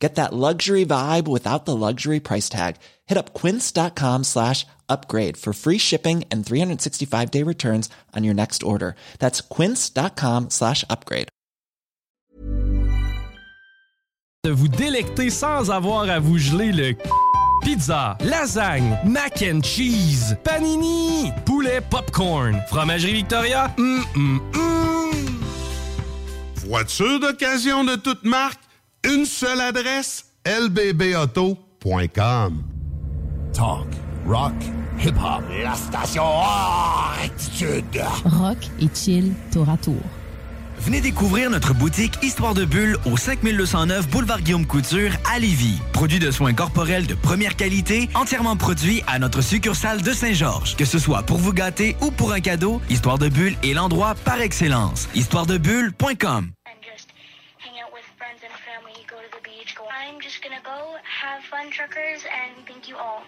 Get that luxury vibe without the luxury price tag. Hit up quince.com slash upgrade for free shipping and 365 day returns on your next order. That's quince.com slash upgrade. De vous délecter sans avoir à vous geler le Pizza, lasagne, mac and cheese, panini, poulet popcorn, fromagerie Victoria, hum, hum, hum. Voiture d'occasion de toute marque, une seule adresse, lbbauto.com. Talk, rock, hip-hop. La station Attitude. Rock et chill tour à tour. Venez découvrir notre boutique Histoire de Bulle au 5209 Boulevard Guillaume Couture à Lévis. Produit de soins corporels de première qualité, entièrement produit à notre succursale de Saint-Georges. Que ce soit pour vous gâter ou pour un cadeau, Histoire de Bulle est l'endroit par excellence. Histoiredebulle.com I'm just gonna go have fun, truckers, and thank you all.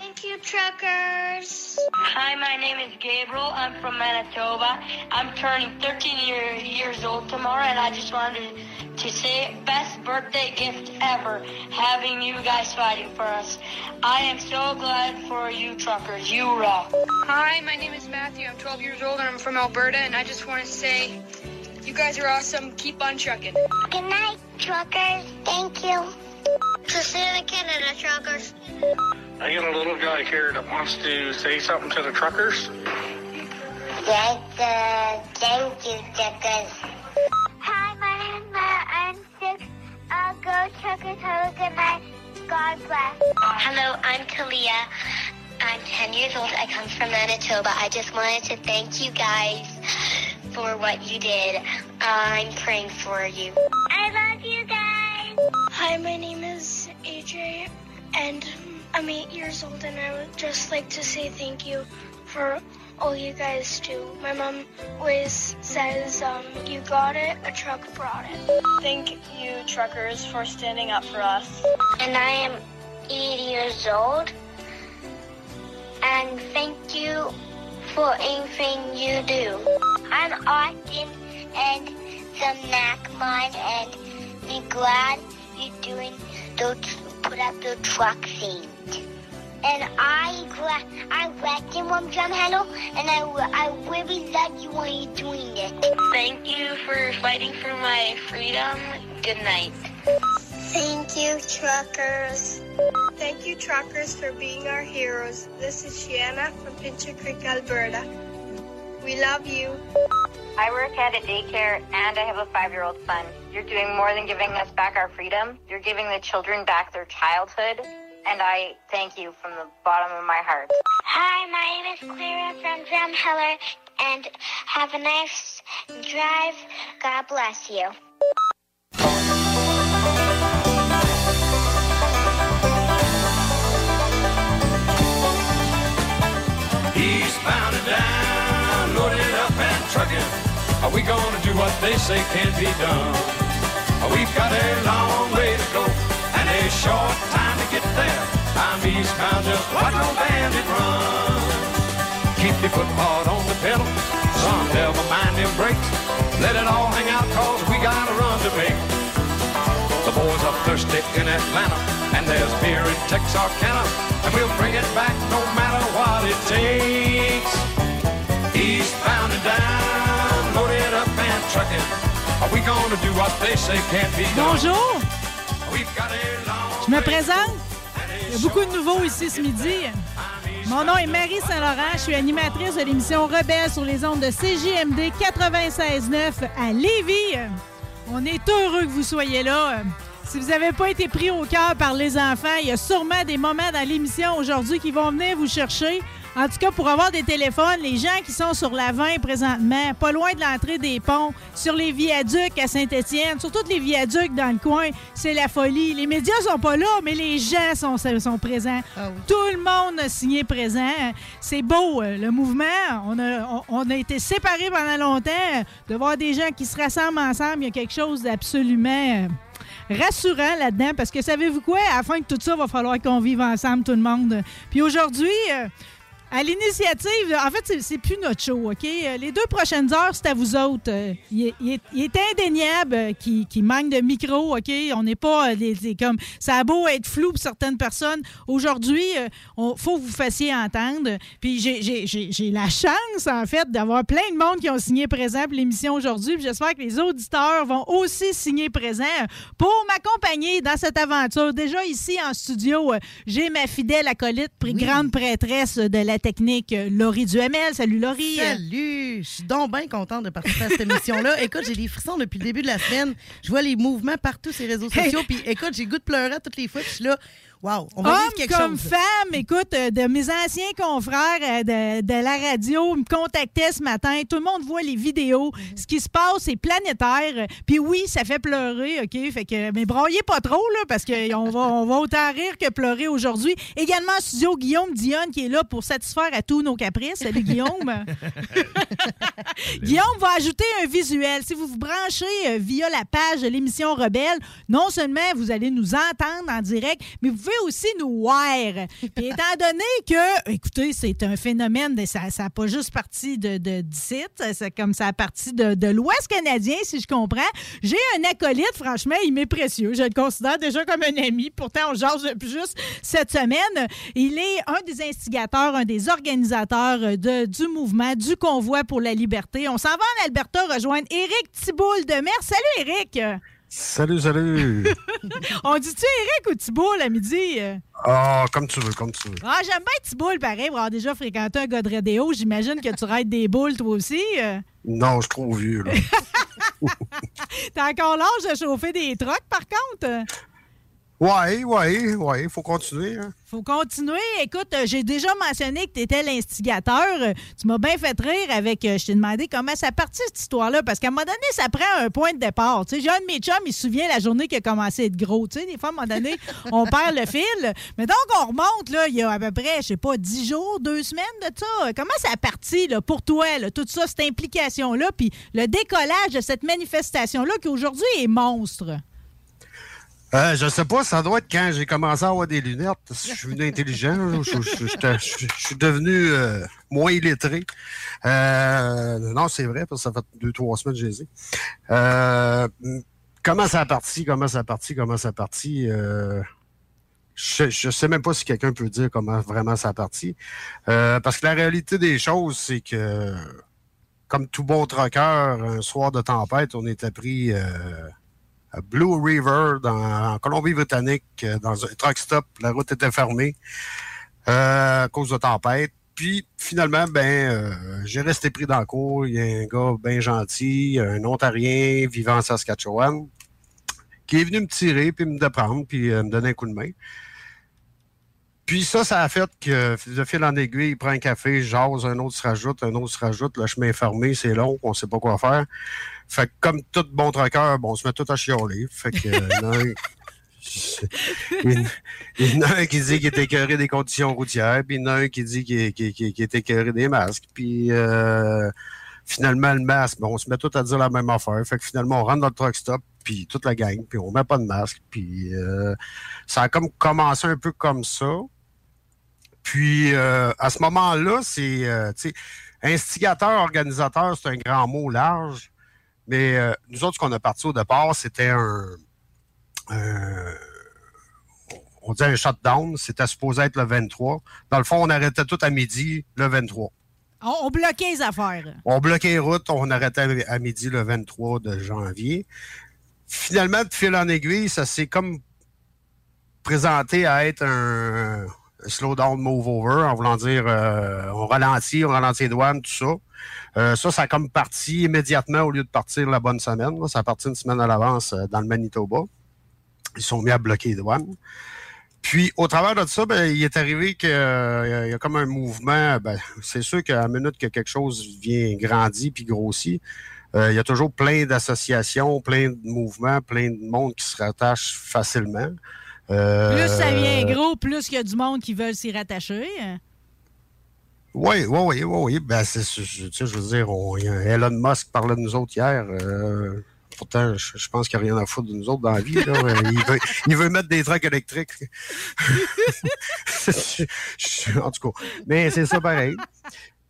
Thank you, truckers. Hi, my name is Gabriel. I'm from Manitoba. I'm turning 13 year, years old tomorrow, and I just wanted to say best birthday gift ever, having you guys fighting for us. I am so glad for you, truckers. You rock. Hi, my name is Matthew. I'm 12 years old, and I'm from Alberta, and I just want to say you guys are awesome. Keep on trucking. Good night, truckers. Thank you. To Santa Canada, truckers. I got a little guy here that wants to say something to the truckers. Yes, uh, thank you, truckers. Hi, my name is Matt. I'm six. Uh, go truckers. Have a good night. God bless. Hello, I'm Kalia. I'm 10 years old. I come from Manitoba. I just wanted to thank you guys for what you did. I'm praying for you. I love you guys. Hi, my name is AJ, and I'm eight years old, and I would just like to say thank you for all you guys do. My mom always says, um, you got it, a truck brought it. Thank you, truckers, for standing up for us. And I am eight years old, and thank you for anything you do. I'm Austin and the Mac mine, and be glad you're doing the put up the truck scene. And I I liked him on drum handle, and I, I really love you when you're doing it. Thank you for fighting for my freedom. Good night. Thank you, truckers. Thank you, truckers, for being our heroes. This is Shiana from Pincher Creek, Alberta. We love you. I work at a daycare and I have a five year old son. You're doing more than giving us back our freedom. You're giving the children back their childhood. And I thank you from the bottom of my heart. Hi, my name is Clara from Drumheller, and have a nice drive. God bless you. Are we gonna do what they say can't be done? We've got a long way to go and a short time to get there. I'm eastbound, just watch no bandit run. Keep your foot hard on the pedal, son, never mind them brakes. Let it all hang out, cause we got a run to make. The boys are thirsty in Atlanta, and there's beer in Texarkana, and we'll bring it back no matter what it takes. Eastbound and down, Bonjour! Je me présente. Il y a beaucoup de nouveaux ici ce midi. Mon nom est Marie Saint-Laurent. Je suis animatrice de l'émission Rebelle sur les ondes de CJMD 96.9 à Lévis. On est heureux que vous soyez là. Si vous n'avez pas été pris au cœur par les enfants, il y a sûrement des moments dans l'émission aujourd'hui qui vont venir vous chercher. En tout cas, pour avoir des téléphones, les gens qui sont sur la 20 présentement, pas loin de l'entrée des ponts, sur les viaducs à Saint-Étienne, sur tous les viaducs dans le coin, c'est la folie. Les médias sont pas là, mais les gens sont, sont présents. Tout le monde a signé présent. C'est beau, euh, le mouvement. On a, on, a été séparés pendant longtemps. De voir des gens qui se rassemblent ensemble, il y a quelque chose d'absolument euh, rassurant là-dedans parce que savez-vous quoi? À la fin de tout ça, il va falloir qu'on vive ensemble, tout le monde. Puis aujourd'hui, euh, à l'initiative, en fait, c'est plus notre show, OK? Euh, les deux prochaines heures, c'est à vous autres. Euh, il est, indéniable euh, qu'il manque de micro, OK? On n'est pas comme. Ça a beau être flou pour certaines personnes. Aujourd'hui, il faut que vous fassiez entendre. Puis j'ai la chance, en fait, d'avoir plein de monde qui ont signé présent pour l'émission aujourd'hui. J'espère que les auditeurs vont aussi signer présent pour m'accompagner dans cette aventure. Déjà ici en studio, j'ai ma fidèle acolyte, grande prêtresse de la technique, euh, Laurie Duhamel. Salut, Laurie. Salut. Je suis donc bien contente de participer à cette émission-là. Écoute, j'ai des frissons depuis le début de la semaine. Je vois les mouvements partout sur les réseaux sociaux. Puis écoute, j'ai goût de pleurer toutes les fois. je suis là. Wow, on va Homme quelque comme femme, écoute, euh, de mes anciens confrères euh, de, la radio me contactaient ce matin. Tout le monde voit les vidéos. Ce qui se passe, c'est planétaire. Puis oui, ça fait pleurer, OK? Fait que, mais broyez pas trop, là, parce qu'on va, on va autant rire que pleurer aujourd'hui. Également, studio Guillaume Dionne qui est là pour satisfaire à tous nos caprices. Salut, Guillaume. Guillaume va ajouter un visuel. Si vous vous branchez euh, via la page de l'émission Rebelle, non seulement vous allez nous entendre en direct, mais vous pouvez aussi nous voir. Puis étant donné que, écoutez, c'est un phénomène, ça n'a pas juste parti de, de c'est comme ça a parti de, de l'Ouest canadien, si je comprends. J'ai un acolyte, franchement, il m'est précieux. Je le considère déjà comme un ami. Pourtant, on jase juste cette semaine. Il est un des instigateurs, un des organisateurs de, du mouvement, du convoi pour la liberté. On s'en va en Alberta rejoindre Éric Thibault de Mer. Salut, Éric! Salut, salut! On dit-tu Eric ou Thibault à midi? Ah, comme tu veux, comme tu veux. Ah, j'aime bien Thibault, pareil, pour avoir déjà fréquenté un gars de radio. J'imagine que tu raides des boules, toi aussi. Non, je suis trop vieux, là. T'as encore l'âge de chauffer des trucks, par contre? Oui, oui, oui, il faut continuer. Hein. faut continuer. Écoute, euh, j'ai déjà mentionné que tu étais l'instigateur. Euh, tu m'as bien fait rire avec. Euh, je t'ai demandé comment ça partit cette histoire-là, parce qu'à un moment donné, ça prend un point de départ. Tu sais, j'ai un de mes chums, il se souvient la journée qui a commencé à être gros. Tu sais, des fois, à un moment donné, on perd le fil. Mais donc, on remonte, là, il y a à peu près, je sais pas, dix jours, deux semaines de ça. Comment ça a parti, là, pour toi, là, tout ça, cette implication-là, puis le décollage de cette manifestation-là qui aujourd'hui est monstre? Euh, je sais pas, ça doit être quand j'ai commencé à avoir des lunettes. Je suis devenu intelligent. Je, suis devenu euh, moins illettré. Euh, non, c'est vrai, parce que ça fait deux, trois semaines que j'ai euh, Comment ça a parti? Comment ça a parti? Comment ça a parti? je, je sais même pas si quelqu'un peut dire comment vraiment ça a parti. parce que la réalité des choses, c'est que comme tout bon troqueur, un soir de tempête, on était pris Blue River, dans, en Colombie-Britannique, euh, dans un truck stop. La route était fermée euh, à cause de tempête. Puis finalement, ben, euh, j'ai resté pris dans le cours. Il y a un gars bien gentil, un Ontarien vivant en Saskatchewan, qui est venu me tirer, puis me déprendre, puis me donner un coup de main. Puis ça, ça a fait que de fil en aiguille, il prend un café, jase, un autre se rajoute, un autre se rajoute, le chemin est fermé, c'est long, on sait pas quoi faire. Fait que comme tout bon trucker, bon, on se met tout à chialer. Fait que il, y en a un qui dit qu'il est écœuré des conditions routières, puis il y en a un qui dit qu'il est écœuré des masques. Puis euh, finalement, le masque, on se met tout à dire la même affaire. Fait que finalement, on rentre dans le truck stop, puis toute la gang, puis on met pas de masque. Puis euh, ça a comme commencé un peu comme ça. Puis euh, à ce moment-là, c'est euh, instigateur, organisateur, c'est un grand mot large. Mais euh, nous autres, ce qu'on a parti au départ, c'était un, on dit un shutdown. C'était supposé être le 23. Dans le fond, on arrêtait tout à midi le 23. On, bloquait les affaires. On bloquait les routes. On arrêtait à midi le 23 de janvier. Finalement, de fil en aiguille, ça s'est comme présenté à être un, slow down, move over, en voulant dire euh, on ralentit, on ralentit les douanes, tout ça. Euh, ça, ça a comme parti immédiatement au lieu de partir la bonne semaine. Ça a parti une semaine à l'avance euh, dans le Manitoba. Ils sont mis à bloquer les douanes. Puis, au travers de ça, ben, il est arrivé qu'il y a comme un mouvement. Ben, c'est sûr qu'à la minute que quelque chose vient grandit puis grossit, il y a toujours plein d'associations, plein de mouvements, plein de monde qui se rattachent facilement. Euh, Plus ça vient gros, plus il y a du monde qui veulent s'y rattacher. Oui, oui, oui, oui, oui. Ben, c'est, je, tu sais, je veux dire, on- Elon Musk parlait de nous autres hier. euh, pourtant, je, je pense qu'il n'y a rien à foutre de nous autres dans la vie. là. Il, veut, il veut mettre des trucks électriques. Je- en tout cas, mais c'est ça pareil.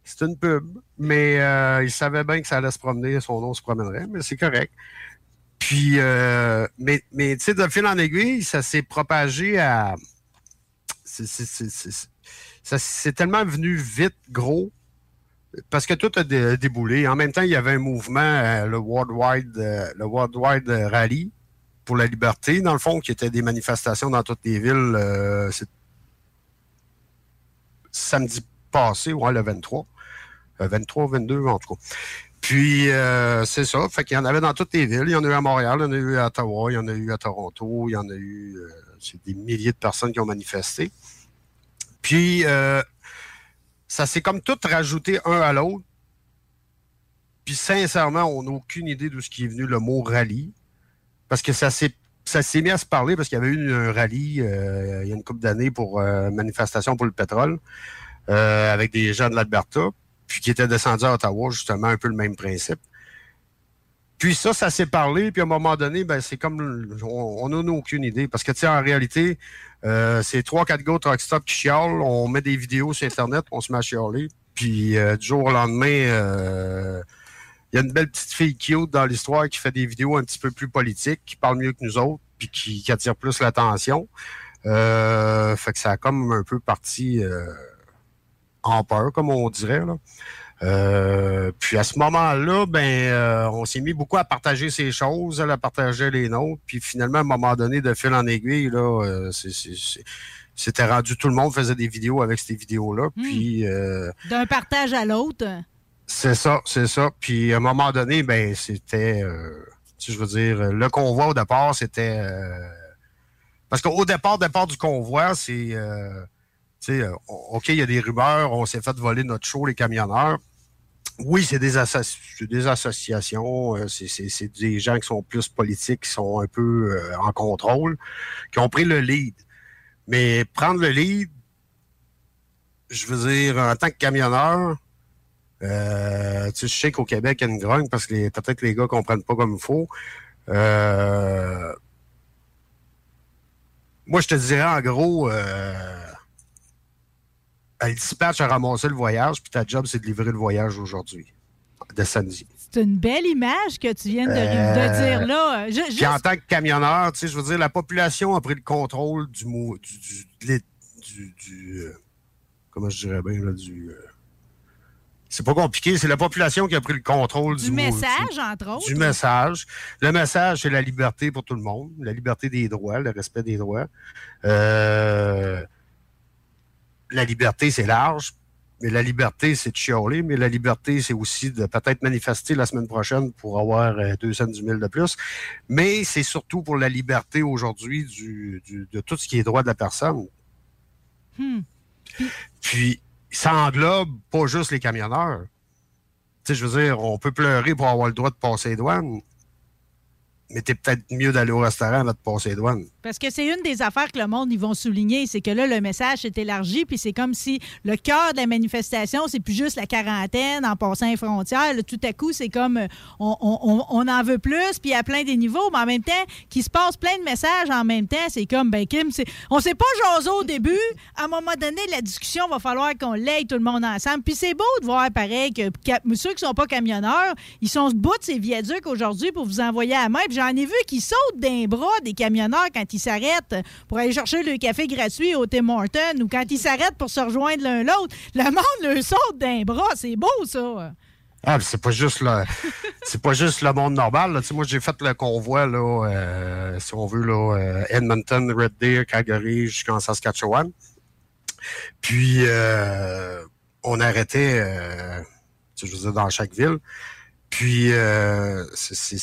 C'est une pub, mais euh, il savait bien que ça allait se promener, son nom se promènerait, mais c'est correct. Puis, euh, mais, tu sais, de fil en aiguille, ça s'est propagé à. c'est- ça c'est tellement venu vite, gros, parce que tout a dé- déboulé. En même temps, il y avait un mouvement, euh, le Worldwide, euh, le Rally pour la liberté, dans le fond, qui était des manifestations dans toutes les villes. samedi passé, ouais, le 23. Euh, 23, 22, en tout cas. Puis, euh, c'est ça. Fait qu'il y en avait dans toutes les villes. Il y en a eu à Montréal, il y en a eu à Ottawa, il y en a eu à Toronto, il y en a eu... euh, c'est des milliers de personnes qui ont manifesté. Puis, euh, ça s'est comme tout rajouté un à l'autre. Puis, sincèrement, on n'a aucune idée d'où ce qui est venu le mot rallye. Parce que ça s'est ça s'est mis à se parler parce qu'il y avait eu un rallye euh, il y a une couple d'années pour euh, manifestation pour le pétrole euh, avec des gens de l'Alberta, puis qui étaient descendus à Ottawa, justement, un peu le même principe. Puis ça, ça s'est parlé, puis à un moment donné, ben, c'est comme on n'en a aucune idée. Parce que tu sais, en réalité, euh, c'est trois, quatre gars au truck stop qui chialent, on met des vidéos sur Internet, on se met à chialer, puis euh, du jour au lendemain, euh, il y a une belle petite fille cute dans l'histoire qui fait des vidéos un petit peu plus politiques, qui parle mieux que nous autres, puis qui, qui attire plus l'attention. Euh, fait que ça a comme un peu parti euh, en peur, comme on dirait. Là. Euh, puis à ce moment-là, ben, euh, on s'est mis beaucoup à partager ces choses, à partager les nôtres. Puis finalement, à un moment donné, de fil en aiguille, là, euh, c'est- c'est- c'est- c'était rendu, tout le monde faisait des vidéos avec ces vidéos-là. Puis euh, D'un partage à l'autre. c'est ça, c'est ça. Puis à un moment donné, ben c'était, euh, je veux dire, le convoi au départ, c'était euh, parce qu'au départ, départ du convoi, c'est, euh, sais, euh, ok, il y a des rumeurs, on s'est fait voler notre show, les camionneurs. Oui, c'est des, associations, euh, c'est- des gens qui sont plus politiques, qui sont un peu euh, en contrôle, qui ont pris le lead. Mais prendre le lead, je veux dire, en tant que camionneur, euh, tu sais, je sais qu'au Québec, il y a une grogne parce que peut-être que les gars ne comprennent pas comme il faut. Euh, moi, je te dirais en gros, le dispatch a ramassé le voyage, puis ta job, c'est de livrer le voyage aujourd'hui, de samedi. C'est une belle image que tu viens de, de Euh, dire là. Je- Puis en tant que camionneur, tu sais, je veux dire, la population a pris le contrôle du mot, du, du, du- du, euh, comment je dirais bien, là, du, euh, c'est pas compliqué, c'est la population qui a pris le contrôle du, du mot- message, entre autres. du message. Le message, c'est la liberté pour tout le monde, la liberté des droits, le respect des droits. Euh, la liberté, c'est large, mais la liberté, c'est de chialer, mais la liberté, c'est aussi de peut-être manifester la semaine prochaine pour avoir euh, 210 000 de plus. Mais c'est surtout pour la liberté aujourd'hui du, du- de tout ce qui est droit de la personne. Hmm. Puis, ça englobe pas juste les camionneurs. Tu sais, je veux dire, on peut pleurer pour avoir le droit de passer les douanes, mais t'es peut-être mieux d'aller au restaurant avant de passer les douanes. Parce que c'est une des affaires que le monde ils vont souligner, c'est que là, le message s'est élargi, puis c'est comme si le cœur de la manifestation, c'est plus juste la quarantaine en passant les frontières. Tout à coup, c'est comme euh, on, en veut plus, puis à plein des niveaux, mais en même temps, qu'il se passe plein de messages en même temps, c'est comme, ben Kim, on s'est pas jasé au début. À un moment donné, la discussion va falloir qu'on l'aide tout le monde ensemble. Puis c'est beau de voir pareil que ceux qui sont pas camionneurs, ils sont se bout de ces viaducs aujourd'hui pour vous envoyer à main. Puis j'en ai vu qui sautent d'un bras des camionneurs quand ils s'arrêtent pour aller chercher le café gratuit au Tim Hortons ou quand ils s'arrêtent pour se rejoindre l'un l'autre. Le monde leur saute d'un bras. C'est beau, ça. Ah, c'est pas juste le, c'est pas juste le monde normal. moi, j'ai fait le convoi, là, euh, si on veut, là, euh, Edmonton, Red Deer, Calgary, jusqu'en Saskatchewan. Puis, euh, on arrêtait, je veux dire, dans chaque ville. Puis, c'est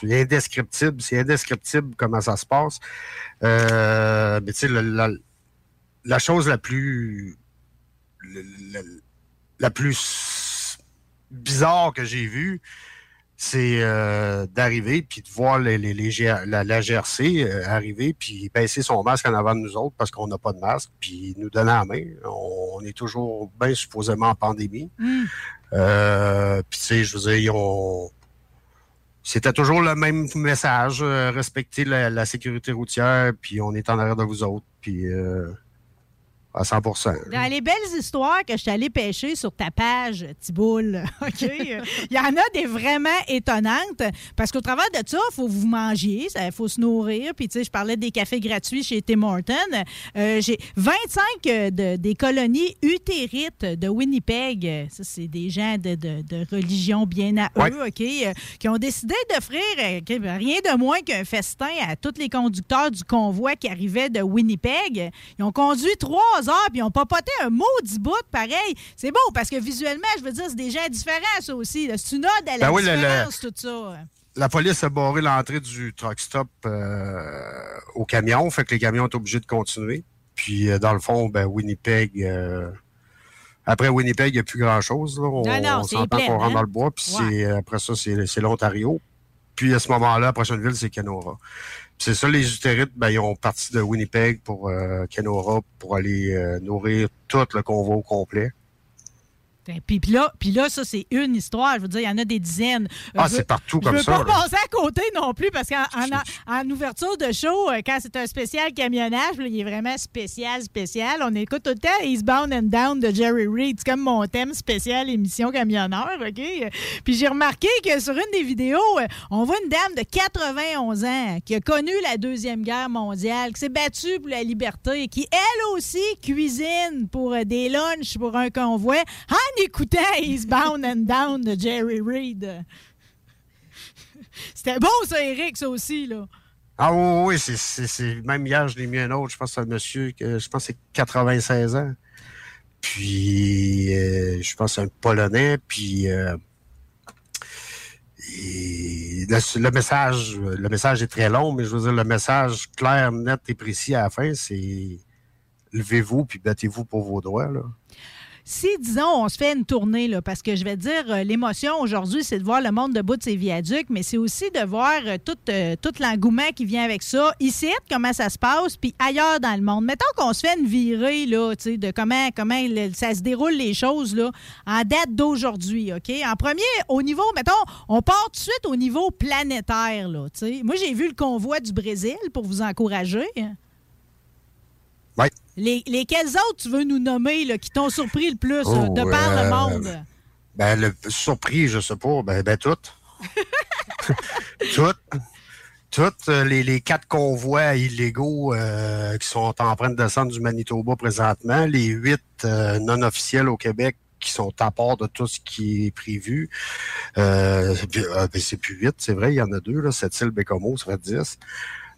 c'est indescriptible, c'est indescriptible comment ça se passe. Euh, mais tu sais, la, la, chose la plus la, la plus bizarre que j'ai vue, c'est euh, d'arriver puis de voir les, les, la, la, GRC euh, arriver puis baisser son masque en avant de nous autres parce qu'on n'a pas de masque puis nous donner la main. On, est toujours bien supposément en pandémie. Mm. Euh, puis tu sais, je veux dire, c'était toujours le même message, respecter la, la, sécurité routière puis on est en arrière de vous autres puis à 100 Dans les belles histoires que je suis allé pêcher sur ta page, Tiboul, OK? Il y en a des vraiment étonnantes parce qu'au travers de ça, il faut vous manger, il faut se nourrir. Puis, tu sais, je parlais des cafés gratuits chez Tim Hortons. Euh, j'ai 25 euh, de, des colonies utérites de Winnipeg. Ça, c'est des gens de, de, religion bien à eux, OK? Euh, qui ont décidé d'offrir rien de moins qu'un festin à tous les conducteurs du convoi qui arrivaient de Winnipeg. Ils ont conduit trois heures, puis ils ont papoté un maudit bout pareil. C'est beau parce que visuellement, je veux dire, c'est des gens différents, ça aussi. C'est une ode à la ben différence, tout ça. La police a barré l'entrée du truck stop euh, au camion, fait que les camions sont obligés de continuer. Puis, euh, dans le fond, ben, Winnipeg. Euh, après Winnipeg, il n'y a plus grand-chose. On, on s'entend qu'on rentre dans le bois. Puis après ça, c'est l'Ontario. Puis à ce moment-là, la prochaine ville, c'est Kenora c'est ça, les utérites, ben, ils ont parti de Winnipeg pour euh, Kenora pour aller euh, nourrir tout le convoi au complet. Ben, puis, là, puis là, ça, c'est une histoire. Je veux dire, il y en a des dizaines. Ah, c'est partout comme ça. Je veux pas passer à côté non plus parce qu'en en, ouverture de show, euh, quand c'est un spécial camionnage, il est vraiment spécial, spécial. On écoute tout le temps Eastbound and Down de Jerry Reed. C'est comme mon thème spécial émission camionneur, OK? Puis j'ai remarqué que sur une des vidéos, euh, on voit une dame de 91 ans qui a connu la Deuxième Guerre mondiale, qui s'est battue pour la liberté qui, elle aussi, cuisine pour euh, des lunchs pour un convoi écoutait Eastbound and Down de Jerry Reed. C'était bon, ça, Eric, ça aussi, là. Ah oui, oui, c'est même hier, je l'ai mis un autre, je pense c'est un monsieur que je pense c'est 96 ans. Puis euh, je pense c'est un Polonais, puis euh, le, message, le message est très long, mais je veux dire, le message clair, net et précis à la fin, c'est levez-vous puis battez-vous pour vos droits. Là si, disons, on se fait une tournée, là, parce que je vais dire, euh, l'émotion aujourd'hui, c'est de voir le monde debout de ses viaducs, mais c'est aussi de voir euh, tout, euh, tout l'engouement qui vient avec ça. Ici, comment ça se passe, puis ailleurs dans le monde. Mettons qu'on se fait une virée, là, de comment, comment ça se déroule les choses, là, en date d'aujourd'hui, OK? En premier, au niveau, mettons, on part tout de suite au niveau planétaire, là, Moi, j'ai vu le convoi du Brésil pour vous encourager. Les, lesquels autres tu veux nous nommer là, qui t'ont surpris le plus oh, de par le monde? Ben, le surpris, je sais pas. Ben, ben toutes. toutes. Toutes euh, les, quatre convois illégaux euh, qui sont en train de descendre du Manitoba présentement, les huit euh, non officiels au Québec qui sont à part de tout ce qui est prévu. Ben, c'est plus huit, c'est vrai, il y en a deux, là, Sept-Îles, Bécomo, ça fait dix.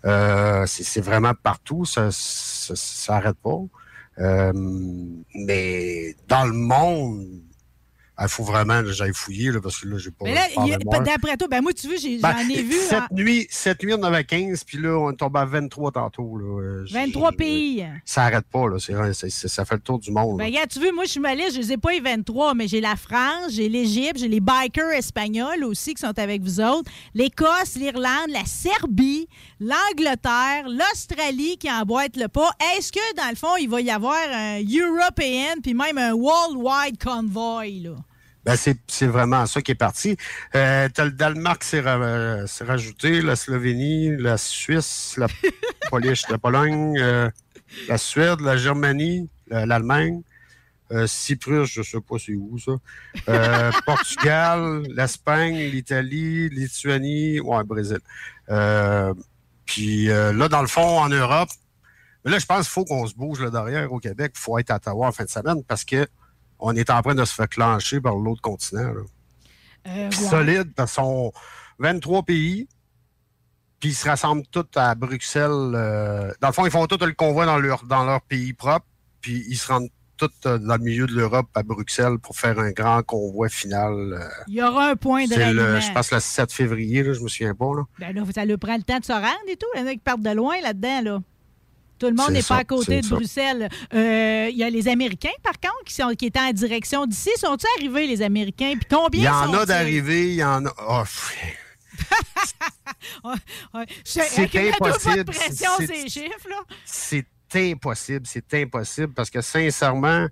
Euh, c'est vraiment partout, ça s'arrête pas. Euh, mais dans le monde, il faut vraiment que j'aille fouiller là, parce que là, j'ai pas. Mais là, d'après toi, ben moi, tu veux, ben, j'en ai, vu. Cette, nuit, cette nuit, on avait 15, puis là, on est tombé à 23 tantôt. Là. 23 pays. Ça n'arrête pas, là. ça fait le tour du monde. Ben, regarde, tu veux, moi, je suis malade, je les ai pas les 23, mais j'ai la France, j'ai l'Égypte, j'ai les bikers espagnols aussi qui sont avec vous autres, l'Écosse, l'Irlande, la Serbie, l'Angleterre, l'Australie qui emboîte le pas. Est-ce que, dans le fond, il va y avoir un European puis même un Worldwide Convoy, là? Ben c'est vraiment ça qui est parti. Euh, as le Danemark s'est rajouté, la Slovénie, la Suisse, la, Polish, la Pologne, euh, la Suède, la Germanie, l'Allemagne, euh, Cyprus, je sais pas c'est où ça, euh, Portugal, l'Espagne, l'Italie, Lituanie, ouais, Brésil. Euh, puis là, dans le fond, en Europe, là, je pense qu'il faut qu'on se bouge là derrière au Québec. Il faut être à Ottawa en fin de semaine parce que on est en train de se faire clencher par l'autre continent. Euh, Solide, parce sont 23 pays. puis ils se rassemblent tous à Bruxelles. euh, dans le fond, ils font tout le convoi dans leur, dans leur pays propre, puis ils se rendent tous euh, dans le milieu de l'Europe à Bruxelles pour faire un grand convoi final. euh, Il y aura un point de c'est le, je pense le 7 février, là, je me souviens pas. Là. Ben là, ça lui prend le temps de se rendre et tout. Il y en a qui partent de loin là-dedans, là. Tout le monde n'est pas à côté de ça. Bruxelles. Euh, Il y a les Américains, par contre, qui, sont, qui étaient en direction d'ici. Sont-ils arrivés, les Américains? Puis combien Il y en a d'arrivés, il y en a. oh, C'est accumule pas de impossible. pression, C'est- ces chiffres, là. c'est impossible, c'est impossible parce que sincèrement,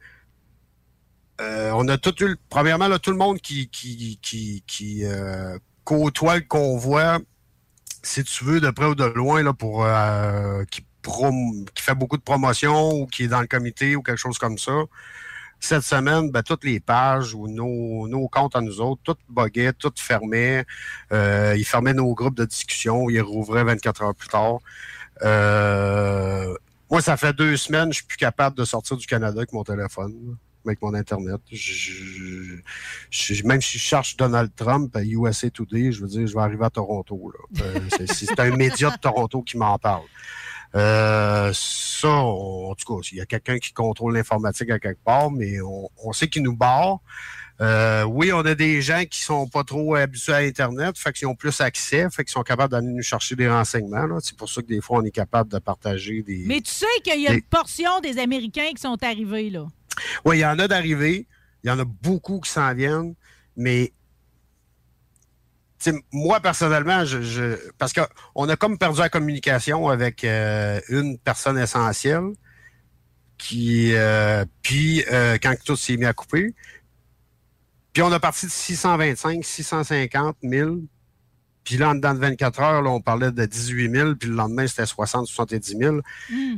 euh, on a tout eu. Premièrement, là, tout le monde qui, qui, qui, qui euh, côtoie le convoi, si tu veux, de près ou de loin, là, pour euh, qui, qui fait beaucoup de promotion ou qui est dans le comité ou quelque chose comme ça. Cette semaine, ben, toutes les pages ou nos, comptes à nous autres, toutes buguaient, toutes fermaient. Euh, ils fermaient nos groupes de discussion, ils rouvraient 24 heures plus tard. Euh, moi, ça fait deux semaines, je suis plus capable de sortir du Canada avec mon téléphone, avec mon Internet. Même si je cherche Donald Trump USA Today, je veux dire, je vais arriver à Toronto. Euh, c'est un média de Toronto qui m'en parle. Euh, ça, on- en tout cas, il y a quelqu'un qui contrôle l'informatique à quelque part, mais on, on sait qu'il nous barre. Euh, oui, on a des gens qui sont pas trop habitués à Internet, fait qu'ils ont plus accès, fait qu'ils sont capables d'aller nous chercher des renseignements. C'est pour ça que des fois, on est capable de partager des. Mais tu sais qu'il y a des- une portion des Américains qui sont arrivés, là. Oui, il y en a d'arrivés. Il y en a beaucoup qui s'en viennent, mais moi, personnellement, je, je- parce qu'on a comme perdu la communication avec euh, une personne essentielle qui, euh, puis euh, quand tout s'est mis à couper, puis on a parti de 625, 650 000, puis là, en dedans de 24 heures, là, on parlait de 18 000, puis le lendemain, c'était 60, 70 000.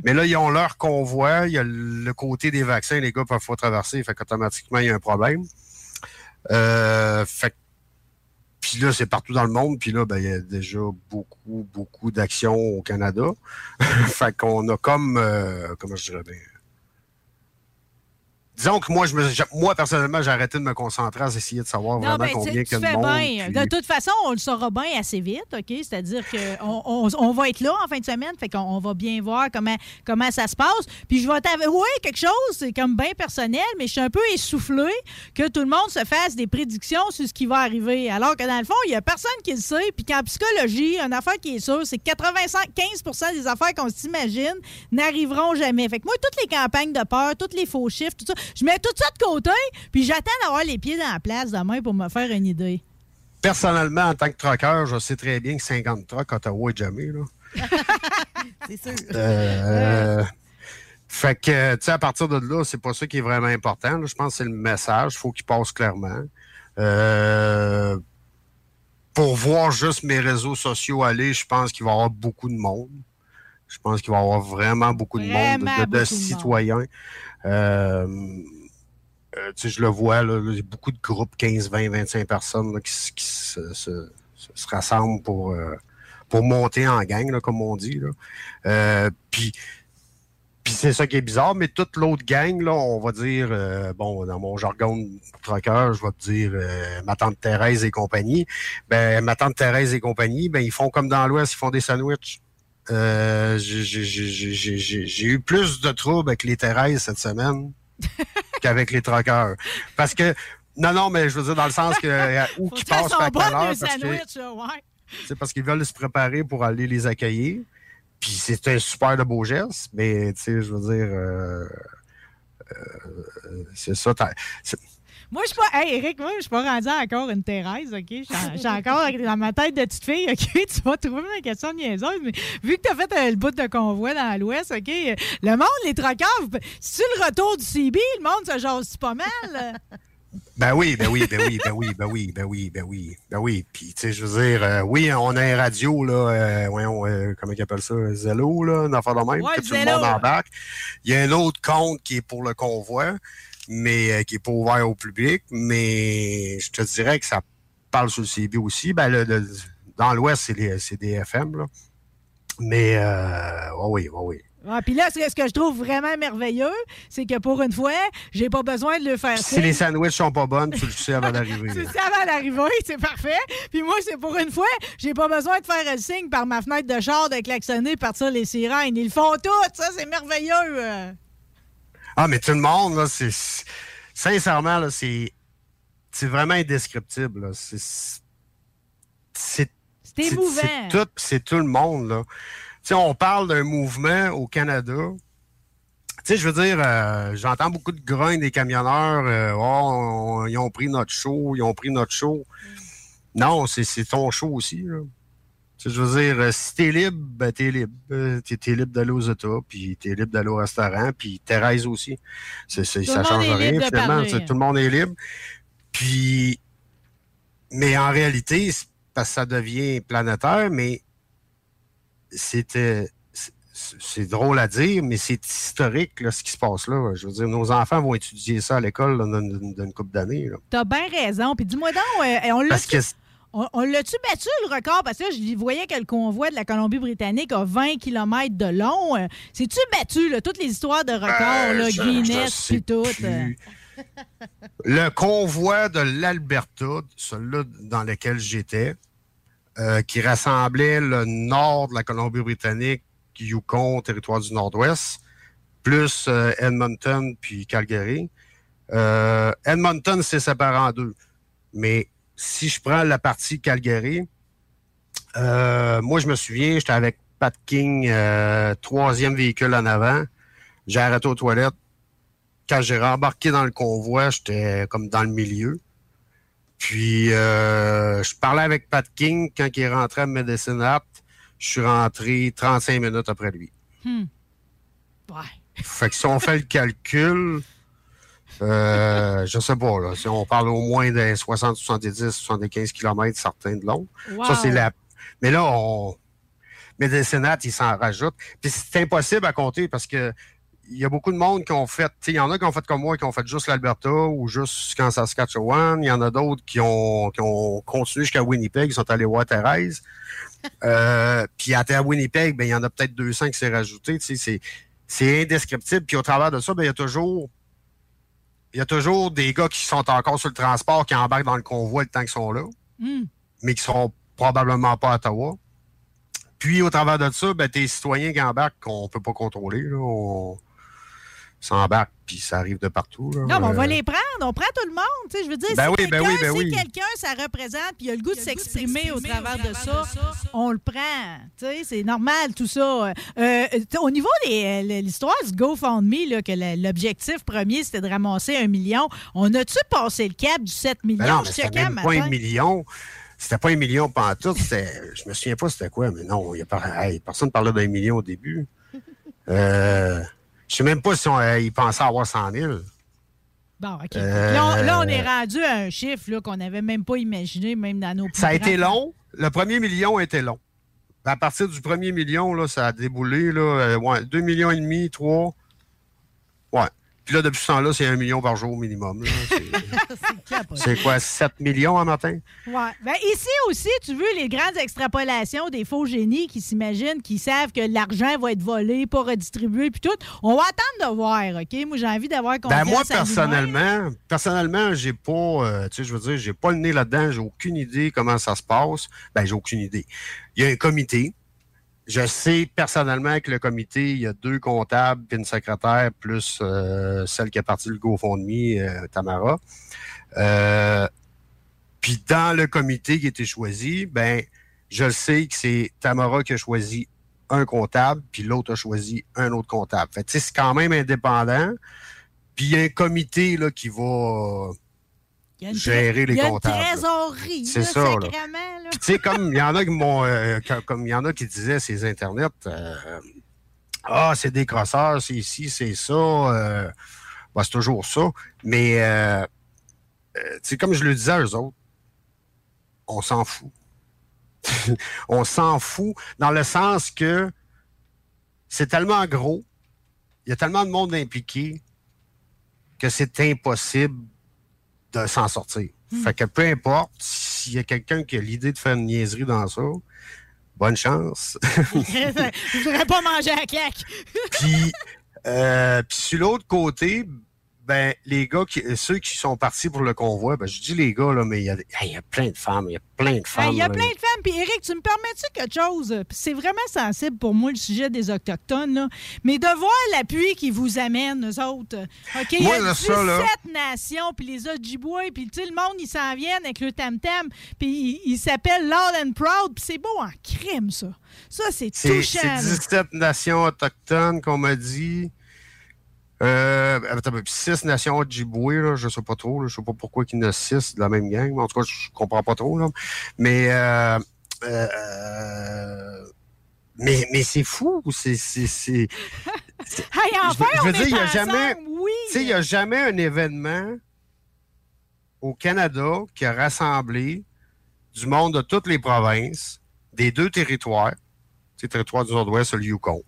Mais là, ils ont leur convoi. Il y a le côté des vaccins, les gars peuvent pas traverser. Fait qu'automatiquement, il y a un problème. Euh, fait que- puis là, c'est partout dans le monde. Puis là, ben, il y a déjà beaucoup, beaucoup d'actions au Canada. fait qu'on a comme, euh, comment je dirais bien, Disons que moi, je me, je- moi personnellement, j'ai arrêté de me concentrer à essayer de savoir Non, vraiment ben, combien tu de fais monde. bien. De toute façon, on le saura bien assez vite, OK? C'est-à-dire qu'on on, on va être là en fin de semaine, fait qu'on on va bien voir comment, comment ça se passe. Puis je vais t'avouer quelque chose, c'est comme bien personnel, mais je suis un peu essoufflé que tout le monde se fasse des prédictions sur ce qui va arriver. Alors que dans le fond, il n'y a personne qui le sait. Puis qu'en psychologie, une affaire qui est sûre, c'est que 95% des affaires qu'on s'imagine n'arriveront jamais. Fait que moi, toutes les campagnes de peur, tous les faux chiffres, tout ça, je mets tout ça de côté, puis j'attends d'avoir les pieds dans la place demain pour me faire une idée. Personnellement, en tant que trucker, je sais très bien que 50 trucks, Ottawa est jamais. Là. C'est sûr. Euh, fait que, tu sais, à partir de là, c'est pas ça qui est vraiment important. là. Je pense que c'est le message. Il faut qu'il passe clairement. Euh, pour voir juste mes réseaux sociaux aller, je pense qu'il va y avoir beaucoup de monde. Je pense qu'il va y avoir vraiment beaucoup de monde, Vraiment de, de citoyens. Euh, euh, tu sais, je le vois, là, il y a beaucoup de groupes, 15, 20, 25 personnes là, qui, qui se, se- se- se rassemblent pour, euh, pour monter en gang, là, comme on dit. Euh, puis, puis c'est ça qui est bizarre, mais toute l'autre gang, là, on va dire, euh, bon, dans mon jargon de trucker, je vais te dire euh, ma tante Thérèse et compagnie. Ben, ma tante Thérèse et compagnie, ben, ils font comme dans l'Ouest, ils font des sandwichs. Euh, j'ai- eu plus de troubles avec les Thérèse cette semaine qu'avec les truckers. Parce que, non, non, mais je veux dire dans le sens que euh, où qu'ils passent par quelle heure, parce ouais. c'est parce qu'ils veulent se préparer pour aller les accueillir. Puis c'est un super de beau geste, mais tu sais, je veux dire, euh, euh, c'est ça. Moi, je suis pas. Hey, Eric, moi, je suis pas rendu encore une Thérèse, OK? Je suis encore dans ma tête de petite fille, OK? Tu vas trouver ma question niaiseuse, mais vu que tu as fait euh, le bout de convoi dans l'Ouest, OK? Le monde, les troqueurs, si tu le retour du CB, le monde se jase pas mal? Ben oui, ben oui, ben oui, ben oui, ben oui, ben oui, ben oui, ben oui. Puis, tu sais, je veux dire, euh, oui, on a un radio, là, euh, voyons, euh, comment ils appellent ça, Zello, là, une affaire de même, Ouais, que tout le monde embarque. Il y a un autre compte qui est pour le convoi, mais euh, qui est pas ouvert au public, mais je te dirais que ça parle sur le CB aussi. Ben, le- le- dans l'Ouest, c'est des FM, là. Mais, euh, ouais, oui, ouais, oui. Ah, puis là, ce que, je trouve vraiment merveilleux, c'est que pour une fois, j'ai pas besoin de le faire Si les sandwichs sont pas bonnes, tu le sais avant d'arriver. C'est là. ça avant d'arriver, c'est parfait. Puis moi, c'est pour une fois, j'ai pas besoin de faire le signe par ma fenêtre de char, de klaxonner, partir les sirènes. Ils le font tout, ça, c'est merveilleux. Ah, mais tout le monde, là, c'est. Sincèrement, là, c'est. C'est vraiment indescriptible, là. C'est. C'est. C'est émouvant. C'est tout, c'est tout le monde, là. On parle d'un mouvement au Canada. Tu sais, je veux dire, euh, j'entends beaucoup de grogne des camionneurs. euh, oh, on- ils ont pris notre show, ils ont pris notre show. Non, c'est c'est ton show aussi, là. Je veux dire, euh, si t'es libre, ben t'es libre. Euh, t'es libre d'aller aux États, puis t'es libre d'aller au restaurant, puis Thérèse aussi. C'est, c'est- Tout ça le monde change est rien, finalement. Tout le monde est libre. Puis, mais en réalité, parce que ça devient planétaire, mais c'était. c'est- C'est drôle à dire, mais c'est historique, là, ce qui se passe là. Je veux dire, nos enfants vont étudier ça à l'école là, dans une, dans une couple d'années. T'as bien raison. Puis dis-moi donc, euh, on l'a Parce que On, on l'a-tu battu le record? Parce que là, je voyais que le convoi de la Colombie-Britannique a 20 km de long. Euh, C'est-tu battu, là, toutes les histoires de records, Euh, là, je- Guinness, puis tout? plus. euh? Le convoi de l'Alberta, celui-là dans lequel j'étais, euh, qui rassemblait le nord de la Colombie-Britannique, Yukon, territoire du Nord-Ouest, plus euh, Edmonton puis Calgary. Euh, Edmonton s'est séparé en deux. Mais si je prends la partie Calgary, euh, moi, je me souviens, j'étais avec Pat King, euh, troisième véhicule en avant. J'ai arrêté aux toilettes. Quand j'ai rembarqué dans le convoi, j'étais comme dans le milieu. Puis, euh, je parlais avec Pat King quand il est rentré à Medicine Hat. Je suis rentré 35 minutes après lui. Hmm. Fait que si on fait le calcul, euh, je sais pas, là, si on parle au moins des 60, 70, 75 km certains de long. Wow. Ça, c'est la. Mais là, on. Mais des sénats, ils s'en rajoutent. Puis c'est impossible à compter parce que il y a beaucoup de monde qui ont fait. Il y en a qui ont fait comme moi, qui ont fait juste l'Alberta ou juste en Saskatchewan. Il y en a d'autres qui ont, qui ont continué jusqu'à Winnipeg, ils sont allés voir Thérèse. Euh, puis à Winnipeg, ben, il y en a peut-être 200 qui s'est rajouté. C'est indescriptible. Puis au travers de ça, ben, il y a toujours. Il y a toujours des gars qui sont encore sur le transport, qui embarquent dans le convoi le temps qu'ils sont là, Hmm. mais qui seront probablement pas à Ottawa. Puis au travers de ça, ben, tes citoyens qui embarquent, qu'on peut pas contrôler, là, on s'embarque, puis ça arrive de partout. là. Non, mais on va Euh, les prendre. On prend tout le monde. tu sais, Je veux dire, Ben si oui, ben quelqu'un oui, ben si oui. quelqu'un, ça représente, puis il a le goût de s'exprimer au travers de ça, on le prend. Tu sais, C'est normal, tout ça. Euh, euh, au niveau de l'histoire du GoFundMe, là, que l'objectif premier, c'était de ramasser un million, on a-tu passé le cap du 7 millions? Ben non, mais c'était même pas un million. C'était pas un million pantoute. Je me souviens pas c'était quoi, mais non, il y a pas, hey, personne parlait d'un million au début. Euh, je sais même pas si on, euh, ils pensaient avoir 100 000. Bon, OK. Euh, Là, on, là, on est rendu à un chiffre qu'on n'avait même pas imaginé, même dans nos Ça a été long. Le premier million a été long. À partir du premier million, là, ça a déboulé. Là, euh, ouais, 2 millions et demi, 3. Puis là, depuis ce temps-là, c'est un million par jour minimum. là. C'est- quoi, 7 millions en matin? Ouais. Ben, ici aussi, tu veux les grandes extrapolations des faux génies qui s'imaginent, qui savent que l'argent va être volé, pas redistribué, puis tout. On va attendre de voir, OK? Moi, j'ai envie d'avoir confiance Ben moi, personnellement, personnellement, j'ai pas, euh, tu sais, je veux dire, j'ai pas le nez là-dedans, j'ai aucune idée comment ça se passe. Ben, j'ai aucune idée. Il y a un comité. Je sais personnellement que le comité, il y a deux comptables puis une secrétaire, plus euh, celle qui a parti le GoFundMe, euh, Tamara. Euh, puis dans le comité qui a été choisi, ben, je sais que c'est Tamara qui a choisi un comptable, puis l'autre a choisi un autre comptable. Fait c'est quand même indépendant. Puis il y a un comité là, qui va une gérer les il y a comptables. une là. trésorerie, C'est ça, tu sais, comme il y en a qui m'ont, euh, comme- il y en a qui disaient ces internets, euh, ah, c'est des crosseurs, c'est ici, c'est ça. euh, ben, c'est toujours ça. Mais, tu sais, comme je le disais à eux autres, on s'en fout. on s'en fout dans le sens que c'est tellement gros, il y a tellement de monde impliqué que c'est impossible de s'en sortir. Fait que peu importe s'il y a quelqu'un qui a l'idée de faire une niaiserie dans ça, bonne chance. Je voudrais pas manger à claque. puis, euh, puis sur l'autre côté, ben, les gars, qui, ceux qui sont partis pour le convoi, ben, je dis les gars, là, mais il y, a, il y a plein de femmes, il y a plein de femmes. Il y a là. plein de femmes. Puis, Eric, tu me permets-tu quelque chose? C'est vraiment sensible pour moi, le sujet des Autochtones. là. Mais de voir l'appui qui vous amène, eux autres. OK? Il y a là, 17 ça, là- nations, puis les Ojibwa, puis le monde, ils s'en viennent avec le tam-tam. Puis, ils s'appellent Loud and Proud. Puis, c'est beau en crime, ça. Ça, c'est touchant. c'est là. 17 nations autochtones qu'on m'a dit. Euh, attends, puis 6 nations Ojibwe, là, je sais pas trop. Là, je sais pas pourquoi il y en a 6 de la même gang. mais En tout cas, je comprends pas trop. Là. Mais, euh, euh, mais, mais c'est fou. C'est, c'est, c'est, Hey, enfin, je veux dire, il y a jamais, oui. tu sais, il y a jamais un événement au Canada qui a rassemblé du monde de toutes les provinces, des deux territoires, tu sais, territoire du Nord-Ouest, le Yukon.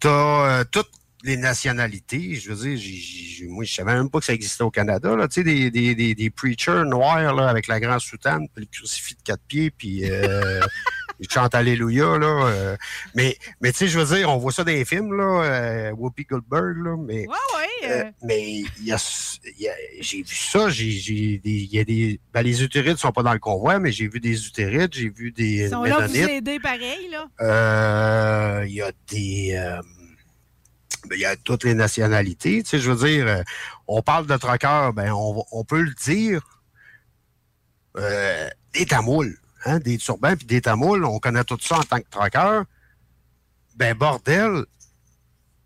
T'as euh, toutes les nationalités. Je veux dire, moi, je savais même pas que ça existait au Canada. Là, tu sais, des, des, des, des preachers noirs là, avec la grande soutane, puis le crucifix de quatre pieds, puis euh, ils chantent Alléluia. Là, euh. mais, mais tu sais, je veux dire, on voit ça dans les films, là, euh, Whoopi Goldberg, là, mais... Ouais, ouais. Euh, mais y a, y a- j'ai vu ça, j'ai, y a des, ben, les utérides sont pas dans le convoi, mais j'ai vu des utérides, j'ai vu des Ils sont là pour vous aider pareil, là. Euh, il y a des, il y a toutes les nationalités, tu sais, je veux dire, euh, on parle de troqueurs, ben, on peut le dire, euh, des tamouls, hein, des turbans puis des tamouls, on connaît tout ça en tant que troqueur. Ben, bordel,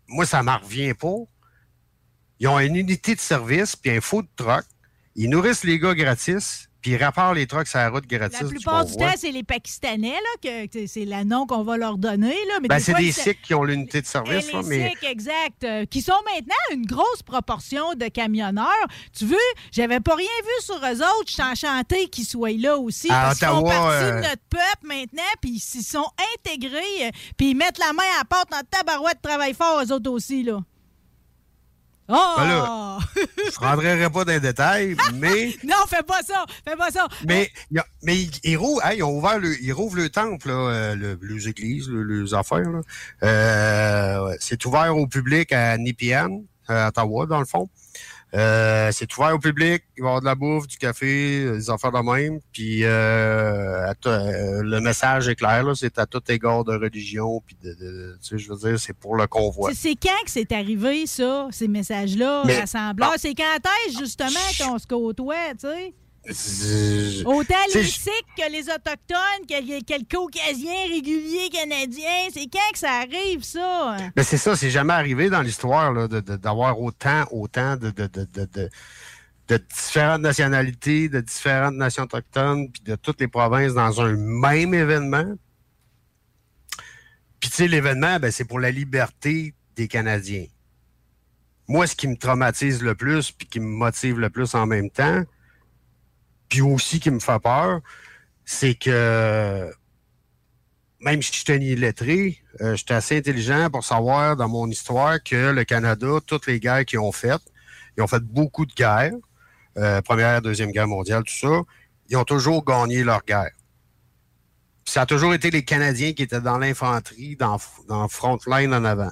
moi, ça m'en revient pas. Ils ont une unité de service puis un faux de troc. Ils nourrissent les gars gratis, puis réparent les trucks sur la route gratis. La plupart du temps, c'est les Pakistanais, là, que, c'est la nom qu'on va leur donner. Là, mais Ben, c'est des Sikhs qui ont l'unité de Et service, les là, mais Sikhs, exact, euh, qui sont maintenant une grosse proportion de camionneurs. Tu veux, j'avais pas rien vu sur eux autres. Je suis enchanté qu'ils soient là aussi. À parce qu'ils font partie euh, de notre peuple maintenant, puis ils s'y sont intégrés, euh, puis ils mettent la main à la porte en tabarouette, travaillent fort, eux autres aussi, là. Oh! Ben là, je rentrerai pas dans les détails, mais non, fais pas ça! Fais pas ça! mais il y a- mais ils, rouvrent, hey, ils ont ouvert le, ils rouvrent le temple, là, euh, le, les églises, le- les affaires. Euh, c'est ouvert au public à Nippian, à Ottawa, dans le fond. Euh, c'est ouvert au public, il va y avoir de la bouffe, du café, des affaires de même. Puis euh, euh, le message est clair, là, c'est à tout égard de religion. Puis de, de- tu sais, je veux dire, c'est pour le convoi. C'est- C'est quand que c'est arrivé, ça, ces messages-là, rassembleurs? C'est quand est-ce, justement, qu'on se côtoie, tu sais? Autant les Sikhs que les Autochtones, que, que le Caucasien régulier canadien. C'est quand que ça arrive, ça? Mais c'est ça, c'est jamais arrivé dans l'histoire là, de- de- d'avoir autant, autant de, de, de- de différentes nationalités, de différentes nations autochtones, puis de toutes les provinces dans un même événement. Puis tu sais, l'événement, ben, c'est pour la liberté des Canadiens. Moi, ce qui me traumatise le plus, puis qui me motive le plus en même temps, puis aussi qui me fait peur, c'est que même si je suis un illettré, euh, j'étais assez intelligent pour savoir dans mon histoire que le Canada, toutes les guerres qu'ils ont faites, ils ont fait beaucoup de guerres, euh, Première, Deuxième Guerre mondiale, tout ça, ils ont toujours gagné leur guerre. Puis ça a toujours été les Canadiens qui étaient dans l'infanterie, dans, dans front line en avant.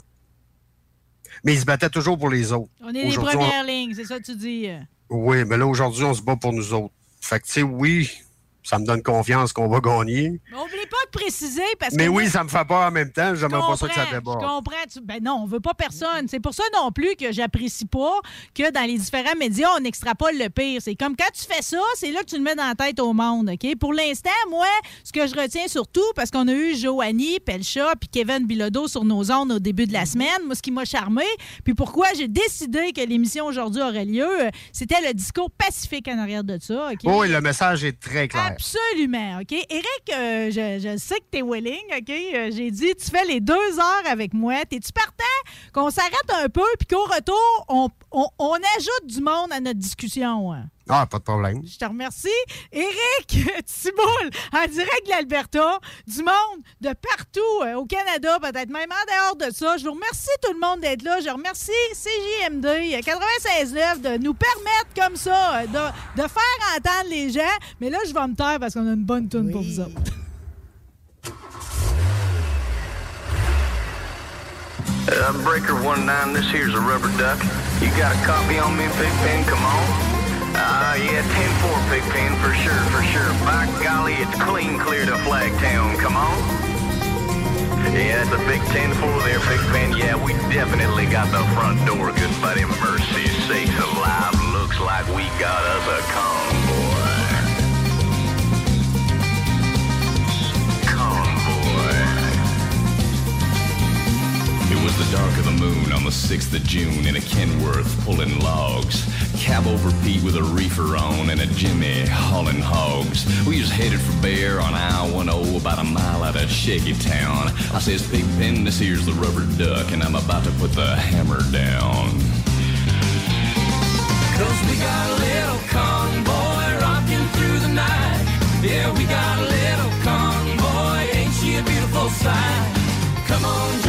Mais ils se battaient toujours pour les autres. On est les on- premières lignes, c'est ça que tu dis. Oui, mais là, aujourd'hui, on se bat pour nous autres. Fait que, tu sais, oui, ça me donne confiance qu'on va gagner. Mais oublie pas de préciser parce Mais que. oui, ça me fait peur en même temps. J'aimerais pas ça que ça déborde. Je comprends. Tu- Ben non, on veut pas personne. C'est pour ça non plus que j'apprécie pas que dans les différents médias, on extrapole le pire. C'est comme quand tu fais ça, c'est là que tu le mets dans la tête au monde, OK? Pour l'instant, moi, ce que je retiens surtout, parce qu'on a eu Joanie, Pelcha, puis Kevin Bilodeau sur nos ondes au début de la semaine, moi, ce qui m'a charmé, puis pourquoi j'ai décidé que l'émission aujourd'hui aurait lieu, euh, c'était le discours pacifique en arrière de ça, OK? Oui, le message est très clair. Absolument, OK? Eric, euh, je, je sais que t'es willing, OK? Euh, J'ai dit, tu fais les deux heures avec moi. T'es-tu partant? Qu'on s'arrête un peu puis qu'au retour, on, on- on ajoute du monde à notre discussion? hein? Ah, pas de problème. Je te remercie. Eric Thibault, en direct de l'Alberta, du monde, de partout euh, au Canada, peut-être même en dehors de ça. Je vous remercie tout le monde d'être là. Je remercie CJMD 96.9 de nous permettre comme ça euh, de, faire entendre les gens. Mais là, je vais me taire parce qu'on a une bonne tune pour vous autres. Uh, breaker 19, this here's a rubber duck. You got a copy on me, Big Ben? Come on. Uh, yeah, 10-4, Pigpen, for sure, for sure. By golly, it's clean clear to Flagtown. Come on. Yeah, it's a big 10-4 there, Pigpen. Yeah, we definitely got the front door, good buddy. Mercy sakes alive. Looks like we got us a convoy. Was the dark of the moon on the 6th of June in a Kenworth pulling logs. Cab over Pete with a reefer on and a Jimmy hauling hogs. We was headed for Bear on I-10 about a mile out of Shaky Town. I says, Big Pen, this here's the rubber duck and I'm about to put the hammer down. Cause we got a little convoy rocking through the night. Yeah, we got a little convoy. Ain't she a beautiful sight? Come on,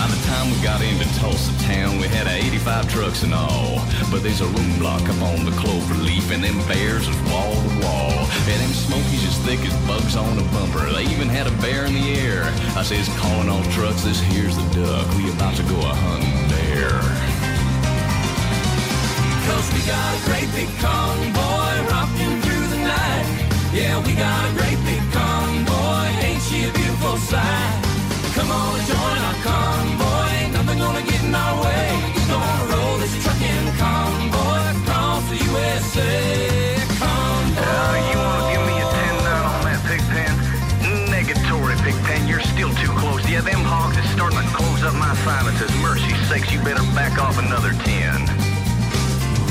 By the time we got into Tulsa town, we had 85 trucks and all. But there's a room block up on the clover leaf, and them bears is wall to wall. And them smokies as thick as bugs on a bumper. They even had a bear in the air. I says, calling all trucks, this here's the duck. We about to go a hunting bear. Cause we got a great big convoy rocking through the night. Yeah, we got a great big convoy. Ain't she a beautiful sight? Come on and join our convoy. Ain't nothing gonna get in our way. We're gonna roll this trucking convoy across the USA. Convoy. Uh, you want to give me a 10-9 on that Pigpen? Negatory, Pigpen. You're still too close. Yeah, them hogs is starting to close up my sinuses. Mercy sakes, you better back off another 10.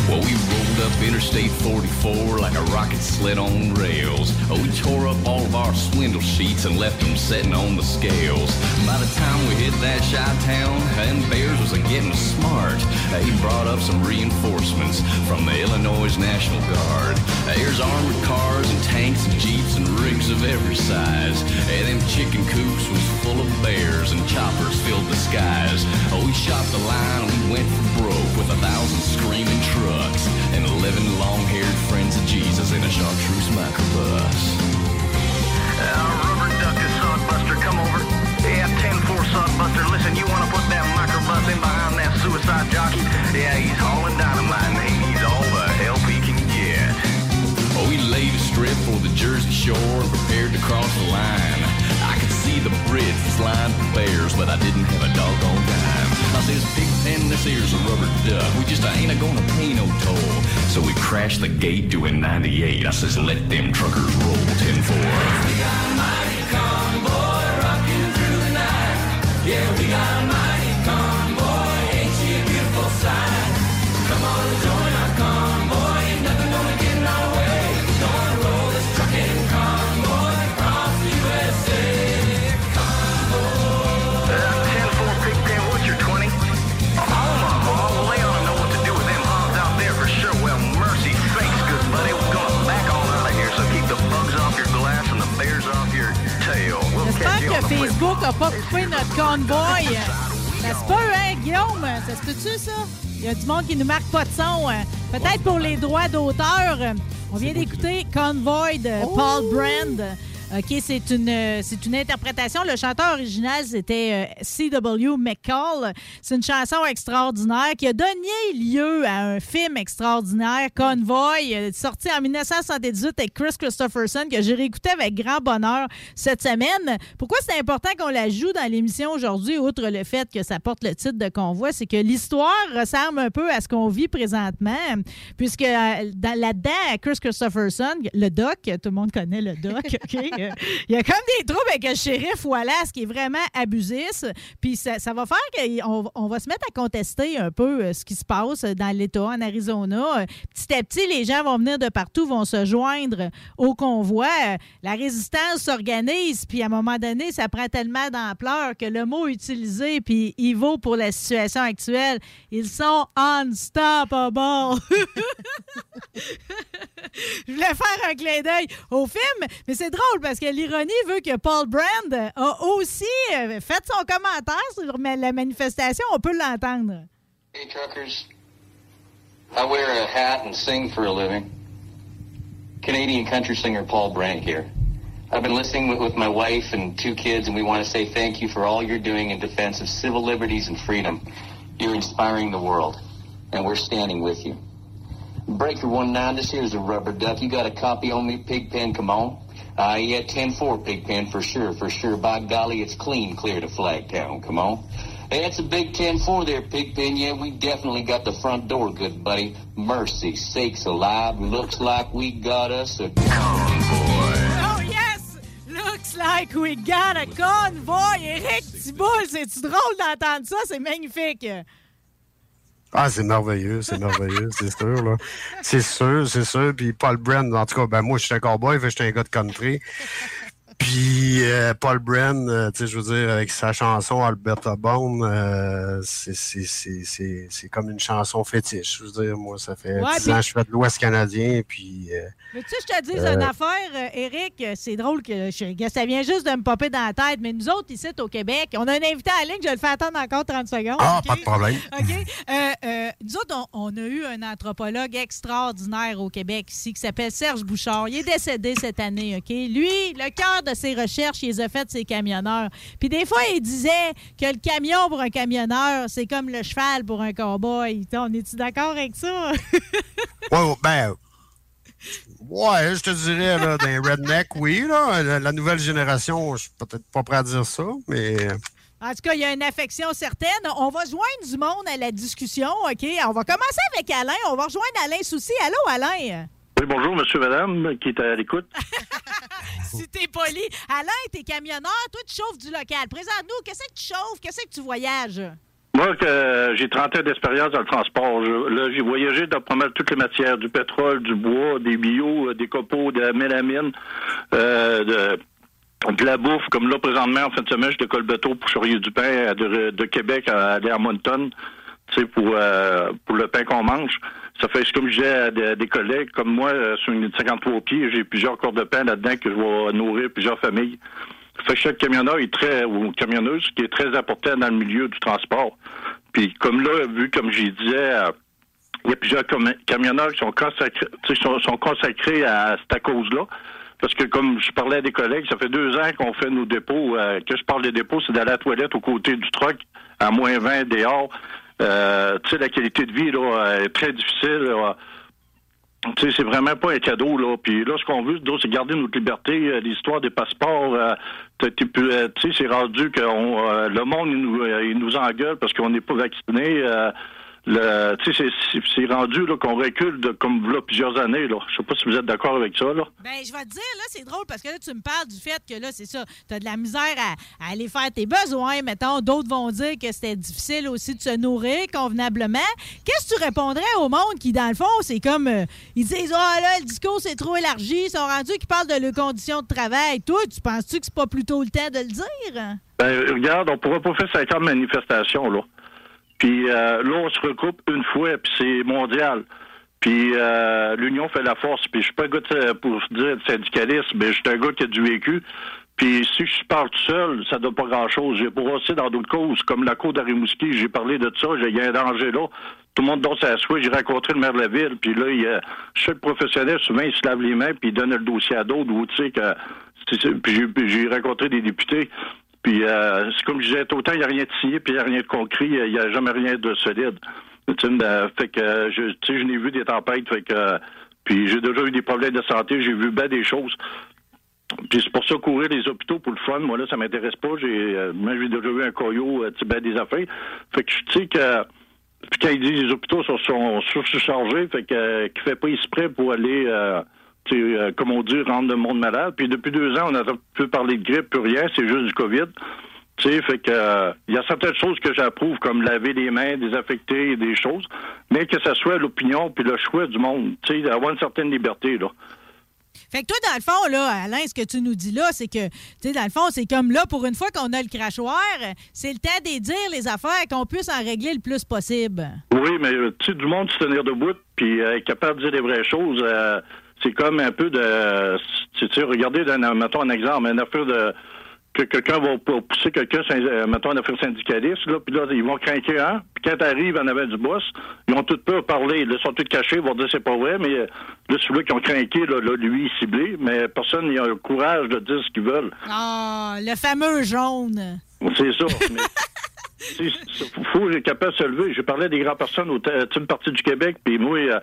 Well, we rolled up Interstate 44 like a rocket sled on rails. Oh, we tore up all of our swindle sheets and left them setting on the scales. By the time we hit that Chi-Town, them bears was getting smart. He brought up some reinforcements from the Illinois National Guard. Uh, here's armored cars and tanks and jeeps and rigs of every size. And them chicken coops was full of bears and choppers filled the skies. Oh, we shot the line and we went for broke with a thousand screaming trucks and 11 long-haired friends of Jesus in a chartreuse microbus. Uh, rubber duck is Sodbuster. Come over. Yeah, 10-4 Sodbuster. Listen, you want to put that microbus in behind that suicide jockey? Yeah, he's hauling dynamite and he needs all the help he can get. Oh, we laid a strip for the Jersey Shore and prepared to cross the line. I could see the bridge was lined with bears, but I didn't have a doggone dime. I says, Big Pen, this here's a rubber duck. Uh, we just ain't a gonna pay no toll. So we crashed the gate doing 98. I says, let them truckers roll 10-4. We got a mighty convoy rocking through the night. Yeah, we got a mighty convoy. Ça se peut, hein, Guillaume? Ça se peut-tu, ça? Il y a du monde qui nous marque pas de son. hein. Peut-être pour les droits d'auteur. On vient d'écouter Convoy de Paul Brand. OK, c'est une, euh, c'est une interprétation. Le chanteur original, c'était euh, C.W. McCall. C'est une chanson extraordinaire qui a donné lieu à un film extraordinaire, Convoy, euh, sorti en 1978 avec Chris Christopherson, que j'ai réécouté avec grand bonheur cette semaine. Pourquoi c'est important qu'on la joue dans l'émission aujourd'hui, outre le fait que ça porte le titre de Convoi, c'est que l'histoire ressemble un peu à ce qu'on vit présentement, puisque dans- là-dedans, Chris Christopherson, le doc, tout le monde connaît le doc, OK? Il y a comme des troubles avec le shérif Wallace qui est vraiment abusif. Puis ça, va faire qu'on on va se mettre à contester un peu euh, ce qui se passe dans l'État, en Arizona. Euh, Petit à petit, les gens vont venir de partout, vont se joindre au convoi. Euh, La résistance s'organise, puis à un moment donné, ça prend tellement d'ampleur que le mot utilisé, puis il vaut pour la situation actuelle. Ils sont unstoppable. Je voulais faire un clin d'œil au film, mais c'est drôle parce que l'ironie veut que Paul Brand a aussi euh, fait son commentaire sur la manifestation. On peut l'entendre. Hey, truckers. I wear a hat and sing for a living. Canadian country singer Paul Brandt here. I've been listening with, with my wife and two kids, and we want to say thank you for all you're doing in defense of civil liberties and freedom. You're inspiring the world, and we're standing with you. Breaker 19, this here's a rubber duck. You got a copy on me, Pigpen? Come on. Uh, yeah, 10-4, Pigpen, for sure, for sure. By golly, it's clean clear to Flagtown. Come on. Hey, it's a big 10-4 there, Pigpen. Yeah, we definitely got the front door good, buddy. Mercy sakes alive. Looks like we got us a convoy. Oh, yes! Looks like we got a convoy. Éric Thibault, c'est-tu drôle d'entendre ça? C'est magnifique. Ah, c'est merveilleux, c'est merveilleux, c'est sûr, là. C'est sûr, c'est sûr. Puis Paul Brand, en tout cas, ben moi, je suis un cowboy, je suis un gars de country. Puis euh, Paul Brand, euh, tu sais, je veux dire, avec sa chanson Alberta Bone, euh, c'est- comme une chanson fétiche. Je veux dire, moi, ça fait Ouais, 10 puis- ans que je fais de l'Ouest canadien, puis... Mais tu sais, je te dis une affaire, Éric, euh, c'est drôle que je- que ça vient juste de me popper dans la tête, mais nous autres, ici, au Québec, on a un invité à la ligne, je le fais attendre encore 30 secondes. Ah, pas de problème. OK? Nous autres, on, on a eu un anthropologue extraordinaire au Québec ici qui s'appelle Serge Bouchard. Il est décédé cette année, OK? Lui, le cœur de ses recherches, il les a fait ses camionneurs. Puis des fois, il disait que le camion pour un camionneur, c'est comme le cheval pour un cowboy. On est-tu d'accord avec ça? Ouais, ouais, ben. Ouais, je te dirais, là, dans les redneck, oui, là. La, la nouvelle génération, je suis peut-être pas prêt à dire ça, mais. En tout cas, il y a une affection certaine. On va joindre du monde à la discussion, OK? On va commencer avec Alain. On va rejoindre Alain Souci. Allô, Alain? Oui, bonjour, monsieur, madame, qui est à l'écoute. si t'es poli. Alain, t'es camionneur. Toi, tu chauffes du local. Présente-nous, qu'est-ce que tu chauffes? Qu'est-ce que tu voyages? Moi, que j'ai 30 ans d'expérience dans le transport. Je- là, j'ai voyagé dans pas mal toutes les matières, du pétrole, du bois, des bio, euh, des copeaux, de la mélamine, euh, de, de la bouffe. Comme là, présentement, en fin de semaine, je décolle bateau pour charrier du pain euh, de, de Québec à à Moncton, sais, pour, euh, pour le pain qu'on mange. Ça fait, comme je disais à des, collègues, comme moi, euh, sur une 53 pieds, j'ai plusieurs corps de pain là-dedans que je vais nourrir plusieurs familles. Fait que chaque camionneur est très, ou camionneuse, qui est très important dans le milieu du transport. Puis comme là, vu comme j'ai disais, euh, il y a plusieurs camionneurs qui sont consacrés, sont, consacrés à cette cause-là. Parce que comme je parlais à des collègues, ça fait deux ans qu'on fait nos dépôts. que je parle des dépôts, c'est d'aller la toilette aux côtés du truck à moins 20 dehors. Euh, tu sais, la qualité de vie là, est très difficile. Tu sais, c'est vraiment pas un cadeau, là. Puis là, ce qu'on veut, c'est garder notre liberté. Euh, L'histoire des passeports, euh, tu sais, c'est rendu que le monde, nous, il nous engueule parce qu'on n'est pas vacciné. Tu sais, c'est- rendu qu'on recule de, comme là, plusieurs années, là. Je sais pas si vous êtes d'accord avec ça, là. Ben, je vais te dire, là, c'est drôle parce que là, tu me parles du fait que là, c'est ça, tu as de la misère à, à aller faire tes besoins, mettons. D'autres vont dire que c'était difficile aussi de se nourrir convenablement. Qu'est-ce que tu répondrais au monde qui, dans le fond, c'est comme. euh, ils disent, ah là, le discours c'est trop élargi, ils sont rendus qui parlent de leurs conditions de travail. Toi, tu penses-tu que c'est pas plutôt le temps de le dire? Ben, regarde, on pourrait pas faire 50 manifestations, là. Puis euh, là, on se regroupe une fois, puis c'est mondial. Puis euh, l'union fait la force. Puis je suis pas un gars pour dire syndicaliste, mais je suis un gars qui a du vécu. Puis si je parle tout seul, ça donne pas grand-chose. J'ai brossé dans d'autres causes, comme la cour d'Arimouski, j'ai parlé de ça, il y a un danger là. Tout le monde donne sa souhait. J'ai rencontré le maire de la ville, puis là, il, euh, professionnel, souvent, il se lave les mains, puis il donne le dossier à d'autres, ou tu sais que... puis j'ai rencontré des députés. Puis euh, c'est comme je disais, autant il n'y a rien de signé, puis il n'y a rien de concret, il n'y a jamais rien de solide. Euh, fait que euh, je, je n'ai vu des tempêtes, fait que euh, puis j'ai déjà eu des problèmes de santé, j'ai vu bien des choses. Puis c'est pour ça courir les hôpitaux pour le fun, moi là, ça m'intéresse pas. J'ai euh, moi j'ai déjà eu un coyot, euh, ben des affaires. Fait que je sais que puis quand ils disent les hôpitaux sont, surchargés, fait que euh, fait pas exprès pour aller euh, tu sais, euh, comme on dit, rendre le monde malade. Puis depuis deux ans, on n'a plus parlé de grippe, plus rien, c'est juste du COVID. Tu sais, fait que euh, il y a certaines choses que j'approuve, comme laver les mains, désinfecter des choses, mais que ça soit l'opinion puis le choix du monde. Tu sais, avoir une certaine liberté, là. Fait que toi, dans le fond, là, Alain, ce que tu nous dis là, c'est que, tu sais, dans le fond, c'est comme là, pour une fois qu'on a le crachoir, c'est le temps de dire les affaires, qu'on puisse en régler le plus possible. Oui, mais euh, tu sais, du monde se tenir debout puis euh, être capable de dire les vraies choses, euh, c'est comme un peu de... Tu sais, regardez, mettons un exemple, une affaire de... Que quelqu'un va pousser quelqu'un, euh, mettons, une affaire syndicaliste, là, puis là, ils vont craquer un, puis quand t'arrives en avant du boss, ils ont tout peur de parler. Ils sont tous cachés, ils vont dire c'est pas vrai, mais euh, là, celui-là qui ont craqué, là, là, lui, ciblé, mais personne n'a le courage de dire ce qu'ils veulent. Ah, le fameux jaune. C'est ça. mais il faut être capable de se lever. J'ai parlé des grandes personnes au t- une partie du Québec, puis moi, euh,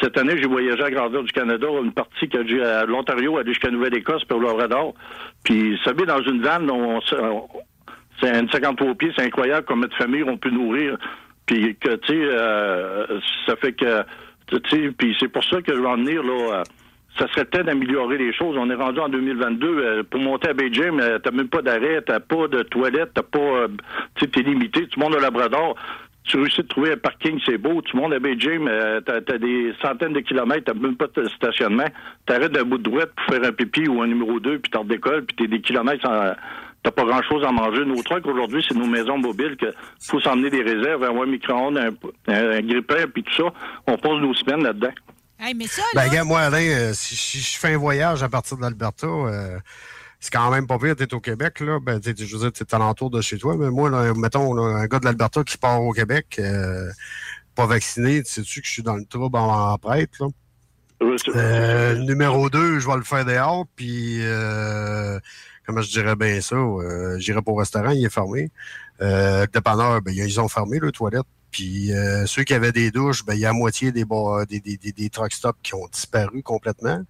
cette année, j'ai voyagé à grandeur du Canada, une partie que j'ai à l'Ontario, aller jusqu'à Nouvelle-Écosse, puis au Labrador. Puis, ça vit dans une vanne, on, c'est une 53 pieds, c'est incroyable comme de famille on peut nourrir. Puis que, tu sais, euh, ça fait que, tu sais, puis c'est pour ça que je vais en venir, là, euh, ça serait peut-être d'améliorer les choses. On est rendu en 2022. euh, pour monter à Beijing, euh, t'as même pas d'arrêt, t'as pas de toilette, t'as pas... tu t'es limité. Tout le monde au Labrador. Tu réussis de trouver un parking, c'est beau. Tout le monde à Beijing, euh, t'as as des centaines de kilomètres, t'as même pas de stationnement. T'arrêtes d'un bout de droite pour faire un pipi ou un numéro 2, puis t'en décolles, puis t'es des kilomètres sans... T'as pas grand-chose à manger. Nos trucs, aujourd'hui, c'est nos maisons mobiles que faut s'emmener des réserves, un micro-ondes, un, un, un grille-pain, puis tout ça. On passe nos semaines là-dedans. Hey, mais ça, Ben, là, gars, moi, Alain, euh, si, si je fais un voyage à partir de l'Alberta, euh, c'est quand même pas pire. T'es au Québec, là. Ben, t'es- je veux dire, t'es alentour de chez toi. Mais moi, là, mettons, là, un gars de l'Alberta qui part au Québec, euh, pas vacciné, sais-tu que je suis dans le trouble en, en prêtre, là? Euh, numéro 2, je vais le faire dehors, puis euh, comment je dirais bien ça, euh, j'irai pas au restaurant, il est fermé. Euh, le dépanneur, ben, ils ont fermé le toilette. Puis euh, ceux qui avaient des douches, ben, il y a la moitié des, des, des, des, truck stops qui ont disparu complètement.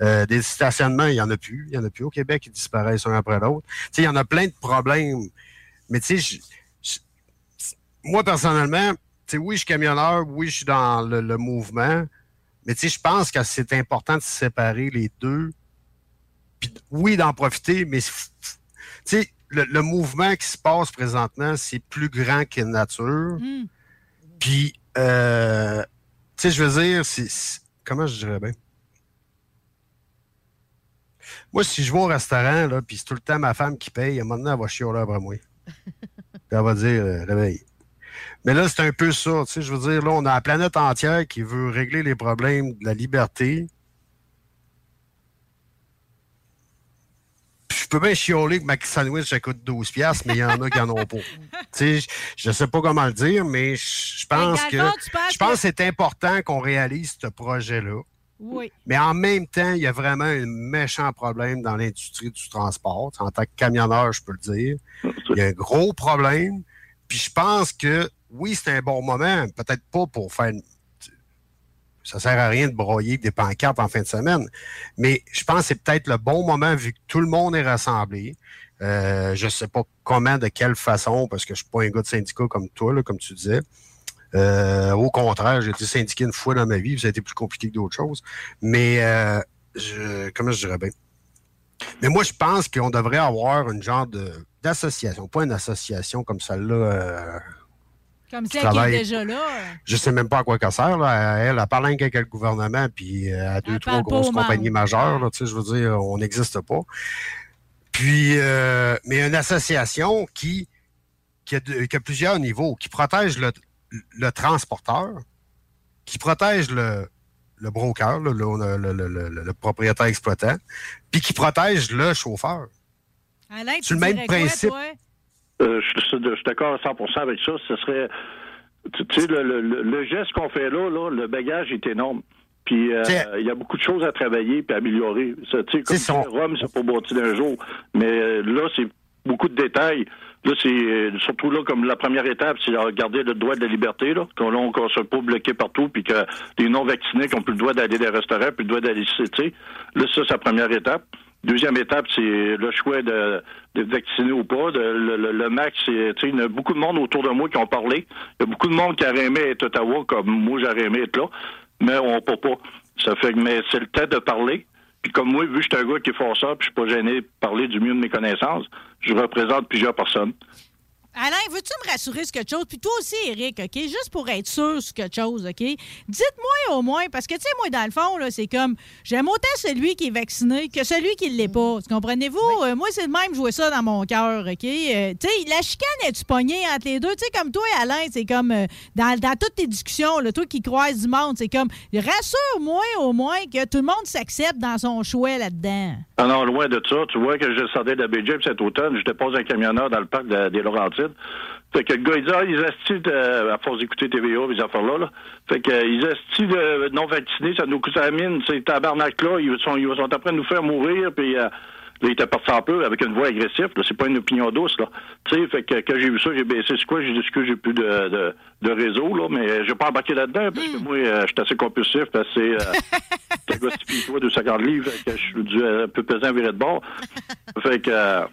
Euh, des stationnements, il y en a plus. Il y en a plus au Québec, ils disparaissent un après l'autre. Il y en a plein de problèmes. Mais tu sais, moi, personnellement, oui, je suis camionneur, oui, je suis dans le, mouvement, mais je pense que c'est important de séparer les deux. Puis oui, d'en profiter, mais le, le mouvement qui se passe présentement, c'est plus grand que nature. Hmm. Puis, euh, tu sais, je veux dire, comment je dirais bien? Moi, si je vais au restaurant, là, puis c'est tout le temps ma femme qui paye, à un moment donné, elle va chialer après moi. Puis elle va dire, euh, réveille. Mais là, c'est un peu ça, tu sais, je veux dire, là, on a la planète entière qui veut régler les problèmes de la liberté. Je peux bien chialer que ma sandwich, ça coûte 12 piastres, mais il y en a qui en ont pas. Tu sais, je- je sais pas comment le dire, mais je pense que je pense que c'est important qu'on réalise ce projet-là. oui. Mais en même temps, il y a vraiment un méchant problème dans l'industrie du transport. En tant que camionneur, je peux le dire. Il y a un gros problème. Puis je pense que, oui, c'est un bon moment. Peut-être pas pour faire... Ça sert à rien de broyer des pancartes en fin de semaine. Mais je pense que c'est peut-être le bon moment vu que tout le monde est rassemblé. Euh, je sais pas comment, de quelle façon, parce que je suis pas un gars de syndicat comme toi, comme tu disais. Euh, au contraire, j'ai été syndiqué une fois dans ma vie, ça a été plus compliqué que d'autres choses. Mais euh, je, comment je dirais bien? Mais moi, je pense qu'on devrait avoir une genre d'association, pas une association comme celle-là. Comme celle qui est déjà là. je sais même pas à quoi qu'elle sert. Là. Elle, elle parle avec le gouvernement, puis euh, à deux, trois grosses membres. compagnies majeures. Là, tu sais, je veux dire, on n'existe pas. Puis, euh, mais une association qui, qui, a, de- qui a plusieurs niveaux, qui protège le, le transporteur, qui protège le, le broker, le, propriétaire exploitant, puis qui protège le chauffeur. Alain, tu C'est le même quoi, principe. Euh, je, suis- je suis d'accord à 100 avec ça. Ce serait, tu tu sais, le, le- geste qu'on fait là, là, le bagage est énorme. Puis euh, il y a beaucoup de choses à travailler puis à améliorer. Tu sais, comme Rome, c'est pas bâti d'un jour. Mais euh, là, c'est beaucoup de détails. Là, c'est surtout là, comme la première étape, c'est de regarder le droit de la liberté, là, qu'on soit pas bloqué partout, puis que les non-vaccinés qui ont plus le droit d'aller dans les restaurants, plus le droit d'aller sais. Là, ça, c'est la première étape. Deuxième étape, c'est le choix de, de vacciner ou pas. Le, le- le max, c'est, il y a beaucoup de monde autour de moi qui ont parlé. Il y a beaucoup de monde qui aurait aimé être Ottawa, comme moi, j'aurais aimé être là, mais on peut pas. Ça fait que, mais c'est le temps de parler. Puis comme moi, vu que je suis un gars qui est fort ça, puis je suis pas gêné de parler du mieux de mes connaissances, je représente plusieurs personnes. Alain, veux-tu me rassurer sur quelque chose? Puis toi aussi, Eric, OK? Juste pour être sûr sur quelque chose, OK? Dites-moi au moins, parce que, tu sais, moi, dans le fond, là, c'est comme, j'aime autant celui qui est vacciné que celui qui ne l'est pas. Comprenez-vous? Euh, moi, c'est le même jouer ça dans mon cœur, OK? Euh, tu sais, la chicane, est-tu pognée entre les deux? Tu sais, comme toi et Alain, c'est comme, euh, dans, dans toutes tes discussions, là, toi qui croises du monde, c'est comme, rassure-moi au moins que tout le monde s'accepte dans son choix là-dedans. Non, loin de ça. Tu vois que je sortais de la BJ cet automne, je dépose un camionneur dans le parc de- des Laurentides. Fait que le gars, ah, ils estiment, euh, à force d'écouter TVA, les affaires-là, là. Fait que, euh, ils estiment de non vaccinés, ça nous coûte la mine, ces tabarnak-là, ils sont, ils sont en train de nous faire mourir, puis, euh, là, il était parti un peu avec une voix agressive, là. C'est pas une opinion douce, là. Tu sais, fait que, quand j'ai vu ça, j'ai baissé, c'est quoi? J'ai dit, que j'ai plus de, de, de réseau, là, mais j'ai pas embarqué là-dedans, parce que moi, euh, j'étais assez compulsif, assez, euh, T'as 6 pieds, 250 livres, je suis dû un peu pesant à virer de bord. Fait que, euh,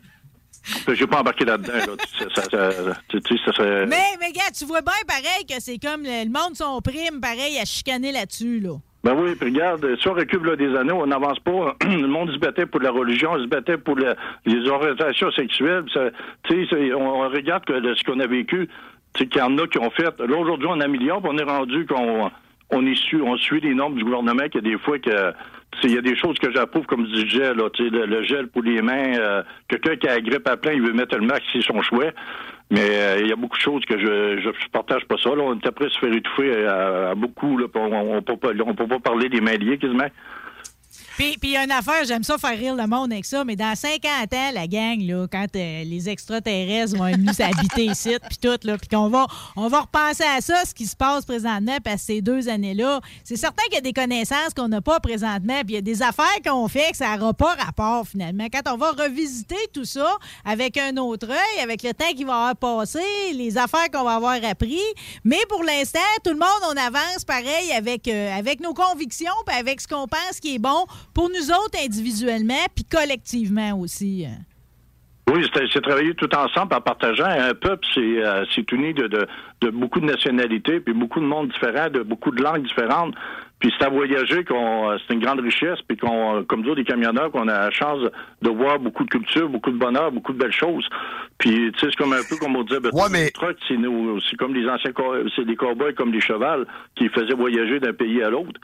j'ai pas embarqué là-dedans, là. Ça, ça, ça. Mais, mais, gars, tu vois bien pareil que c'est comme le, le monde son prime, pareil, à chicaner là-dessus, là. Ben oui, puis regarde, si on recule là, des années, on n'avance pas. le monde se battait pour la religion, on se battait pour le- les orientations sexuelles. Ça- on, on regarde que, de ce qu'on a vécu, qu'il y en a qui ont fait. Là, aujourd'hui, on améliore, puis on est rendu qu'on on su, on suit les normes du gouvernement, qu'il y a des fois que il y a des choses que j'approuve comme du gel, là, le, le gel pour les mains. euh, Quelqu'un qui a la grippe à plein, il veut mettre le masque, c'est son choix. Mais euh, il y a beaucoup de choses que je je partage pas ça. Là, on est après à se faire étouffer à, à beaucoup. Là, on, on peut pas parler des mains liées quasiment. Puis, il y a une affaire, j'aime ça faire rire le monde avec ça, mais dans 50 ans, la gang, là, quand euh, les extraterrestres vont être venus s'habiter ici, puis tout, là, puis qu'on va, on va repenser à ça, ce qui se passe présentement, parce que ces deux années-là, c'est certain qu'il y a des connaissances qu'on n'a pas présentement, puis il y a des affaires qu'on fait que ça n'aura pas rapport, finalement. Quand on va revisiter tout ça avec un autre œil, avec le temps qui va avoir passé, les affaires qu'on va avoir appris, mais pour l'instant, tout le monde, on avance pareil avec, euh, avec nos convictions, puis avec ce qu'on pense qui est bon pour nous autres individuellement, puis collectivement aussi. Oui, c'est travailler tout ensemble en partageant. Un peuple, c'est euh, c'est uni de, de, de beaucoup de nationalités, puis beaucoup de mondes différents, de beaucoup de langues différentes. Puis c'est à voyager qu'on euh, c'est une grande richesse, puis qu'on, euh, comme nous, des camionneurs, qu'on a la chance de voir beaucoup de culture, beaucoup de bonheur, beaucoup de belles choses. Puis tu sais, c'est comme un peu comme on disait, ben, les trucks, c'est nous- c'est comme les anciens, c'est des cowboys comme les chevals qui faisaient voyager d'un pays à l'autre.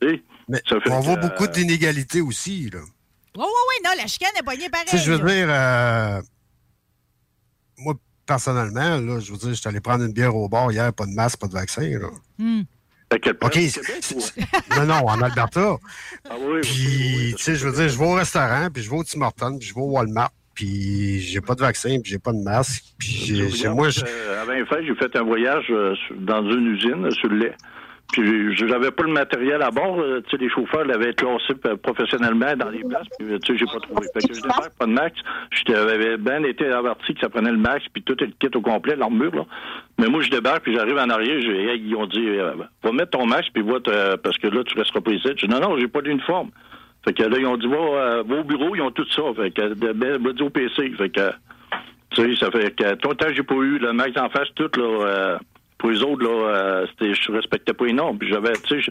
Sais, Mais ça fait on voit beaucoup euh, d'inégalités aussi. Là. Oui, oui, oui, non, la chicane est poignée pareil. Tu sais, je veux là. dire, euh, moi, personnellement, là, je veux dire, j'étais allé prendre une bière au bar hier, pas de masque, pas de vaccin. Là. Hmm. OK. c'est- non, non, en Alberta. Ah Puis, tu sais, je veux dire, je vais au restaurant, puis je vais au Tim Hortons, puis je vais au Walmart, puis j'ai pas de vaccin, puis j'ai pas de masque. Puis, j'ai- j'ai- moi, je- Euh, les fêtes, j'ai fait un voyage euh, dans une usine euh, sur le lait. Puis j'avais pas le matériel à bord. euh, Tu sais, les chauffeurs l'avaient classé euh, professionnellement dans les places. Puis euh, tu sais, j'ai pas trouvé. Fait que je débarque pas de max. J'avais bien été averti que ça prenait le max, puis tout est le kit au complet, l'armure, là. Mais moi, je débarque, puis j'arrive en arrière. ils ont dit, va mettre ton max, puis va te- parce que là, tu resteras pas ici. Je dis, non, non, j'ai pas d'uniforme. Fait que là, ils ont dit, va, va au bureau, ils ont tout ça. Fait que, de- ben, va dire au PC. Fait que, tu sais, ça fait que tout le temps, j'ai pas eu le max en face, tout, là. euh, pour les autres, là, euh, je respectais pas les normes. Puis j'avais, tu sais,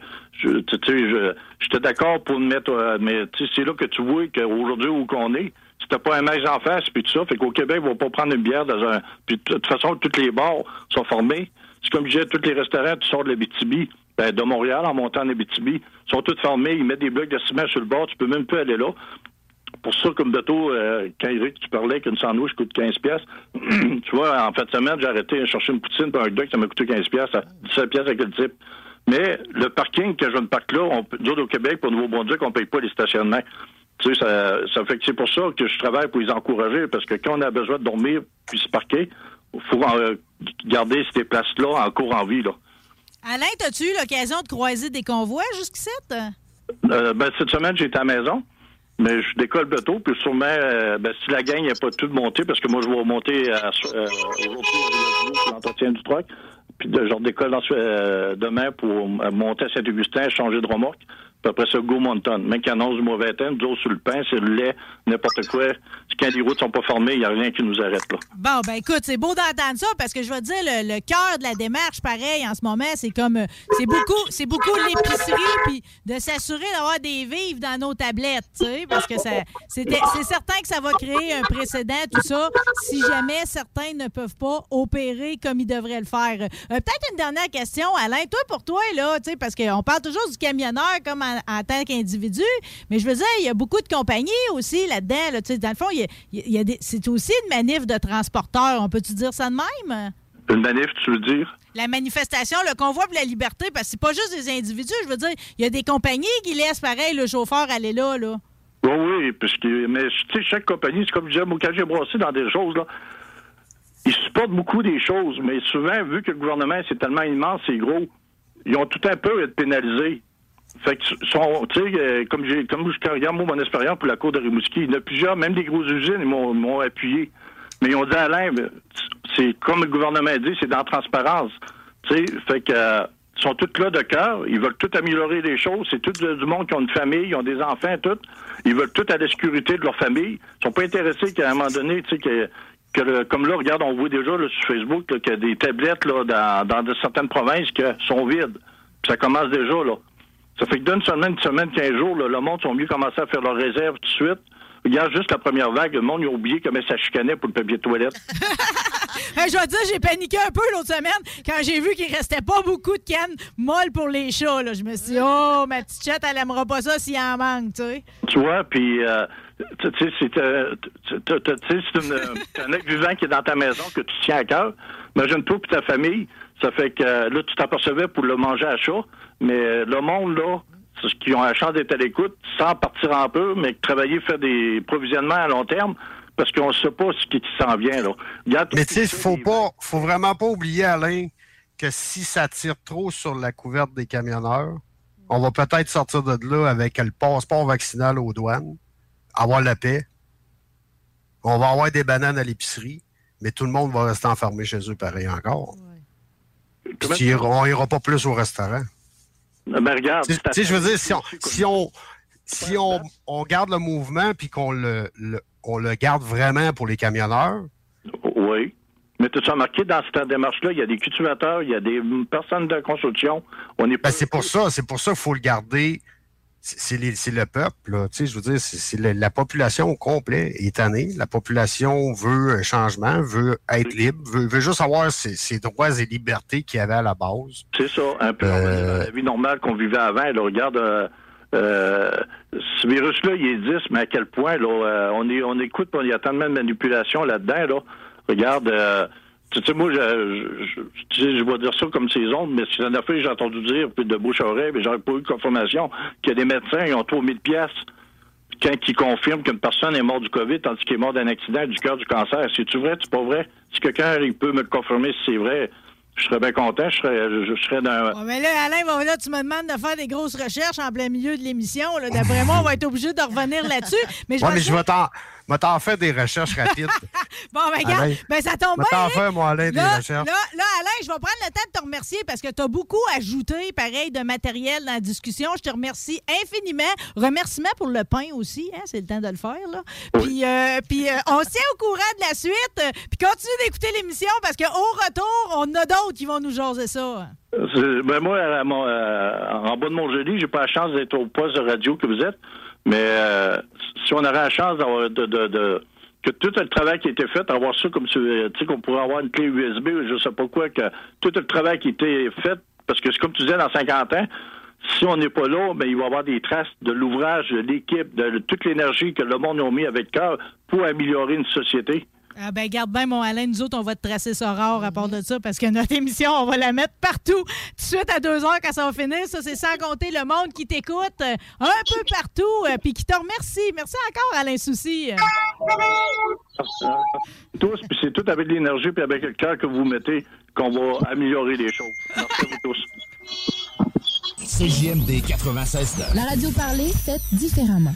j'étais d'accord pour le mettre, euh, mais c'est là que tu vois qu'aujourd'hui, où qu'on est, c'était pas un max en face, puis tout ça. Fait qu'au Québec, ils vont pas prendre une bière dans un. Puis de toute façon, tous les bars sont formés. C'est comme je disais, tous les restaurants, tu sors de l'Abitibi, ben, de Montréal en montant en Abitibi, sont tous formés. Ils mettent des blocs de ciment sur le bord. Tu peux même pas aller là. Pour ça, comme de tôt, euh, quand Eric, tu parlais qu'une sandwich coûte 15 pièces, tu vois, en fin de semaine, j'ai arrêté de chercher une poutine pour un dog, ça m'a coûté 15 pièces, 17 pièces avec le type. Mais le parking que je ne parque là, on, peut- nous autres, au Québec, pour Nouveau-Brunswick, on ne paye pas les stationnements. Tu sais, ça, ça fait que c'est pour ça que je travaille pour les encourager, parce que quand on a besoin de dormir puis se parquer, il faut euh, garder ces places-là en cours en vie, là. Alain, as-tu eu l'occasion de croiser des convois jusqu'ici? Euh, ben, cette semaine, j'étais à la maison, mais je décolle bientôt, puis sûrement, euh, ben, si la gang n'est pas toute montée, parce que moi, je vais monter à, euh, aujourd'hui, l'entretien du truck, puis de, je redécolle euh, demain pour monter à Saint-Augustin, changer de remorque, Après ça, go Moncton. Même qui annonce du mauvais temps, nous autres, sur le pain, c'est le lait, n'importe quoi. Quand les routes sont pas formées, il n'y a rien qui nous arrête, là. Bon, ben écoute, c'est beau d'entendre ça parce que je vais dire, le, cœur de la démarche, pareil, en ce moment, c'est comme. euh, C'est beaucoup, beaucoup l'épicerie, puis de s'assurer d'avoir des vivres dans nos tablettes, tu sais, parce que ça, c'est certain que ça va créer un précédent, tout ça, si jamais certains ne peuvent pas opérer comme ils devraient le faire. Euh, Peut-être une dernière question, Alain. Toi, pour toi, là, tu sais, parce qu'on parle toujours du camionneur comme en, en tant qu'individu, mais je veux dire, il y a beaucoup de compagnies aussi là-dedans. Là, dans le fond, il y a- il y a des- c'est aussi une manif de transporteurs. On peut-tu dire ça de même? Une manif, tu veux dire? La manifestation, le convoi pour la liberté, parce que c'est pas juste des individus. Je veux dire, il y a des compagnies qui laissent pareil le chauffeur aller là. là. Oui, oui, parce que, mais tu sais, chaque compagnie, c'est comme je disais, moi, quand j'ai brossé dans des choses, là, ils supportent beaucoup des choses, mais souvent, vu que le gouvernement, c'est tellement immense, c'est gros, ils ont tout un peu à être pénalisés. Fait que, sont, euh, comme comme je regarde, moi, mon expérience pour la Cour de Rimouski, il y en a plusieurs, même des grosses usines, ils m'ont, appuyé. Mais ils ont dit, Alain, ben, c'est comme le gouvernement dit, c'est dans la transparence. Tu sais, fait que, euh, ils sont tous là de cœur, ils veulent tout améliorer les choses, c'est tout du monde qui ont une famille, ils ont des enfants, tout. Ils veulent tout à la sécurité de leur famille. Ils sont pas intéressés qu'à un moment donné, tu sais, que, que le- comme là, regarde, on voit déjà là, sur Facebook qu'il y a des tablettes là, dans, dans de certaines provinces qui sont vides. Puis ça commence déjà, là. Ça fait que d'une semaine, une semaine, quinze jours, là, le monde sont mieux commencer à faire leurs réserves tout de suite. Regarde juste la première vague, le monde ils ont oublié comment ça chicanait pour le papier de toilette. Je vais te dire, j'ai paniqué un peu l'autre semaine quand j'ai vu qu'il restait pas beaucoup de cannes molles pour les chats. Là. Je me suis dit, oh, ma petite chatte, elle aimera pas ça s'il en manque, tu sais. Tu vois, puis, euh, tu sais, c'est euh, euh, c'est un être vivant qui est dans ta maison, que tu tiens à cœur. Imagine-toi puis ta famille, ça fait que là, tu t'apercevais pour le manger à chat, mais euh, le monde, là, c'est ce qui ont la chance d'être à l'écoute, sans partir en peu, mais travailler, faire des provisionnements à long terme, parce qu'on ne sait pas ce qui, qui s'en vient, là. Mais tu sais, faut pas, faut vraiment pas oublier, Alain, que si ça tire trop sur la couverte des camionneurs, on va peut-être sortir de là avec le passeport vaccinal aux douanes, avoir la paix. On va avoir des bananes à l'épicerie, mais tout le monde va rester enfermé chez eux pareil encore. Puis tu iras- on ira pas plus au restaurant. Ben, regarde, Tu sais, je veux dire, si on, si on, si on, on garde le mouvement puis qu'on le, le- on le garde vraiment pour les camionneurs, Oui. Mais tu as remarqué, dans cette démarche-là, il y a des cultivateurs, il y a des personnes de construction. On est Ben, c'est pour ça, c'est pour ça qu'il faut le garder. C'est le peuple, là. Tu sais, je veux dire, c'est la, la population au complet est tannée. La population veut un changement, veut être libre, veut, veut juste avoir ses, ses droits et libertés qu'il y avait à la base. C'est ça, un peu dans la vie normale qu'on vivait avant. Là, regarde, euh, euh, ce virus-là, il existe, mais à quel point là, euh, on, est, on écoute, il y a tellement de manipulation là-dedans. Là. Regarde, euh, tu sais, moi, je, je, tu sais, je vais dire ça comme ces ondes, mais c'est une affaire que j'ai entendu dire, puis de bouche à oreille, mais j'aurais pas eu de confirmation, qu'il y a des médecins, ils ont 3000 pièces quand ils confirment qu'une personne est morte du COVID, tandis qu'il est mort d'un accident du cœur, du cancer. C'est-tu vrai, c'est pas vrai? Si quelqu'un il peut me confirmer si c'est vrai, je serais bien content, je serais, je, je serais d'un... Ouais, mais là, Alain, bon, là, tu me demandes de faire des grosses recherches en plein milieu de l'émission. D'après moi, on va être obligé de revenir là-dessus. Mais je Ouais, mais je vais t'en faire des recherches rapides. Bon, ben, regarde, ben, ça tombe bien. t'en hein? faire, moi, Alain, des là, recherches. Là, là, Alain, je vais prendre le temps de te remercier parce que tu as beaucoup ajouté, pareil, de matériel dans la discussion. Je te remercie infiniment. Remerciement pour le pain aussi, hein? c'est le temps de le faire. Là. Puis, euh, puis euh, on se tient au courant de la suite. Puis continue d'écouter l'émission parce qu'au retour, on a d'autres qui vont nous jaser ça. Ben moi, à mon- euh, en bas de mon jeudi, j'ai pas la chance d'être au poste de radio que vous êtes, mais euh, si on aurait la chance d'avoir de, de, de- que tout le travail qui a été fait, avoir ça comme euh, tu sais, qu'on pourrait avoir une clé USB, ou je sais pas quoi, que tout le travail qui a été fait, parce que c'est comme tu disais, dans 50 ans, si on n'est pas là, ben, il va y avoir des traces de l'ouvrage, de l'équipe, de toute l'énergie que le monde a mis avec cœur pour améliorer une société. Ah ben garde bien mon Alain, nous autres, on va te tracer ça rare à part de ça parce que notre émission, on va la mettre partout tout de suite à deux heures quand ça va finir. Ça, c'est sans compter le monde qui t'écoute euh, un peu partout euh, puis qui te remercie. Merci encore, Alain Souci. Tous, puis c'est tout avec l'énergie puis avec le cœur que vous mettez qu'on va améliorer les choses. Merci à vous tous. CJMD 96 La radio parlée, faite différemment.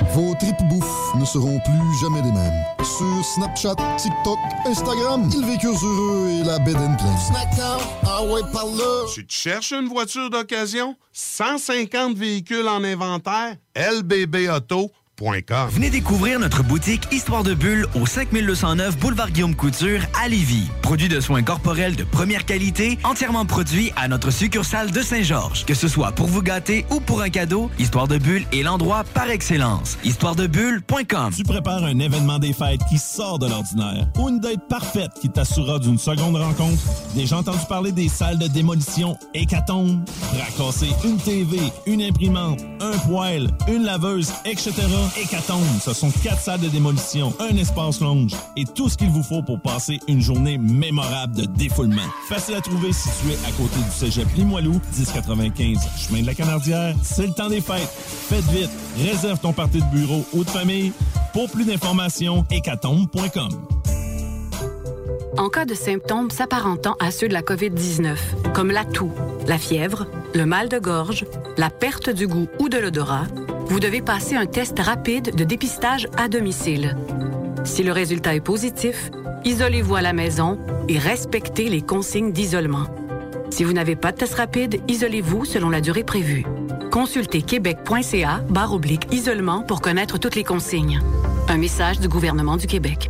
Vos tripes bouffe ne seront plus jamais les mêmes. Sur Snapchat, TikTok, Instagram, ils vécurent heureux et la bed and ah ouais, par là. Tu te cherches une voiture d'occasion? 150 véhicules en inventaire? Venez découvrir notre boutique Histoire de Bulle au 5209 Boulevard Guillaume Couture à Lévis. Produit de soins corporels de première qualité, entièrement produit à notre succursale de Saint-Georges. Que ce soit pour vous gâter ou pour un cadeau, Histoire de Bulle est l'endroit par excellence. Histoiredebulle.com. Tu prépares un événement des fêtes qui sort de l'ordinaire ou une date parfaite qui t'assurera d'une seconde rencontre. Déjà entendu parler des salles de démolition Hécatombe? Racasser une TV, une imprimante, un poêle, une laveuse, etc. Hécatombe, ce sont quatre salles de démolition, un espace lounge et tout ce qu'il vous faut pour passer une journée mémorable de défoulement. Facile à trouver situé à côté du cégep Limoilou, 1095 chemin de la Canardière. C'est le temps des fêtes. Faites vite, réserve ton parti de bureau ou de famille. Pour plus d'informations, hécatombe.com. En cas de symptômes s'apparentant à ceux de la COVID-19, comme la toux, la fièvre, le mal de gorge, la perte du goût ou de l'odorat, vous devez passer un test rapide de dépistage à domicile. Si le résultat est positif, isolez-vous à la maison et respectez les consignes d'isolement. Si vous n'avez pas de test rapide, isolez-vous selon la durée prévue. Consultez québec.ca barre oblique isolement pour connaître toutes les consignes. Un message du gouvernement du Québec.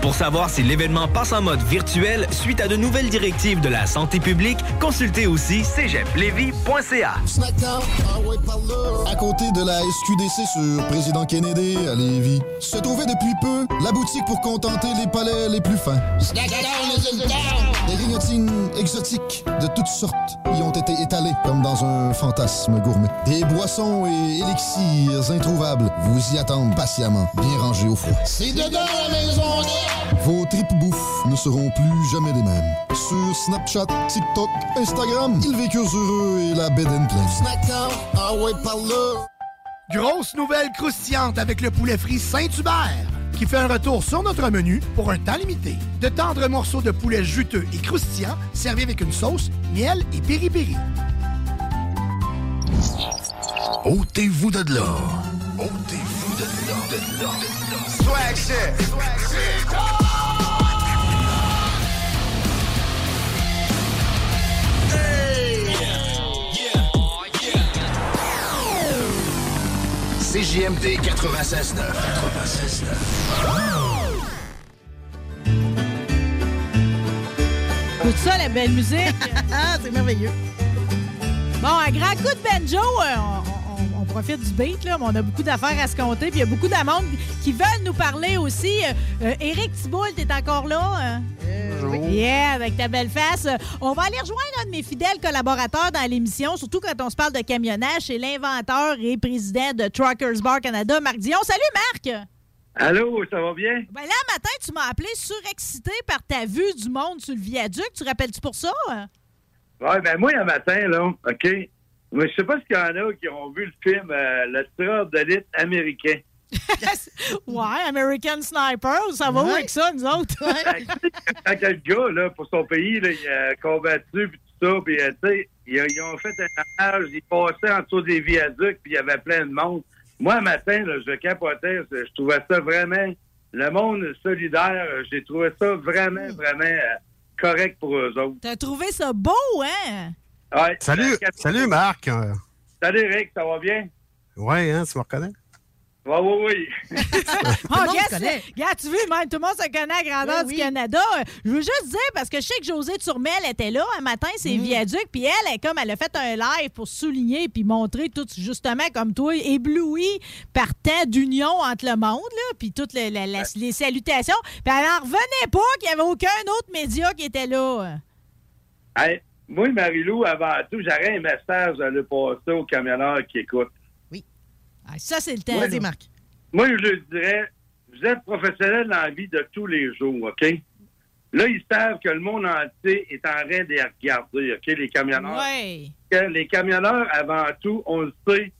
Pour savoir si l'événement passe en mode virtuel suite à de nouvelles directives de la santé publique, consultez aussi cégeplevy.ca. À côté de la SQDC sur Président Kennedy à Lévis, se trouvait depuis peu la boutique pour contenter les palais les plus fins. Des grignotines exotiques de toutes sortes y ont été étalées comme dans un fantasme gourmet. Des boissons et élixirs introuvables vous y attendent patiemment, bien rangés au froid. C'est dedans la maison Vos tripes bouffe ne seront plus jamais les mêmes. Sur Snapchat, TikTok, Instagram, ils vécurent heureux et la bed and pleine. Snackdown, ah ouais, par là. Grosse nouvelle croustillante avec le poulet frit Saint-Hubert qui fait un retour sur notre menu pour un temps limité. De tendres morceaux de poulet juteux et croustillants servis avec une sauce, miel et piri-piri. Ôtez-vous de là. Ôtez-vous De là. Swag shit. CJMD 96.9. 96.9. Écoute ça, la belle musique? c'est merveilleux. Bon, un grand coup de banjo, euh, on profite du beat, là, mais on a beaucoup d'affaires à se compter. Puis il y a beaucoup d'amende qui veulent nous parler aussi. Euh, euh, Éric Thibault, t'es encore là? hein? Yeah, avec ta belle face. On va aller rejoindre un de mes fidèles collaborateurs dans l'émission, surtout quand on se parle de camionnage. C'est l'inventeur et président de Truckers Bar Canada, Marc Dion. Salut, Marc! Allô, ça va bien? Ben là, matin, tu m'as appelé surexcité par ta vue du monde sur le viaduc. Tu rappelles-tu pour ça? Ouais, ben moi, un matin, là, OK? Mais je sais pas s'il y en a qui ont vu le film euh, Le tireur de l'élite américain. Ouais, American Sniper, ça va où avec ça, nous autres? Quand que le gars, là, pour son pays, là, il a combattu, puis tout ça, puis, euh, tu sais, ils, ils ont fait un hommage, ils passaient en dessous des viaducs, puis il y avait plein de monde. Moi, un matin, là, je capotais, je trouvais ça vraiment, le monde solidaire, j'ai trouvé ça vraiment, vraiment euh, correct pour eux autres. T'as trouvé ça beau, hein? Ouais, Salut, ben, salut Marc. Salut, Eric, ça va bien? Ouais, hein, tu me reconnais? Oui, oui, oui. Oh, monde regarde, tu veux, même tout le monde se connaît à la grandeur Oui, du oui. Canada. Je veux juste dire, parce que je sais que Josée Turmel était là un matin, c'est Mm. Viaduc, puis elle, elle, comme elle a fait un live pour souligner puis montrer tout, justement, comme toi, ébloui par tant d'union entre le monde, là, puis toutes les, salutations. Puis elle en revenait pas qu'il n'y avait aucun autre média qui était là. Hey, moi, Marie-Lou, avant tout, j'aurais un message à le passer aux camionneurs qui écoutent. Ah, ça, c'est le. Ouais, là. Marc. Moi, je leur dirais, vous êtes professionnels dans la vie de tous les jours, OK? Là, ils savent que le monde entier est en train de les regarder, OK, les camionneurs. Que les camionneurs, avant tout, on le sait,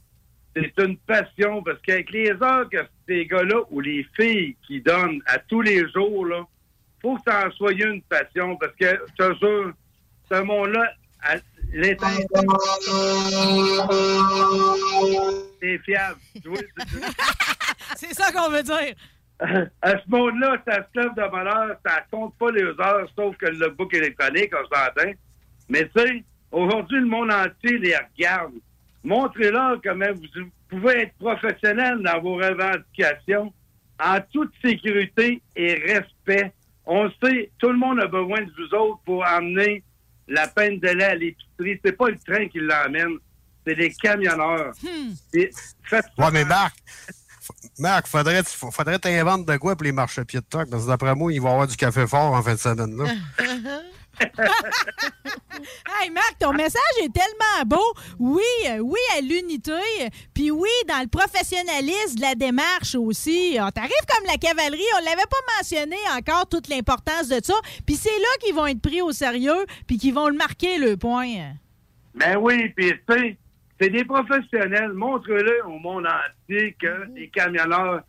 c'est une passion parce qu'avec les heures que ces gars-là ou les filles qui donnent à tous les jours, là, faut que ça en soit une passion parce que, je te jure, ce monde-là, l'étincelle, c'est fiable. C'est ça qu'on veut dire. à ce monde-là, ça se lève de bonheur, ça compte pas les heures, sauf que le book électronique, on s'entend. Mais tu sais, aujourd'hui, le monde entier les regarde. Montrez-leur comment vous pouvez être professionnel dans vos revendications, en toute sécurité et respect. On sait, tout le monde a besoin de vous autres pour emmener la peine de lait à l'épicerie. C'est pas le train qui l'emmène, c'est les camionneurs. Faites Ouais, mais Marc, Marc, faudrait, faudrait t'inventer de quoi pour les marchés pieds de truck, parce que d'après moi, il va y avoir du café fort en fin de semaine. Là. Hey Marc, ton message est tellement beau. Oui, oui à l'unité, puis oui dans le professionnalisme de la démarche aussi. On t'arrive comme la cavalerie, on l'avait pas mentionné encore toute l'importance de ça. Puis c'est là qu'ils vont être pris au sérieux, puis qu'ils vont le marquer le point. Ben oui, puis tu sais, c'est des professionnels. Montre-le au monde entier que les camionneurs,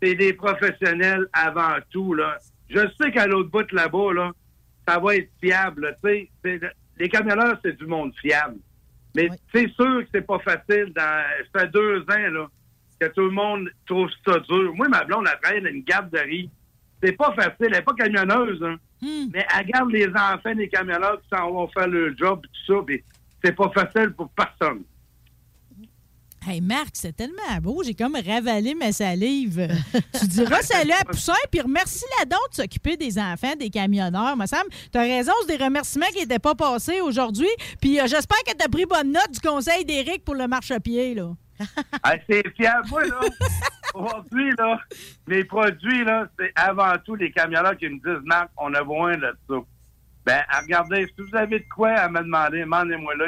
c'est des professionnels avant tout. Là. Je sais qu'à l'autre bout là-bas, là, ça va être fiable. tu sais. C'est- Les camionneurs, c'est du monde fiable. Mais c'est sûr que c'est pas facile. Dans, ça fait deux ans là, que tout le monde trouve ça dur. Moi, ma blonde, elle travaille dans une garderie. C'est pas facile. Elle n'est pas camionneuse, hein. mais elle garde les enfants des camionneurs qui s'en vont faire le job et tout ça. c'est pas facile pour personne. Hey Marc, c'est tellement beau, j'ai comme ravalé ma salive. tu diras salut à Poussin, puis remercie la donc de s'occuper des enfants, des camionneurs. Moi, Sam, t'as raison, c'est des remerciements qui n'étaient pas passés aujourd'hui. Puis euh, j'espère que t'as pris bonne note du conseil d'Éric pour le marchepied, là. Ah, c'est fiable. Moi, là, aujourd'hui, là, les produits, là, c'est avant tout les camionneurs qui me disent, Marc, on a besoin de ça. Ben, regardez, si vous avez de quoi à me demander, demandez-moi là.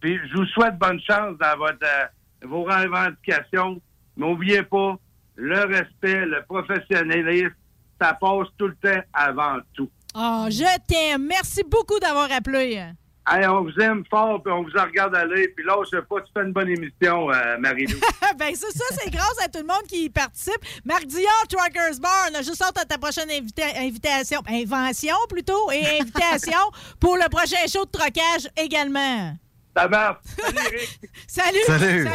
Puis, je vous souhaite bonne chance dans votre, euh, vos revendications. Mais n'oubliez pas, le respect, le professionnalisme, ça passe tout le temps avant tout. Oh, je t'aime. Merci beaucoup d'avoir appelé. Hey, on vous aime fort, puis on vous en regarde aller. Puis là, je sais pas, tu fais une bonne émission, euh, Marie-Lou. ben, c'est ça, c'est grâce à tout le monde qui y participe. Marc Dion, Truckers Bar, on a juste hâte à ta prochaine invita- invitation, invention plutôt, et invitation pour le prochain show de trocage également. Ça marche. Salut! Salut.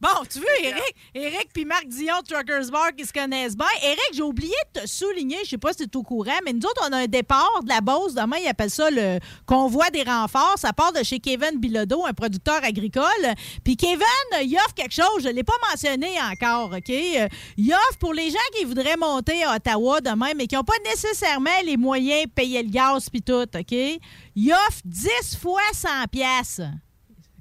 Bon, tu veux, Eric? Eric puis Marc Dion, Truckers Bar, qui se connaissent bien. Eric, j'ai oublié de te souligner, je sais pas si tu es au courant, mais nous autres, on a un départ de la Beauce. Demain, ils appellent ça le convoi des renforts. Ça part de chez Kevin Bilodeau, un producteur agricole. Puis Kevin, il offre quelque chose, je ne l'ai pas mentionné encore, OK? Il offre pour les gens qui voudraient monter à Ottawa demain, mais qui n'ont pas nécessairement les moyens de payer le gaz puis tout, OK? Il offre 10 fois 100 pièces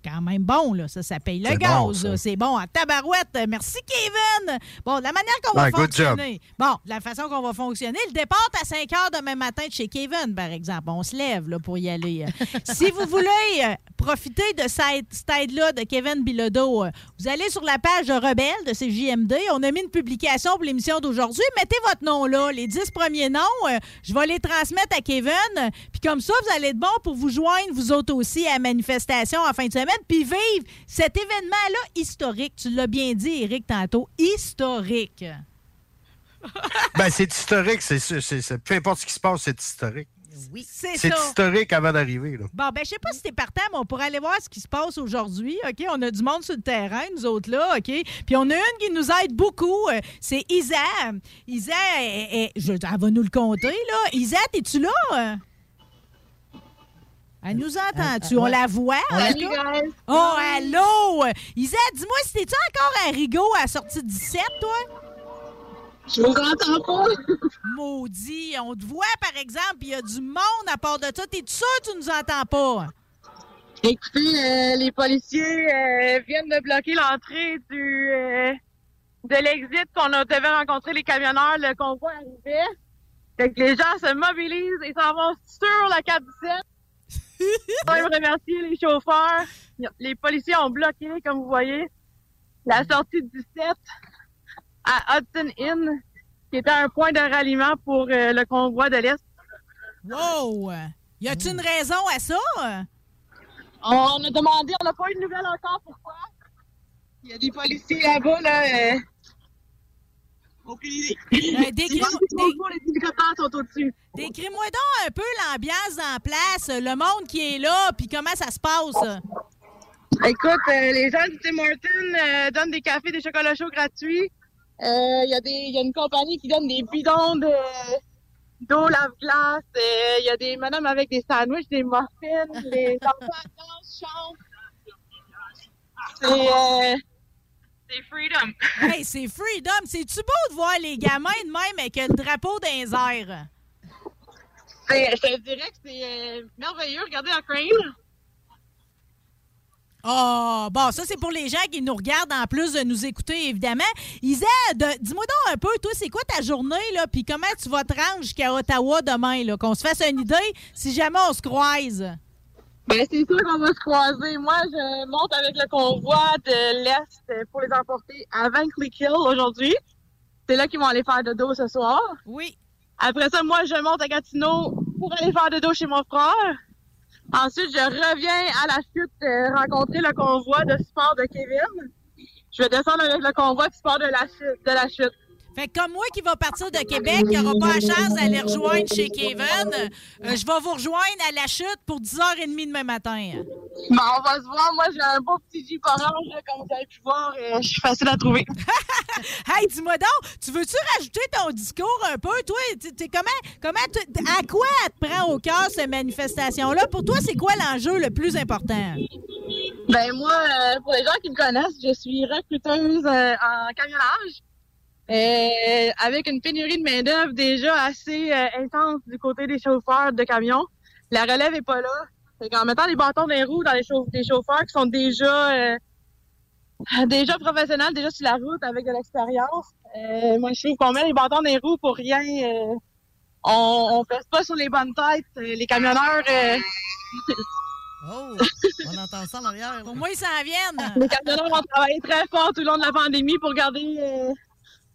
quand même bon, là. Ça, ça paye le gaz. bon. C'est bon en tabarouette. Merci, Kevin. Bon, la manière qu'on va Ouais, fonctionner. Bon, la façon qu'on va fonctionner, le départ à 5 heures demain matin de chez Kevin, par exemple. On se lève là, pour y aller. si vous voulez euh, profiter de cette, cette aide-là de Kevin Bilodeau, euh, vous allez sur la page Rebelle de CJMD. On a mis une publication pour l'émission d'aujourd'hui. Mettez votre nom là. Les 10 premiers noms, euh, je vais les transmettre à Kevin. Puis comme ça, vous allez être bon pour vous joindre, vous autres aussi, à la manifestation en fin de semaine, puis vivre cet événement-là historique. Tu l'as bien dit, Eric, tantôt. Historique. Ben, c'est historique. c'est c'est- peu importe ce qui se passe, c'est historique. Oui, c'est C'est historique avant d'arriver. là. Bon, ben, je sais pas si t'es partant, mais on pourrait aller voir ce qui se passe aujourd'hui, OK? On a du monde sur le terrain, nous autres, là, OK? Puis on a une qui nous aide beaucoup, euh, c'est Isa. Isa, elle, elle- je- elle va nous le compter, là. Isa, es-tu là? Elle nous entend-tu? Euh, On ouais. la voit? On la- tout cas? Oh, allô! Isa, dis-moi si t'es-tu encore à Rigaud à la sortie 17, toi? Je vous entends pas. Maudit, on te voit, par exemple, il y a du monde à part de ça. T'es sûr que tu nous entends pas? Écoutez, euh, les policiers euh, viennent de bloquer l'entrée du euh, de l'exit qu'on devait rencontrer les camionneurs. Le convoi arrivait. Fait que les gens se mobilisent et s'en vont sur la 417. Je voudrais remercier les chauffeurs. Les policiers ont bloqué, comme vous voyez, la sortie du 17 à Hudson Inn, qui était un point de ralliement pour euh, le convoi de l'Est. Wow! Y a-tu une raison à ça? On a demandé, on n'a pas eu de nouvelles encore. Pourquoi? Il y a des policiers là-bas, là. Euh... Aucune idée. Euh, décris-moi- donc un peu l'ambiance en place, le monde qui est là, puis comment ça se passe. Écoute, euh, les gens du Tim Hortons euh, donnent des cafés, des chocolats chauds gratuits. Euh, Il y, a des- il y a une compagnie qui donne des bidons de- d'eau lave-glace. Euh, Il y a des madames avec des sandwichs, des muffins. Les enfants dansent, chantent. C'est euh, c'est freedom. Hey, c'est freedom. C'est-tu beau de voir les gamins de même avec le drapeau les airs? C'est- Je te dirais que c'est euh, merveilleux. Regardez la crane. Oh, bon, ça, c'est pour les gens qui nous regardent en plus de nous écouter, évidemment. Isa, dis-moi donc un peu, toi, c'est quoi ta journée, là, puis comment tu vas te rendre jusqu'à Ottawa demain, là, qu'on se fasse une idée si jamais on se croise? Ben, c'est sûr qu'on va se croiser. Moi, je monte avec le convoi de l'Est pour les emporter à Van Cleek Hill aujourd'hui. C'est là qu'ils vont aller faire de dos ce soir. Oui. Après ça, moi, je monte à Gatineau pour aller faire de dos chez mon frère. Ensuite, je reviens à la chute rencontrer le convoi de sport de Kevin. Je vais descendre avec le convoi de la chute. De la chute. Fait que comme moi qui va partir de Québec, qui n'aura pas la chance d'aller rejoindre chez Kevin, euh, je vais vous rejoindre à la chute pour 10h30 demain matin. Bon, on va se voir. Moi, j'ai un beau petit Jeep orange, là, comme vous avez pu voir. euh, je suis facile à trouver. Hey, dis-moi donc, tu veux-tu rajouter ton discours un peu? Toi, t'es- comment, comment à quoi elle te prend au cœur cette manifestation-là? Pour toi, c'est quoi l'enjeu le plus important? Ben moi, euh, pour les gens qui me connaissent, je suis recruteuse euh, en camionnage. Euh, avec une pénurie de main-d'œuvre déjà assez euh, intense du côté des chauffeurs de camions. La relève est pas là. Fait qu'en mettant les bâtons les roues dans les chauff- des chauffeurs qui sont déjà euh, déjà professionnels, déjà sur la route avec de l'expérience. euh, moi, je trouve qu'on met les bâtons les roues pour rien. euh, on, on pèse pas sur les bonnes têtes. Euh, Les camionneurs. euh, Oh, on entend ça en arrière. Pour moi, ils s'en viennent. Les camionneurs ont travaillé très fort tout le long de la pandémie pour garder euh,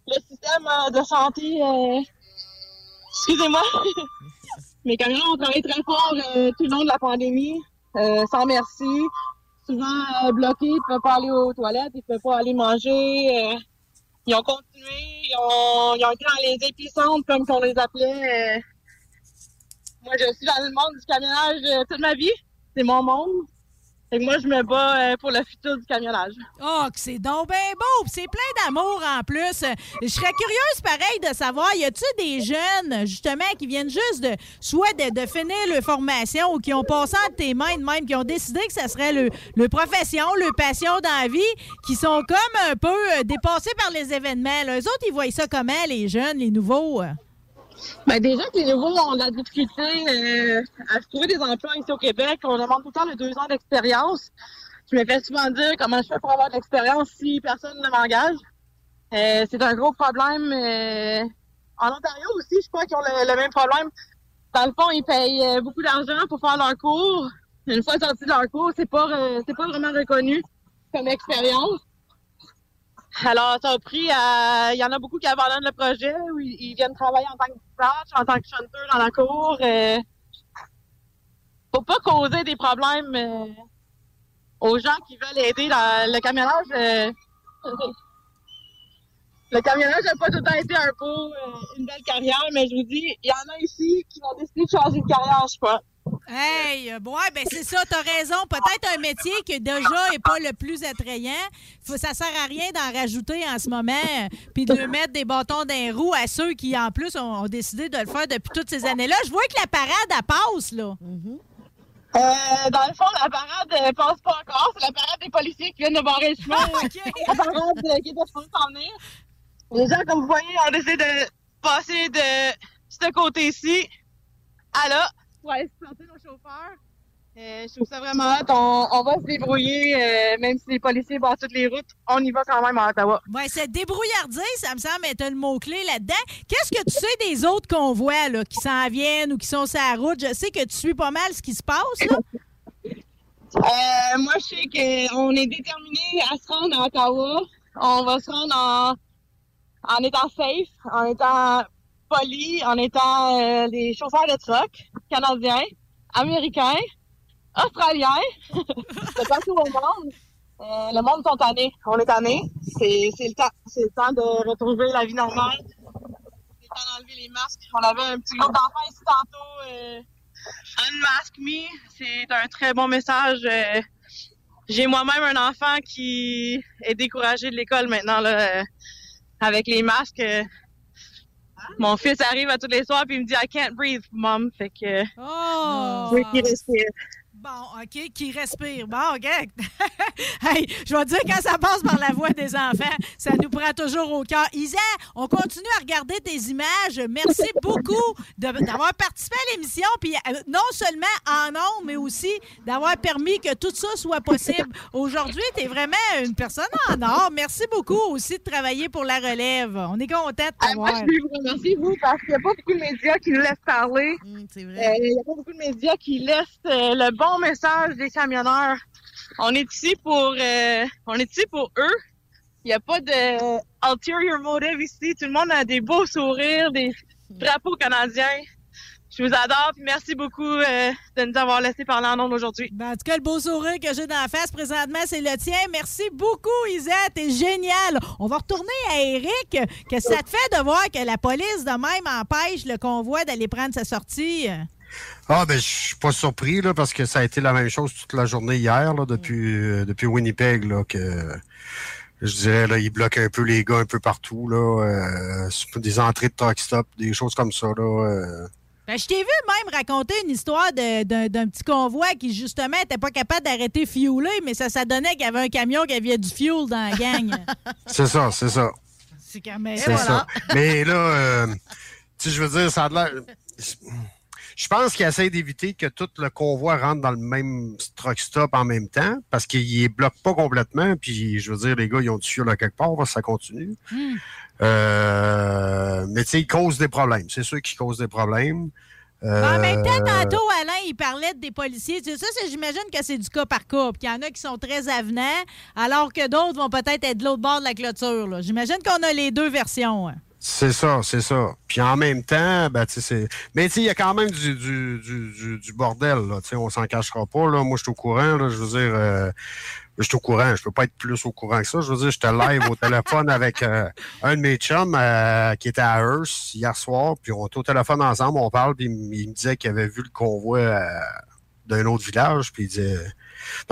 le système euh, de santé. euh, Excusez-moi. Les camionneurs ont travaillé très fort euh, tout le long de la pandémie, euh, sans merci. Souvent bloqués, ils ne pouvaient pas aller aux toilettes, ils ne pouvaient pas aller manger. ils ont continué, ils ont, ils ont été dans les épicentres, comme on les appelait. Moi, je suis dans le monde du camionnage toute ma vie. C'est mon monde. Fait que moi, je me bats euh, pour le futur du camionnage. Oh, c'est donc bien beau! C'est plein d'amour en plus. Je serais curieuse, pareil, de savoir, y a-tu des jeunes, justement, qui viennent juste de, soit de, finir leur formation ou qui ont passé entre tes mains de même, qui ont décidé que ça serait le, le profession, le passion dans la vie, qui sont comme un peu euh, dépassés par les événements? là. Eux autres, ils voient ça comment, les jeunes, les nouveaux? Ben déjà que les nouveaux ont de la difficulté euh, à trouver des emplois ici au Québec. On demande tout le temps le deux ans d'expérience. Je me fais souvent dire comment je fais pour avoir de l'expérience si personne ne m'engage. Euh, c'est un gros problème. euh, en Ontario aussi, je crois qu'ils ont le, même problème. Dans le fond, ils payent euh, beaucoup d'argent pour faire leur cours. Une fois sortis de leur cours, c'est pas euh, c'est pas vraiment reconnu comme expérience. Alors, ça a pris à... Il y en a beaucoup qui abandonnent le projet ou ils, viennent travailler en tant que dispatch, en tant que chanteur dans la cour. Euh... Faut pas causer des problèmes euh, aux gens qui veulent aider dans le camionnage. euh, Le camionnage n'a pas tout le temps été un euh, une belle carrière, mais je vous dis, il y en a ici qui vont décider de changer de carrière, je crois. Hey, euh, ouais, ben c'est ça, t'as raison. Peut-être un métier qui déjà est pas le plus attrayant. Faut, ça sert à rien d'en rajouter en ce moment, euh, puis de mettre des bâtons dans les roues à ceux qui, en plus, ont, ont décidé de le faire depuis toutes ces années-là. Je vois que la parade, elle passe, là. Euh, dans le fond, la parade euh, passe pas encore. C'est la parade des policiers qui viennent de barrer le chemin. La parade euh, qui était supposée s'en venir. Les gens, comme vous voyez, ont décidé de passer de ce côté-ci à là pour aller supporter nos chauffeurs. Euh, je trouve ça vraiment hot. On, on va se débrouiller, euh, même si les policiers battent toutes les routes, on y va quand même à Ottawa. Ouais, cette débrouillardise, ça me semble être le mot-clé là-dedans. Qu'est-ce que tu sais des autres convois là, qui s'en viennent ou qui sont sur la route? Je sais que tu suis pas mal ce qui se passe. Là. Euh, moi, je sais qu'on est déterminé à se rendre à Ottawa. On va se rendre en, en étant safe, en étant poli, en étant euh, des chauffeurs de truck canadiens, américains, australiens, de partout au monde. Euh, le monde sont tannés. On est tannés. C'est c'est le temps. C'est le temps de retrouver la vie normale. C'est le temps d'enlever les masques. On avait un petit groupe d'enfants ici tantôt. Euh, Unmask me, c'est un très bon message. Euh, J'ai moi-même un enfant qui est découragé de l'école maintenant là, euh, avec les masques. Mon fils arrive à tous les soirs puis il me dit I can't breathe, mom. Fait que Oh! je veux qu'il respire. Bon, OK, qui respire. Bon, OK. hey, je vais te dire, quand ça passe par la voix des enfants, ça nous prend toujours au cœur. Isa, on continue à regarder tes images. Merci beaucoup d'avoir participé à l'émission, puis euh, non seulement en ondes, mais aussi d'avoir permis que tout ça soit possible. Aujourd'hui, tu es vraiment une personne en or. Merci beaucoup aussi de travailler pour la relève. On est content de Ah, moi, t'avoir. je vous remercier, vous, parce qu'il n'y a pas beaucoup de médias qui nous laissent parler. c'est Euh, Il n'y a pas beaucoup de médias qui laissent euh, le bon message des camionneurs. On est ici pour, euh, on est ici pour eux. Il n'y a pas de ulterior motive ici. Tout le monde a des beaux sourires, des drapeaux canadiens. Je vous adore, puis merci beaucoup euh, de nous avoir laissé parler en ondes aujourd'hui. Ben, en tout cas, le beau sourire que j'ai dans la face présentement, c'est le tien. Merci beaucoup, Isa. T'es génial. On va retourner à Eric. Qu'est-ce que ça te fait de voir que la police, de même, empêche le convoi d'aller prendre sa sortie? Ah, ben, je suis pas surpris, là, parce que ça a été la même chose toute la journée hier, là, depuis, euh, depuis Winnipeg, là, que je dirais, là, ils bloquent un peu les gars un peu partout, là, euh, des entrées de truck stop, des choses comme ça, là. euh. Ben, je t'ai vu même raconter une histoire d'un petit convoi qui, justement, n'était pas capable d'arrêter fueler, mais ça, ça donnait qu'il y avait un camion qui avait du fuel dans la gang. C'est ça, c'est ça. c'est quand même... C'est ça. Mais là, euh, tu sais, je veux dire, ça a l'air. Je pense qu'ils essaient d'éviter que tout le convoi rentre dans le même truck stop en même temps parce qu'ils ne bloquent pas complètement. Puis, je veux dire, les gars, ils ont du là quelque part, parce que ça continue. Hmm. Euh, mais tu sais, ils causent des problèmes. C'est sûr qu'ils causent des problèmes. Ben, En même temps, Euh, tantôt, Alain, il parlait des policiers. Tu sais, Ça, c'est- j'imagine que c'est du cas par cas. Puis qu'il y en a qui sont très avenants, alors que d'autres vont peut-être être de l'autre bord de la clôture. J'imagine qu'on a les deux versions. hein. C'est ça, c'est ça. Puis en même temps, ben, c'est. Mais il y a quand même du, du, du, du, bordel, là. On s'en cachera pas, là. Moi, je suis au courant, là. Je veux dire, euh, je suis au courant. Je peux pas être plus au courant que ça. Je veux dire, j'étais live au téléphone avec euh, un de mes chums euh, qui était à Hearst hier soir. Puis on était au téléphone ensemble, on parle, puis il me disait qu'il avait vu le convoi d'un autre village. Puis il disait.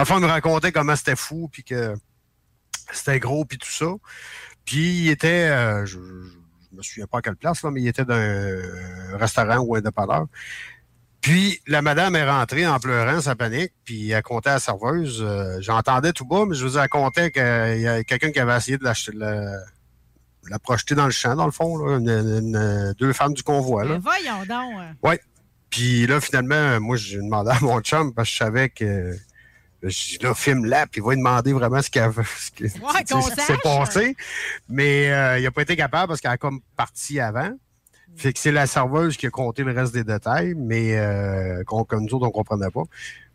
Fond, il me racontait comment c'était fou, puis que c'était gros, puis tout ça. Puis il était, je me souviens pas à quelle place, là, mais il était dans un restaurant ou un dépanneur. Puis la madame est rentrée en pleurant, sa panique, puis elle comptait à la serveuse. euh, J'entendais tout bas, mais je vous dire, elle comptait qu'il y a quelqu'un qui avait essayé de l'acheter, la, la projeter dans le champ, dans le fond, là, une- une- deux femmes du convoi. Là. Voyons donc. hein. Oui. Puis là, finalement, moi, j'ai demandé à mon chum parce que je savais que. Je dis, là, filme-la, puis il va lui demander vraiment ce qu'il a- ce qu'on ce qui s'est sache. passé. Mais euh, il n'a pas été capable parce qu'elle a comme parti avant. Fait que c'est la serveuse qui a compté le reste des détails, mais euh, comme nous autres, on ne comprenait pas.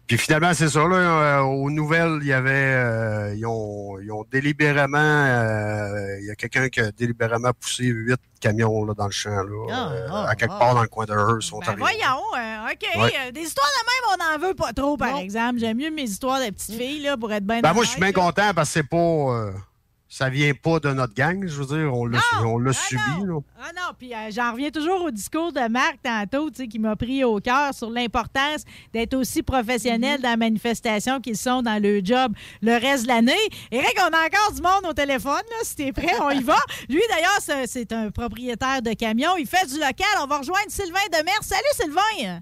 Puis finalement, c'est ça, là, euh, aux nouvelles, il y avait, euh, ils, ont, ils ont délibérément, euh, il y a quelqu'un qui a délibérément poussé huit camions là, dans le champ, là, euh, à quelque part dans le coin de Hearst, Ben, Ontario. voyons, euh, OK. Ouais. Euh, Des histoires de même, on n'en veut pas trop, par exemple. J'aime mieux mes histoires de petites filles, là, pour être bien Ben, moi, je suis bien content parce que c'est pas. Ça vient pas de notre gang, je veux dire. On l'a, on l'a subi. là. Ah non, puis euh, j'en reviens toujours au discours de Marc tantôt, tu sais, qui m'a pris au cœur sur l'importance d'être aussi professionnel Mm-hmm. dans la manifestation qu'ils sont dans le job le reste de l'année. Eric, on a encore du monde au téléphone, là, si t'es prêt, on y va. Lui, d'ailleurs, c'est- un propriétaire de camion. Il fait du local. On va rejoindre Sylvain Demers. Salut, Sylvain!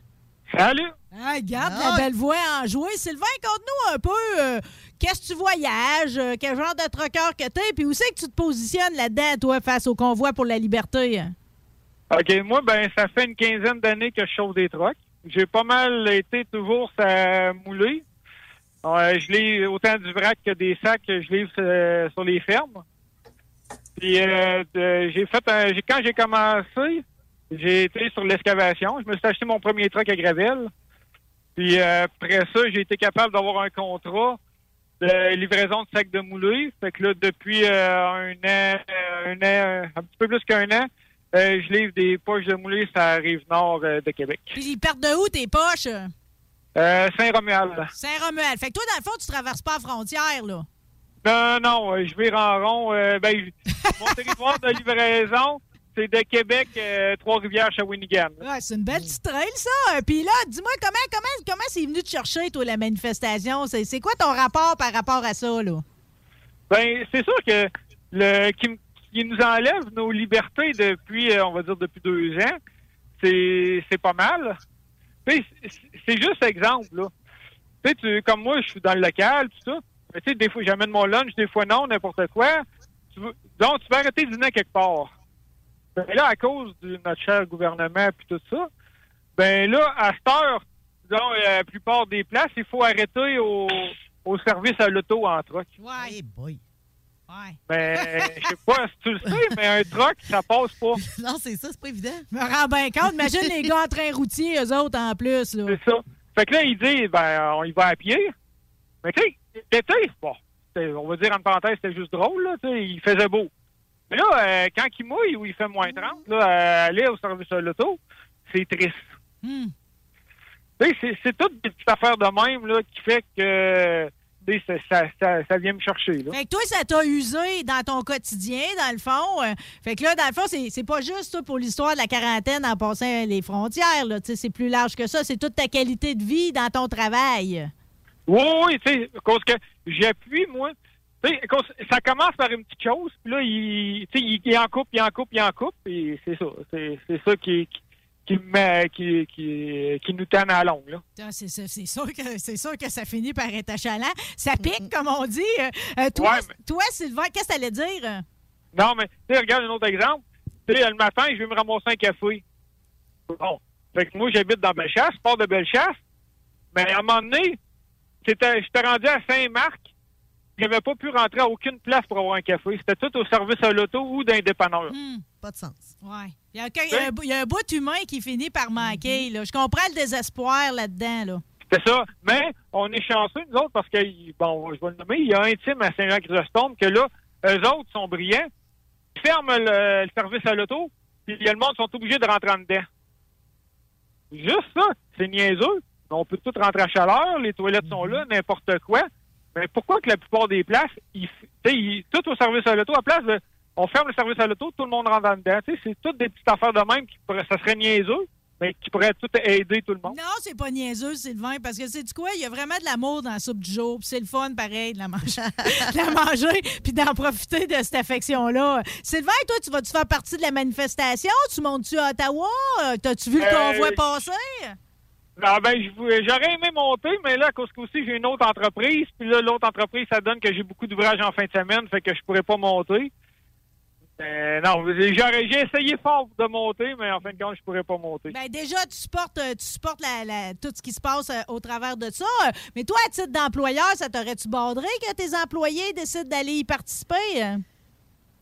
Salut! Ah, garde Ah. la belle voix enjouée. Sylvain, conte-nous un peu euh, qu'est-ce que tu voyages, euh, quel genre de trucker que t'es, puis où c'est que tu te positionnes là-dedans, toi, face au convoi pour la liberté? OK, moi, ben, ça fait une quinzaine d'années que je chauffe des trucks. J'ai pas mal été toujours mouler. Euh, je livre autant du vrac que des sacs que je livre euh, sur les fermes. Puis euh, j'ai fait un- quand j'ai commencé, j'ai été sur l'excavation. Je me suis acheté mon premier truck à Gravel. Puis après ça, j'ai été capable d'avoir un contrat de livraison de sacs de moulés. Fait que là, depuis euh, un an, euh, un an, un petit peu plus qu'un an, euh, je livre des poches de moulés sur la rive nord euh, de Québec. Puis ils partent de où tes poches? Saint-Romuald. Saint-Romuald. Fait que toi, dans le fond, tu traverses pas la frontière, là. Non, non, je vais en rond. ben, mon territoire de livraison, c'est de Québec, euh, Trois-Rivières, Shawinigan. Ouais, c'est une belle petite trail, ça. Puis là, dis-moi, comment comment comment c'est venu te chercher, toi, la manifestation? C'est quoi ton rapport par rapport à ça, là? Ben, c'est sûr que le qui, qui nous enlève nos libertés depuis, euh, on va dire, depuis deux ans, c'est pas mal. C'est- juste exemple, là. Tu comme moi, je suis dans le local, tout ça. Mais tu sais, des fois, j'amène mon lunch, des fois non, n'importe quoi. Tu veux- donc, tu vas arrêter de dîner quelque part. Ben là, à cause de notre cher gouvernement puis tout ça, ben là, à cette heure, donc, euh, la plupart des places, il faut arrêter au, au service à l'auto en truck. Ouais. boy. Ouais. Ben, je sais pas si tu le sais, mais un truck, ça passe pas. Non, c'est ça, c'est pas évident. Je me rends bien compte. Imagine les gars en train routier, eux autres, en plus, là. C'est ça. Fait que là, il dit, ben, on y va à pied. Mais tu sais, l'été, bon, on va dire en parenthèse, c'était juste drôle, là, tu sais, il faisait beau. Mais là, euh, quand il mouille ou il fait moins 30, là, euh, aller au service de l'auto, c'est triste. Hmm. C'est- toutes des petites affaires de même, là, qui fait que, ça, ça, ça, ça vient me chercher, là. Fait que toi, ça t'a usé dans ton quotidien, dans le fond. Euh, Fait que là, dans le fond, c'est pas juste toi, pour l'histoire de la quarantaine en passant les frontières. C'est plus large que ça. C'est toute ta qualité de vie dans ton travail. Oui, oui, tu sais, cause que j'appuie, moi. Tu ça commence par une petite chose, puis là, il, tu sais, il, il en coupe, il en coupe, il en coupe, et c'est ça. C'est c'est ça qui, qui, qui, qui, qui, qui nous tanne à la longue, là. Ah, C'est c'est- c'est sûr, que- c'est sûr que ça finit par être achalant. Ça pique, comme on dit. Euh, euh, toi, Ouais, toi, Sylvain, qu'est-ce que t'allais dire? Non, mais, tu sais, regarde un autre exemple. Tu sais, le matin, je vais me ramasser un café. Bon. Fait que moi, j'habite dans Bellechasse, je pars de Bellechasse. Mais à un moment donné, j'étais rendu à Saint-Marc. J'avais pas pu rentrer à aucune place pour avoir un café. C'était tout au service à l'auto ou d'un dépanneur. Pas de sens. Ouais. Il y, a, un- il y a un bout- humain qui finit par manquer. là. Je comprends le désespoir là-dedans. Là. C'est ça. Mais on est chanceux, nous autres, parce que, bon, je vais le nommer, il y a un team à Saint-Jean-Chrysostome que là, eux autres sont brillants. Ils ferment le, le service à l'auto, puis le monde sont obligés de rentrer en dedans. Juste ça, c'est niaiseux. On peut tout rentrer à chaleur, les toilettes sont là, n'importe quoi. Mais pourquoi que la plupart des places, ils, ils- tout au service à l'auto, à place de, on ferme le service à l'auto, tout le monde rentre en dedans. C'est toutes des petites affaires de même qui pourraient, ça serait niaiseux, mais qui pourraient tout aider tout le monde. Non, c'est pas niaiseux, Sylvain, parce que c'est du quoi? Il y a vraiment de l'amour dans la soupe du jour. puis C'est le fun, pareil, de la manger, de la manger puis d'en profiter de cette affection-là. Sylvain, toi, tu vas-tu faire partie de la manifestation? Tu montes-tu à Ottawa? T'as-tu vu le Euh, convoi passer? Ah ben, j'aurais aimé monter, mais là, à cause que aussi j'ai une autre entreprise, puis là, l'autre entreprise, ça donne que j'ai beaucoup d'ouvrages en fin de semaine, fait que je pourrais pas monter. Euh, non, j'aurais, j'ai essayé fort de monter, mais en fin de compte, je pourrais pas monter. Ben déjà, tu supportes, euh, tu supportes la- la- tout ce qui se passe euh, au travers de ça. Mais toi, à titre d'employeur, ça t'aurait-tu bordré que tes employés décident d'aller y participer?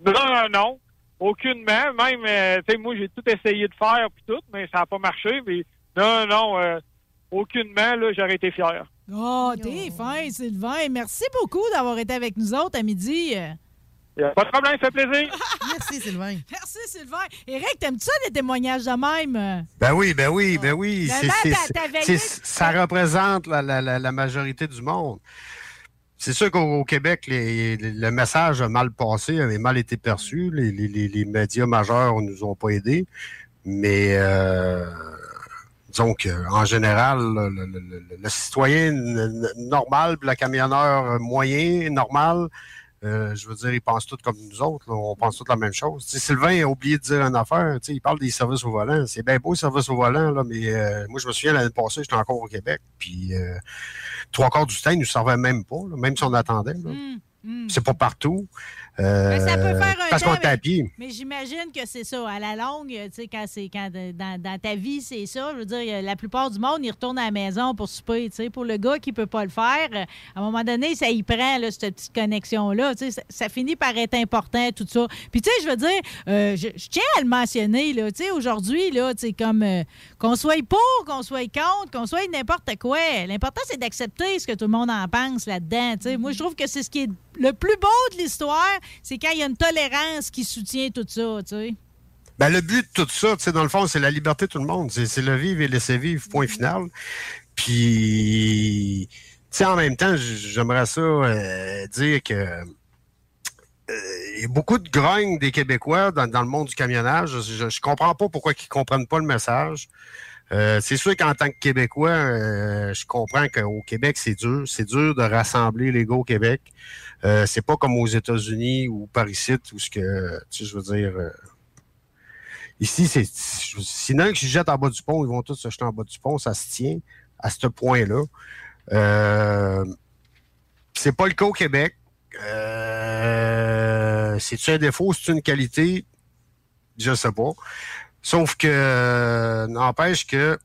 Non, non, non. Aucunement. Même, tu sais, moi, j'ai tout essayé de faire, puis tout, mais ça n'a pas marché. Mais non, non, euh, aucunement, là, j'aurais été fier. Oh, t'es fin, Sylvain. Merci beaucoup d'avoir été avec nous autres à midi. Pas de problème, ça fait plaisir. Merci, Sylvain. Merci, Sylvain. Éric, t'aimes-tu ça, des témoignages de même? Ben oui, ben oui, ben oui. Ben t'as- t'as c'est- veillé- ça représente la, la- la- la majorité du monde. C'est sûr qu'au au Québec, les- le message a mal passé, a mal été perçu. Les, les- les- les médias majeurs ne nous ont pas aidés. Mais euh, disons qu'en général, le, le- le- le- le citoyen normal, le camionneur moyen, normal, Euh, je veux dire, ils pensent tous comme nous autres. là. On pense tous la même chose. Sylvain a oublié de dire une affaire. il parle des services au volant. C'est bien beau, les services au volant, là, mais euh, moi, je me souviens, l'année passée, j'étais encore au Québec. Puis, euh, trois quarts du temps, ils ne nous servaient même pas, là, même si on attendait. là. C'est pas partout. Euh, Mais ça peut faire un parce qu'on à mais- j'imagine que c'est ça. À la longue, tu sais, quand c'est quand dans, dans ta vie, c'est ça. Je veux dire, la plupart du monde, ils retournent à la maison pour souper. Tu sais, pour le gars qui peut pas le faire, à un moment donné, ça y prend là, cette petite connexion-là. Tu sais, ça, ça finit par être important, tout ça. Puis tu sais, je veux dire, euh, je, je tiens à le mentionner là. Tu sais, aujourd'hui là, tu sais, comme euh, qu'on soit pour, qu'on soit contre, qu'on soit n'importe quoi. L'important c'est d'accepter ce que tout le monde en pense là-dedans. Tu sais, moi, je trouve que c'est ce qui est le plus beau de l'histoire, c'est quand il y a une tolérance qui soutient tout ça, tu sais. Ben, le but de tout ça, tu sais, dans le fond, c'est la liberté de tout le monde. C'est le vivre et laisser vivre, point final. Puis, en même temps, j'aimerais ça euh, dire que euh, il y a beaucoup de grogne des Québécois dans, le monde du camionnage. Je, je comprends pas pourquoi ils comprennent pas le message. Euh, c'est sûr qu'en tant que Québécois, euh, je comprends qu'au Québec, c'est dur. C'est dur de rassembler les gars au Québec. Euh, c'est pas comme aux États-Unis ou par ici, où ce que, tu sais, je veux dire, ici, c'est, sinon que je jette en bas du pont, ils vont tous se jeter en bas du pont. Ça se tient à ce point-là. C'est pas le cas au Québec. C'est-tu un défaut, c'est une qualité? Je sais pas. Sauf que euh, n'empêche que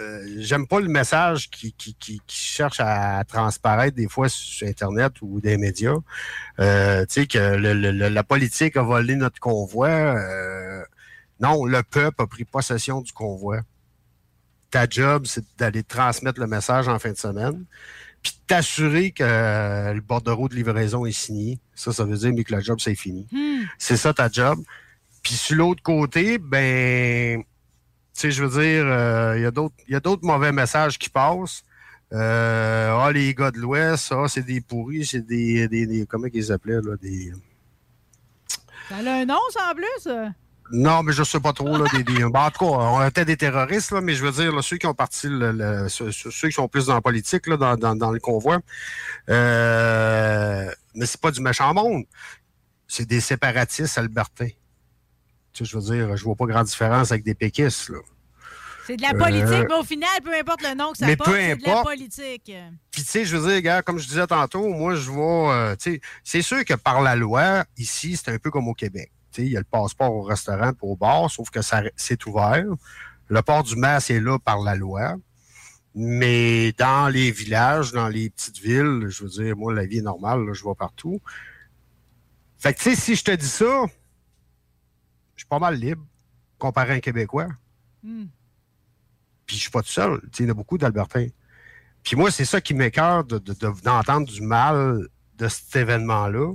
euh, j'aime pas le message qui, qui, qui, qui cherche à transparaître des fois sur Internet ou des médias. Euh, tu sais, que le- le- le- la politique a volé notre convoi. Euh, non, le peuple a pris possession du convoi. Ta job, c'est d'aller transmettre le message en fin de semaine, puis t'assurer que le bordereau de livraison est signé. Ça, ça veut dire mais que la job, c'est fini. C'est ça ta job. Puis sur l'autre côté, ben, tu sais, je veux dire, euh, il y a d'autres, il y a d'autres mauvais messages qui passent. Euh, ah, les gars de l'Ouest, ah, c'est des pourris, c'est des, des, des- comment ils appelaient, là, des... Ça a un nom, ça, en plus? euh? Non, mais je sais pas trop, là, des, des- ben, en tout cas, on était des terroristes, là, mais je veux dire, là, ceux qui ont parti, le- le- ceux, ceux- ceux qui sont plus dans la politique, là, dans, dans, dans le convoi, euh, mais c'est pas du méchant monde. C'est des séparatistes albertains. Tu sais, je veux dire, je vois pas grande différence avec des péquistes, là. C'est de la Euh, politique, mais au final, peu importe le nom que ça mais porte, peu c'est de la politique. Puis, tu sais, je veux dire, gars, comme je disais tantôt, moi, je vois, euh, tu sais, c'est sûr que par la loi, ici, c'est un peu comme au Québec. Tu sais, il y a le passeport au restaurant et au bar, sauf que ça, c'est ouvert. Le port du masque est là par la loi. Mais dans les villages, dans les petites villes, je veux dire, moi, la vie est normale, là, je vois partout. Fait que, tu sais, si je te dis ça, je suis pas mal libre comparé à un Québécois. Hmm. Puis je suis pas tout seul. Il y en a beaucoup d'Albertains. Puis moi, c'est ça qui m'écœure de- de- de- d'entendre du mal de cet événement-là.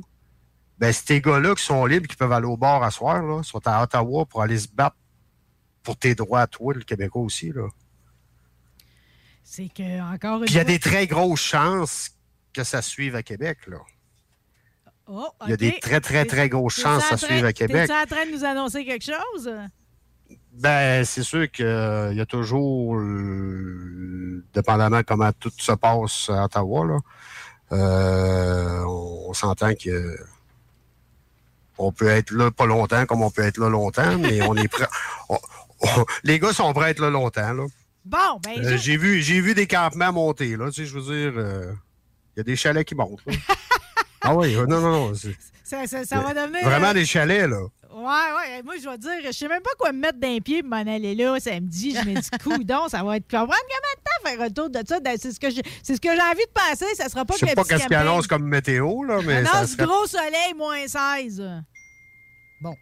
Ben, ces gars-là qui sont libres, qui peuvent aller au bar à soir, là, sont à Ottawa pour aller se battre pour tes droits à toi, le Québécois aussi. Là. C'est que, encore une Puis il y a fois- des très grosses chances que ça suive à Québec. Là. Oh, il y a des très, très, très grosses chances train- suive à Québec. T'es-tu en train de nous annoncer quelque chose? Ben, c'est sûr qu'il y a toujours, euh, dépendamment comment tout se passe à Ottawa, là, euh, on, on s'entend que on peut être là pas longtemps comme on peut être là longtemps, mais on est prêt. on- on- les gars sont prêts à être là longtemps. Là. Bon, ben, Euh, je- j'ai vu, vu des campements monter. Là, tu sais, je veux dire, euh, il y a des chalets qui montent. ah oui, non, non, non. c'est- ça, ça- ça va devenir... Vraiment euh, des chalets, là. Ouais, ouais. Moi, je vais te dire, je sais même pas quoi me mettre d'un pied pour m'en aller là samedi. Je me dis, coudon, ça va être. Tu vas prendre combien de temps faire un tour de ça? Ben, C'est ce que j'ai c'est ce que j'ai envie de passer. Ça sera pas Je que sais le pas qu'est-ce qu'ils camping. annoncent comme météo, là, mais ça Annonce serait... gros soleil, moins 16.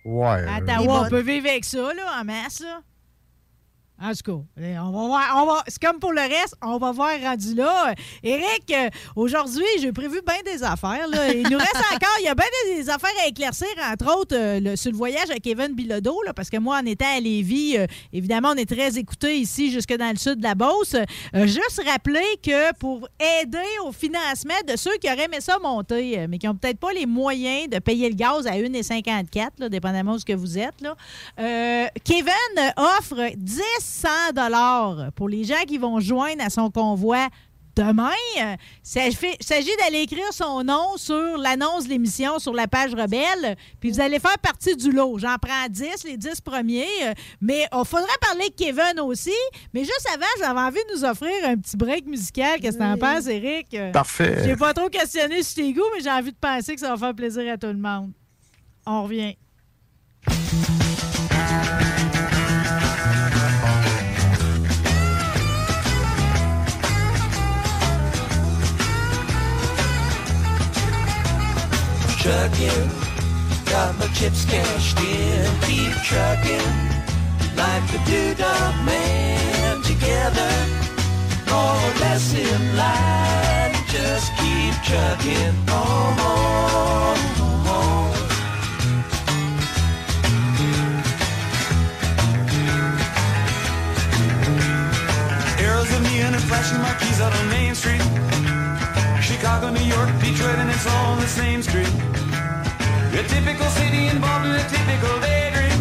Ouais. À euh, Ottawa, on peut vivre avec ça, là, en masse, là. En tout cas, eh, on va voir. C'est comme pour le reste, on va voir rendu là. Éric, euh, aujourd'hui, j'ai prévu bien des affaires. Là. Il nous reste encore, il y a bien des, affaires à éclaircir, entre autres, euh, sur le voyage à Kevin Bilodeau, là, parce que moi, en étant à Lévis, euh, évidemment, on est très écoutés ici, jusque dans le sud de la Beauce. Juste rappeler que pour aider au financement de ceux qui auraient aimé ça monter, mais qui n'ont peut-être pas les moyens de payer le gaz à 1,54, là, dépendamment de ce que vous êtes, là, Kevin offre 1100 dollars pour les gens qui vont joindre à son convoi demain. Ça fait- Il s'agit d'aller écrire son nom sur l'annonce de l'émission sur la page Rebelle, puis vous allez faire partie du lot. J'en prends 10, les 10 premiers. Mais il faudrait parler de Kevin aussi. Mais juste avant, j'avais envie de nous offrir un petit break musical. Qu'est-ce que t'en penses, Eric? Parfait. J'ai pas trop questionné sur tes goûts, mais j'ai envie de penser que ça va faire plaisir à tout le monde. On revient. Trucking. Got my chips cashed in. Keep trucking like the doodah man. Together, more or less in line. Just keep trucking on. on, on. Arrows of neon and flashing marquees out on Main Street. Chicago, New York, Detroit, and it's all on the same street. A typical city involved in a typical daydream.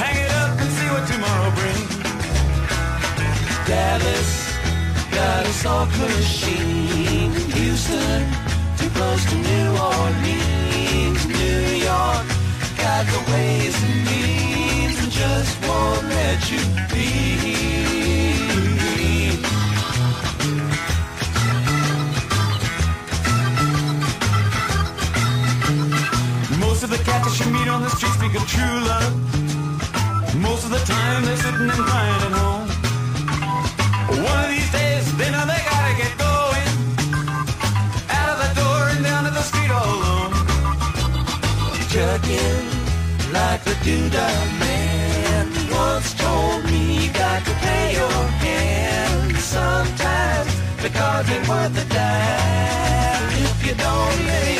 Hang it up and see what tomorrow brings. Dallas got a machine. Houston, too close to New Orleans. New York got the ways and means and just won't let you be. Of the cats that you meet on the street speak of true love. Most of the time they're sitting and crying at home. One of these days, they know they gotta get going. Out of the door and down to the street all alone. Trucking like the doodah man once told me you got to pay your hand sometimes cards ain't worth a dime if you don't lay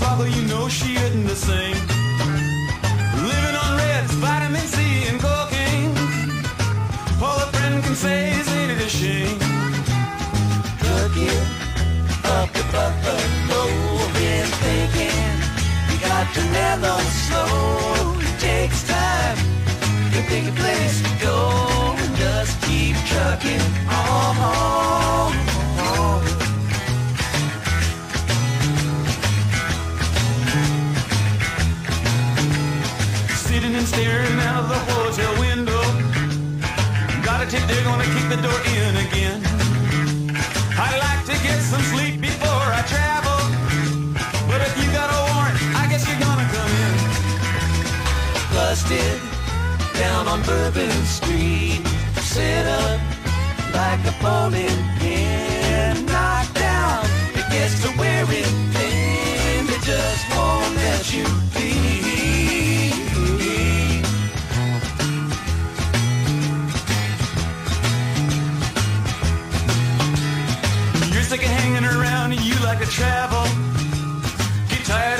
lost you know she isn't the same. Living on reds, vitamin C, and cocaine. All a friend can say is ain't it a shame? Cooking up the buffalo, been thinking you got to mellow slow. It takes time to pick a place to go just keep trucking on. Sitting staring out the hotel window. Got a tip they're gonna kick the door in again. I'd like to get some sleep before I travel. But if you got a warrant, I guess you're gonna come in. Busted down on Bourbon Street. Set up like a bowling pin. Knocked down, it gets to wearing thin. It just won't let you be. Like to travel. Get tired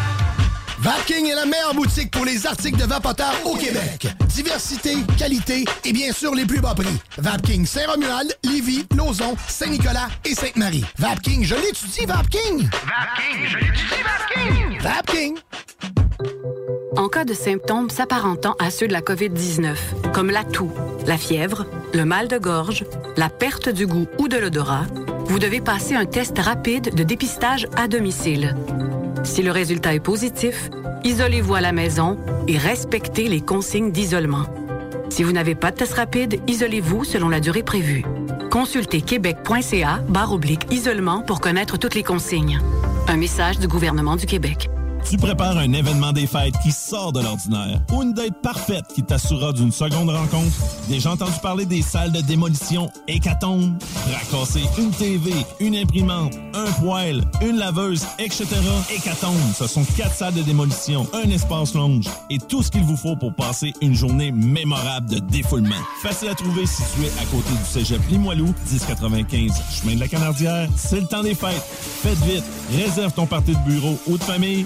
Vapking est la meilleure boutique pour les articles de vapoteurs au Québec. Diversité, qualité et bien sûr les plus bas prix. Vapking Saint-Romuald, Lévis, Lauson, Saint-Nicolas et Sainte-Marie. Vapking, je l'étudie, Vapking! Vapking, je l'étudie, Vapking! Vapking! En cas de symptômes s'apparentant à ceux de la COVID-19, comme la toux, la fièvre, le mal de gorge, la perte du goût ou de l'odorat, vous devez passer un test rapide de dépistage à domicile. Si le résultat est positif, isolez-vous à la maison et respectez les consignes d'isolement. Si vous n'avez pas de test rapide, isolez-vous selon la durée prévue. Consultez québec.ca barre oblique isolement pour connaître toutes les consignes. Un message du gouvernement du Québec. Tu prépares un événement des fêtes qui sort de l'ordinaire ou une date parfaite qui t'assurera d'une seconde rencontre? Déjà entendu parler des salles de démolition Hécatombe? Racasser une TV, une imprimante, un poêle, une laveuse, etc. Hécatombe, ce sont quatre salles de démolition, un espace lounge et tout ce qu'il vous faut pour passer une journée mémorable de défoulement. Facile à trouver situé à côté du cégep Limoilou, 1095 chemin de la Canardière. C'est le temps des fêtes. Faites vite, réserve ton party de bureau ou de famille.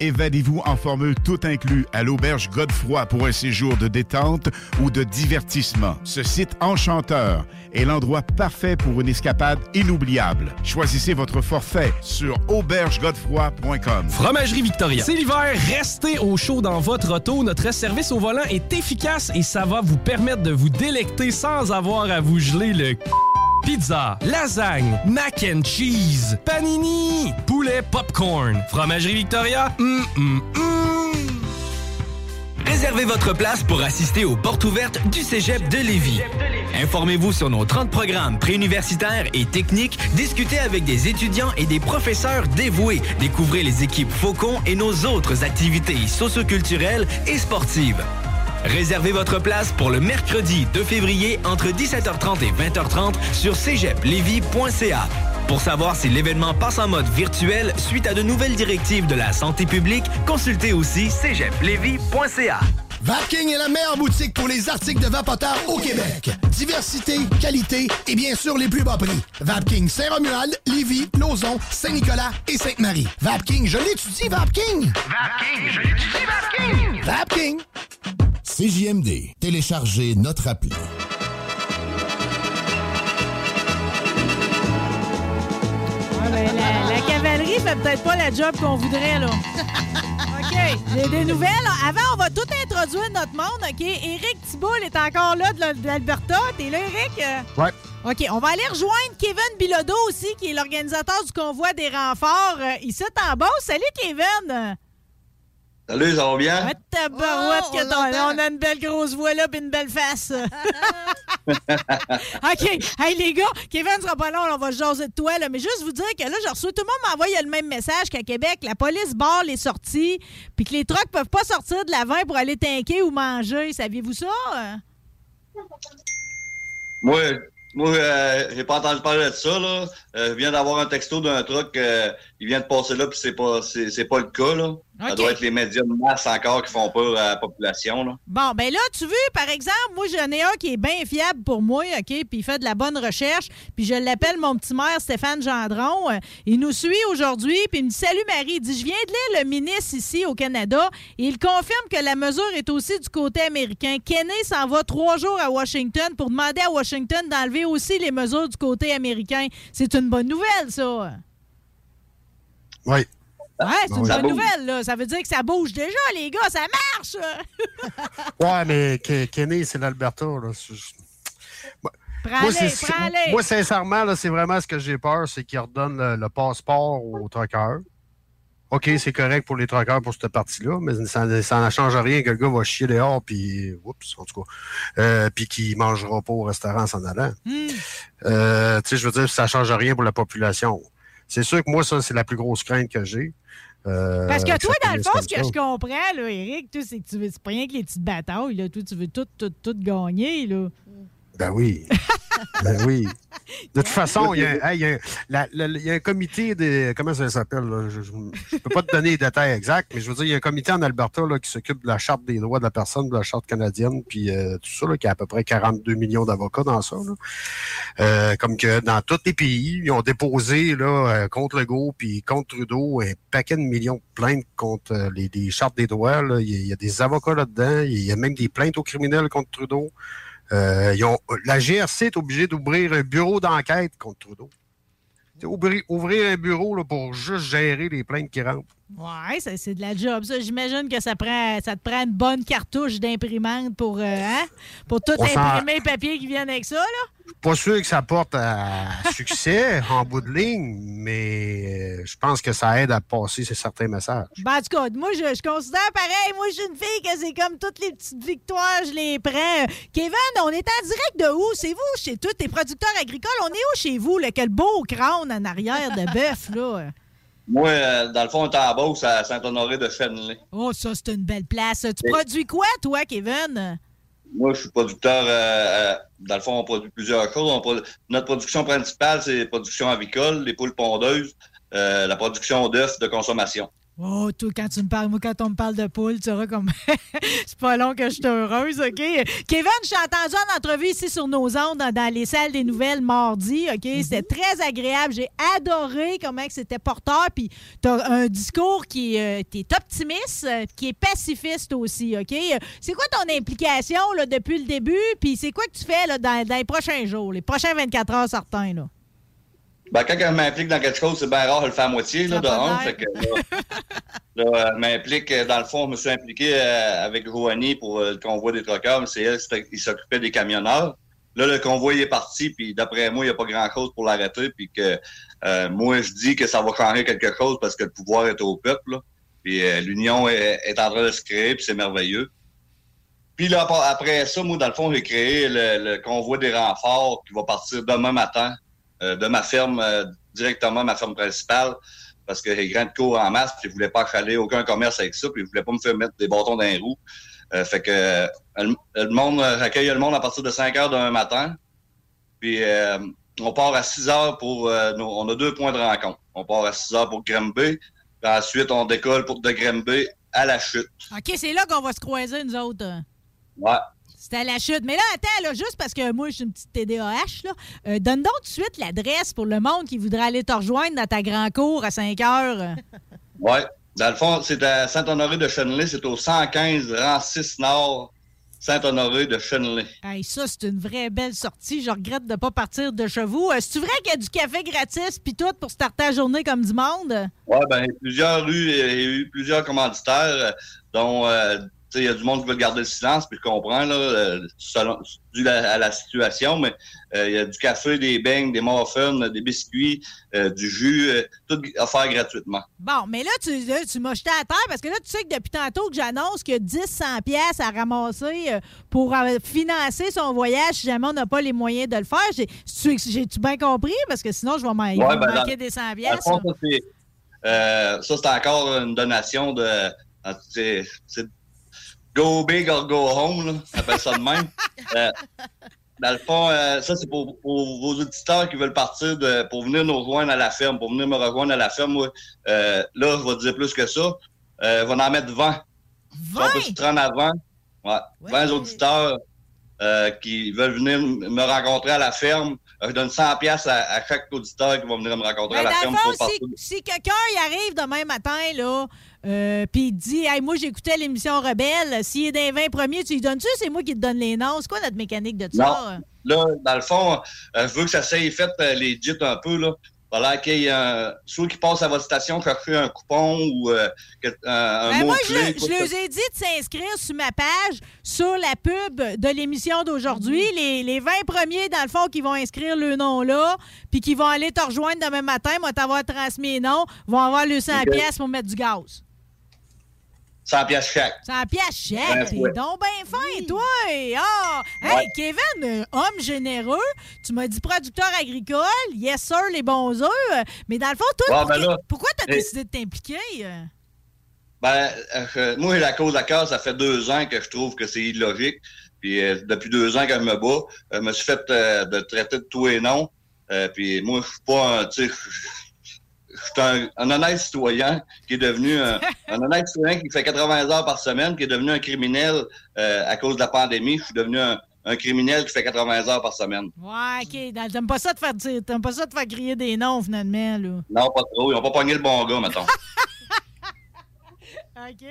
évadez-vous en formule tout inclus à l'auberge Godefroy pour un séjour de détente ou de divertissement. Ce site enchanteur est l'endroit parfait pour une escapade inoubliable. Choisissez votre forfait sur aubergegodefroy.com. Fromagerie Victoria. C'est l'hiver, restez au chaud dans votre auto. Notre service au volant est efficace et ça va vous permettre de vous délecter sans avoir à vous geler le Pizza, lasagne, mac and cheese, panini, poulet popcorn. Fromagerie Victoria, hum, hum, hum. Réservez votre place pour assister aux portes ouvertes du Cégep de Lévis. Informez-vous sur nos 30 programmes préuniversitaires et techniques, discutez avec des étudiants et des professeurs dévoués, découvrez les équipes Faucon et nos autres activités socioculturelles et sportives. Réservez votre place pour le mercredi 2 février entre 17h30 et 20h30 sur cégeplevy.ca. Pour savoir si l'événement passe en mode virtuel suite à de nouvelles directives de la santé publique, consultez aussi cégeplevy.ca. Vapking est la meilleure boutique pour les articles de vapoteurs au Québec. Diversité, qualité et bien sûr les plus bas prix. Vapking Saint-Romuald, Lévis, Lauson, Saint-Nicolas et Sainte-Marie. Vapking, je l'étudie, Vapking! Vapking, je l'étudie, Vapking! Vapking! CJMD. Téléchargez notre appli. Ouais, ben, la, la cavalerie fait peut-être pas la job qu'on voudrait, là. OK. J'ai des nouvelles. Avant, on va tout introduire notre monde, OK? Éric Thibault est encore là de l'Al- de l'Alberta. T'es là, Éric? Ouais. OK, on va aller rejoindre Kevin Bilodeau aussi, qui est l'organisateur du convoi des renforts euh, ici en bas. Salut, Kevin! Salut, ça va bien? Ouais, tabarouette Oh, que t'as- là, on a une belle grosse voix là puis une belle face. OK. Hey, les gars, Kevin sera pas long, on va jaser de toi, là. Mais juste vous dire que là, j'ai reçu, tout le monde m'envoie le même message qu'à Québec, la police barre les sorties, puis que les trucks peuvent pas sortir de l'avant pour aller tanker ou manger. Saviez-vous ça? Moi, moi euh, j'ai pas entendu parler de ça, là. Euh, je viens d'avoir un texto d'un truck, euh, il vient de passer là, puis c'est pas, c'est, c'est pas le cas, là. Ça doit être les médias de masse encore qui font peur à la population, là. Bon, ben là, tu veux, par exemple, moi, j'en ai un qui est bien fiable pour moi, OK, puis il fait de la bonne recherche, puis je l'appelle mon petit maire Stéphane Gendron. Euh, Il nous suit aujourd'hui, puis il me dit Salut Marie, il dit Je viens de lire le ministre ici au Canada, et il confirme que la mesure est aussi du côté américain. Kenney s'en va trois jours à Washington pour demander à Washington d'enlever aussi les mesures du côté américain. C'est une bonne nouvelle, ça. Oui. Ouais, c'est une bonne nouvelle, là. Ça veut dire que ça bouge déjà, les gars, ça marche! Ouais, mais Ke- Kenny, c'est l'Alberta. là. Moi- c'est- prends-les. moi, sincèrement, là, c'est vraiment ce que j'ai peur, c'est qu'ils redonnent le, le passeport aux truckers. OK, c'est correct pour les truckers pour cette partie-là, mais ça, ça ne change rien que le gars va chier dehors, puis, oups, en tout cas, euh, puis qu'il mangera pas au restaurant en s'en allant. Hmm. Euh, tu sais, je veux dire, ça ne change rien pour la population. C'est sûr que moi, ça, c'est la plus grosse crainte que j'ai. Euh, Parce que toi, dans le fond, ce que je comprends, là, Eric, c'est que tu veux, c'est pas rien que les petites batailles, là. Toi, tu veux tout, tout, tout gagner, là. Ben oui. ben oui. De toute façon, il y a, un- hey, y y a comité de. Comment ça s'appelle? Je ne peux pas te donner les détails exacts, mais je veux dire, il y a un comité en Alberta là, qui s'occupe de la Charte des droits de la personne, de la Charte canadienne, puis euh, tout ça, là, qui a à peu près 42 millions d'avocats dans ça. là. Euh, comme que dans tous les pays, ils ont déposé là, euh, contre Legault puis contre Trudeau un paquet de millions de plaintes contre les, les chartes des droits. y, il y a des avocats là-dedans. Il y a même des plaintes aux criminels contre Trudeau. Euh, ils ont, la GRC est obligée d'ouvrir un bureau d'enquête contre Trudeau. Ouvrir, ouvrir un bureau là, pour juste gérer les plaintes qui rentrent. Ouais, c'est de la job, ça. J'imagine que ça prend ça te prend une bonne cartouche d'imprimante pour, euh, hein? pour tout On imprimer le papier qui vient avec ça, là. Je suis pas sûr que ça porte à succès en bout de ligne, mais euh, je pense que ça aide à passer ces certains messages. Ben, en tout cas, moi, je, je considère pareil. Moi, je suis une fille que c'est comme toutes les petites victoires, je les prends. Kevin, on est en direct de où? C'est vous, chez tous tes producteurs agricoles. On est où chez vous, là? Quel beau crâne en arrière de bœuf, là. Moi, euh, dans le fond, on est en Beauce, à Saint-Honoré de Feneley. Oh, ça, c'est une belle place. Tu produis quoi, toi, Kevin? Moi, je suis producteur. euh, euh, dans le fond, on produit plusieurs choses. On produ- Notre production principale, c'est production avicole, les poules pondeuses, euh, la production d'œufs de consommation. Oh, toi, quand tu me parles, moi, quand on me parle de poule, tu sauras comme. c'est pas long que je suis heureuse, OK? Kevin, je suis entendu en entrevue ici sur nos ondes, dans, dans les salles des nouvelles mardi, OK? C'était très agréable. J'ai adoré comment que c'était porteur. Puis, t'as un discours qui est. euh, t'es optimiste, euh, qui est pacifiste aussi, OK? C'est quoi ton implication, là, depuis le début? Puis, c'est quoi que tu fais, là, dans, dans les prochains jours, les prochains 24 heures certains, là? Ben, quand elle m'implique dans quelque chose, c'est bien rare de le faire à moitié, là, de un. Fait que, là, là, elle m'implique, euh, dans le fond, je me suis impliqué euh, avec Joanie pour euh, le convoi des truckers, mais c'est elle qui s'occupait des camionneurs. Là, le convoi il est parti, puis d'après moi, il n'y a pas grand-chose pour l'arrêter, puis que euh, moi, je dis que ça va changer quelque chose parce que le pouvoir est au peuple, là. puis euh, l'union est, est en train de se créer, puis c'est merveilleux. Puis là, après ça, moi, dans le fond, j'ai créé le, le convoi des renforts qui va partir demain matin euh, de ma ferme euh, directement à ma ferme principale parce que les grandes cours en masse, puis je voulais pas achaler aucun commerce avec ça, puis je voulais pas me faire mettre des bâtons dans les roues. Euh, fait que euh, le, le monde, euh, j'accueille le monde à partir de 5 heures demain matin. Puis euh, on part à 6 heures pour euh, nos- on a deux points de rencontre. On part à 6 heures pour Grimby, puis ensuite on décolle pour de Grimby à la chute. OK, c'est là qu'on va se croiser, nous autres. Ouais. C'était à la chute. Mais là, attends, là, juste parce que moi, je suis une petite TDAH, là, euh, donne donc tout de suite l'adresse pour le monde qui voudrait aller te rejoindre dans ta grand cour à 5 heures. Ouais. Dans le fond, c'est à Saint-Honoré de Chenelay, c'est au 115 rang 6 Nord, Saint-Honoré de Chenelay. Hey, ça, c'est une vraie belle sortie. Je regrette de ne pas partir de chez vous. Euh, C'est-tu vrai qu'il y a du café gratis puis tout pour starter la journée comme du monde? Y a plusieurs rues, il y a eu plusieurs commanditaires, euh, dont, euh, il y a du monde qui veut garder le silence, puis je comprends, là, euh, selon, dû à, à la situation, mais euh, il y a du café, des beignes, des muffins, des biscuits, euh, du jus, euh, tout offert gratuitement. Bon, mais là, tu, là, tu m'as jeté à terre parce que là, tu sais que depuis tantôt que j'annonce qu'il y a 10 100 pièces à ramasser pour financer son voyage si jamais on n'a pas les moyens de le faire. J'ai- tu- J'ai-tu bien compris? Parce que sinon, je vais Ouais, ben, manquer dans- des 100 Dans le pièces. ça, c'est, encore une donation de. c'est go big or go home, là. On appelle ça de même. Euh, dans le fond, euh, ça, c'est pour, pour vos auditeurs qui veulent partir de, pour venir nous rejoindre à la ferme, pour venir me rejoindre à la ferme. Moi, euh, là, je vais te dire plus que ça. Euh, on va en mettre 20. 20? On peut se prendre à 20. Ouais. 20 auditeurs qui veulent venir me rencontrer à la ferme. Je donne 100 pièces à, à chaque auditeur qui va venir me rencontrer à la ferme pour si, si quelqu'un y arrive demain matin, là, euh, puis il dit hey, Moi, j'écoutais l'émission Rebelle, s'il est les 20 premiers, tu lui donnes-tu? C'est moi qui te donne les noms. C'est quoi notre mécanique de ça? Non. Là, dans le fond, euh, je veux que ça s'aille fait euh, legit un peu. Là. falloir qu'il y ait un, soit qui passe à votre station chercher un coupon ou euh, un, Ben, mot moi, clé. je, je leur ai dit de s'inscrire sur ma page, sur la pub de l'émission d'aujourd'hui. Mm-hmm. Les, les 20 premiers, dans le fond, qui vont inscrire le nom là, puis qui vont aller te rejoindre demain matin, moi, t'avoir transmis les noms, vont avoir le 100 Ok. pièces pour mettre du gaz. 100 pièces chaque. 100 pièces chèque, Ben, t'es ouais. donc bien fin, toi! Ah! Hey, Ouais. Kevin, euh, homme généreux, tu m'as dit producteur agricole, yes sir, les bons œufs, mais dans le fond, toi, Ouais, ben pourquoi- là, pourquoi t'as décidé de t'impliquer? euh? Ben, euh, moi, la cause à cœur, ça fait deux ans que je trouve que c'est illogique. Puis euh, depuis deux ans que je me bats, euh, je me suis fait euh, de traiter de tout et non. Euh, puis moi, je suis pas un, suis un, un honnête citoyen qui est devenu un, un honnête citoyen qui fait 80 heures par semaine, qui est devenu un criminel euh, à cause de la pandémie. Je suis devenu un, un criminel qui fait 80 heures par semaine. Ouais, OK. T'aimes pas ça de faire dire- t'aimes pas ça de faire crier des noms, finalement, là. Non, pas trop. Ils ont pas pogné le bon gars, mettons. OK.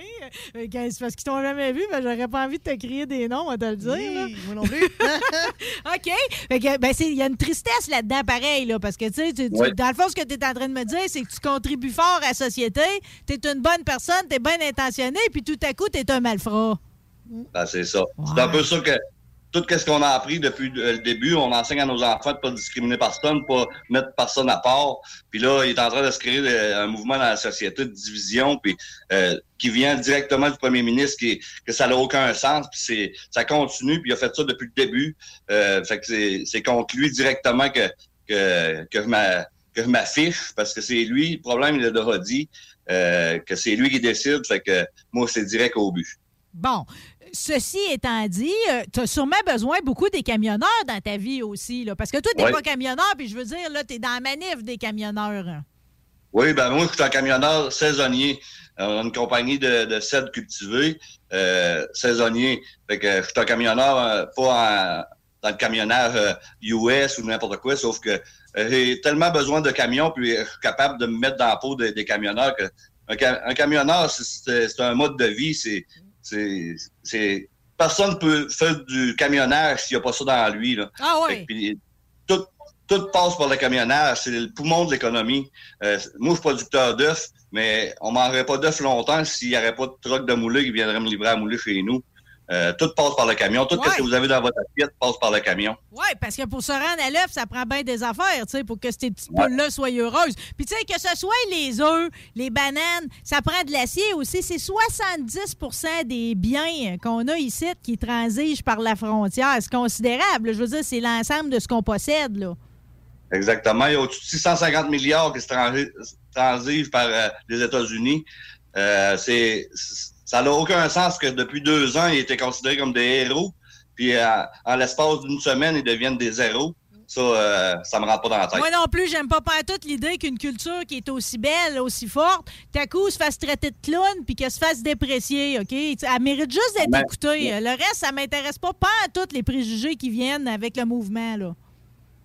Euh, C'est parce qu'ils t'ont jamais vu, mais j'aurais pas envie de te crier des noms, on va te le dire. là. moi non plus. OK. Fait que, ben, il y a une tristesse là-dedans, pareil, là, parce que, tu sais, tu- tu- Ouais. dans le fond, ce que tu es en train de me dire, c'est que tu contribues fort à la société, tu es une bonne personne, tu es bien intentionné, puis tout à coup, tu es un malfrat. Ben, c'est ça. C'est un peu ça que tout ce qu'on a appris depuis le début, on enseigne à nos enfants de pas discriminer personne, pas mettre personne à part. Puis là, il est en train de se créer euh, un mouvement dans la société de division, puis euh, qui vient directement du premier ministre, qui que ça n'a aucun sens, puis c'est ça continue, puis il a fait ça depuis le début. Euh, fait que c'est contre lui directement que je m'affiche, parce que c'est lui. Le problème, il a déjà dit euh, que c'est lui qui décide. Fait que moi, c'est direct au but. Bon. Ceci étant dit, tu as sûrement besoin beaucoup des camionneurs dans ta vie aussi, là, parce que toi, tu Ouais. pas camionneur, puis je veux dire, là, tu es dans la manif des camionneurs. Oui, ben moi, je suis un camionneur saisonnier. Euh, On a une compagnie de, de cèdres cultivés, euh, saisonnier. Fait que je suis un camionneur, euh, pas en- dans le camionnage euh, US ou n'importe quoi, sauf que euh, j'ai tellement besoin de camions, puis je suis capable de me mettre dans la peau des, des camionneurs que un, un camionneur, c'est un mode de vie. C'est, c'est, personne peut faire du camionnage s'il n'y a pas ça dans lui. Là. Ah puis, tout, tout passe par le camionnage. C'est le poumon de l'économie. Euh, moi, je suis producteur d'œufs, mais on mangerait pas d'œufs longtemps s'il n'y aurait pas de truck de moulé qui viendrait me livrer à mouler chez nous. Euh, tout passe par le camion. Tout Ouais. ce que vous avez dans votre assiette passe par le camion. Oui, parce que pour se rendre à l'œuf, ça prend bien des affaires, tu sais, pour que ces petites Ouais. poules-là soient heureuses. Puis, tu sais, que ce soit les œufs, les bananes, ça prend de l'acier aussi. C'est 70% des biens qu'on a ici qui transigent par la frontière. C'est considérable. Je veux dire, c'est l'ensemble de ce qu'on possède, là. Exactement. Il y a au-dessus de 650 milliards qui se transi- transigent par euh, les États-Unis. Euh, c'est- ça n'a aucun sens que depuis deux ans, ils étaient considérés comme des héros. Puis euh, en l'espace d'une semaine, ils deviennent des héros. Ça, euh, ça me rentre pas dans la tête. Moi non plus, j'aime pas pas toute l'idée qu'une culture qui est aussi belle, aussi forte, tout à coup se fasse traiter de clown puis qu'elle se fasse déprécier, OK? Elle mérite juste d'être Ben, écoutée. Le reste, ça m'intéresse pas, pas à tous les préjugés qui viennent avec le mouvement, là.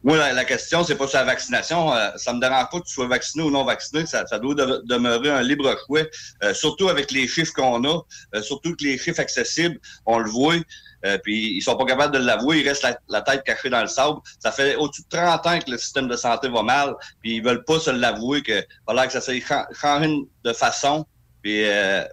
Moi, la, question, c'est pas sur la vaccination. Euh, ça me dérange pas que tu sois vacciné ou non vacciné. Ça, ça doit de- demeurer un libre choix. Euh, surtout avec les chiffres qu'on a, euh, surtout que les chiffres accessibles, on le voit. euh, puis ils sont pas capables de l'avouer, ils restent la, tête cachée dans le sable. Ça fait au-dessus de 30 ans que le système de santé va mal, puis ils veulent pas se l'avouer que voilà que ça s'est chan- changé de façon. Puis euh,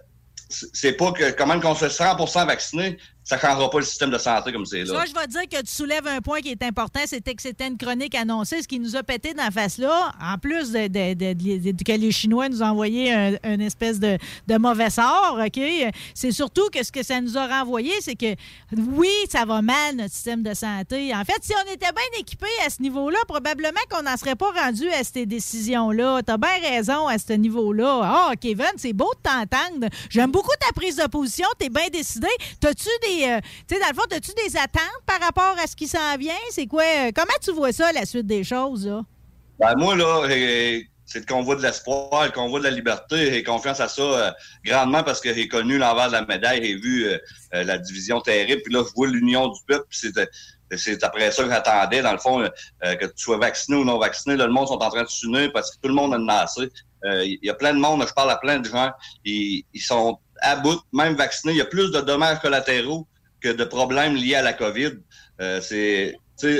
c'est pas que comment qu'on se fait 100% vacciné, ça changera pas le système de santé comme c'est là. Ça, je vais te dire que tu soulèves un point qui est important, c'était que c'était une chronique annoncée, ce qui nous a pété dans la face-là, en plus de, que les Chinois nous ont envoyé un, une espèce de, mauvais sort, OK? C'est surtout que ce que ça nous a renvoyé, c'est que oui, ça va mal, notre système de santé. En fait, si on était bien équipé à ce niveau-là, probablement qu'on n'en serait pas rendu à ces décisions-là. T'as bien raison à ce niveau-là. Ah, Kevin, c'est beau de t'entendre. J'aime beaucoup ta prise de position, t'es bien décidé. T'as-tu des... euh, tu sais, dans le fond, as-tu des attentes par rapport à ce qui s'en vient? C'est quoi? euh, comment tu vois ça, la suite des choses, là? Ben, moi, là, euh, c'est le convoi de l'espoir, le convoi de la liberté. J'ai confiance à ça euh, grandement parce que j'ai connu l'envers de la médaille, j'ai vu la division terrible. Puis là, je vois l'union du peuple. C'est, après ça que j'attendais, dans le fond, que tu sois vacciné ou non vacciné. Là, le monde sont en train de s'unir parce que tout le monde a assez. Euh, Il y a plein de monde, je parle à plein de gens, ils, ils sont à bout, même vaccinés. Il y a plus de dommages collatéraux que de problèmes liés à la COVID. Euh, c'est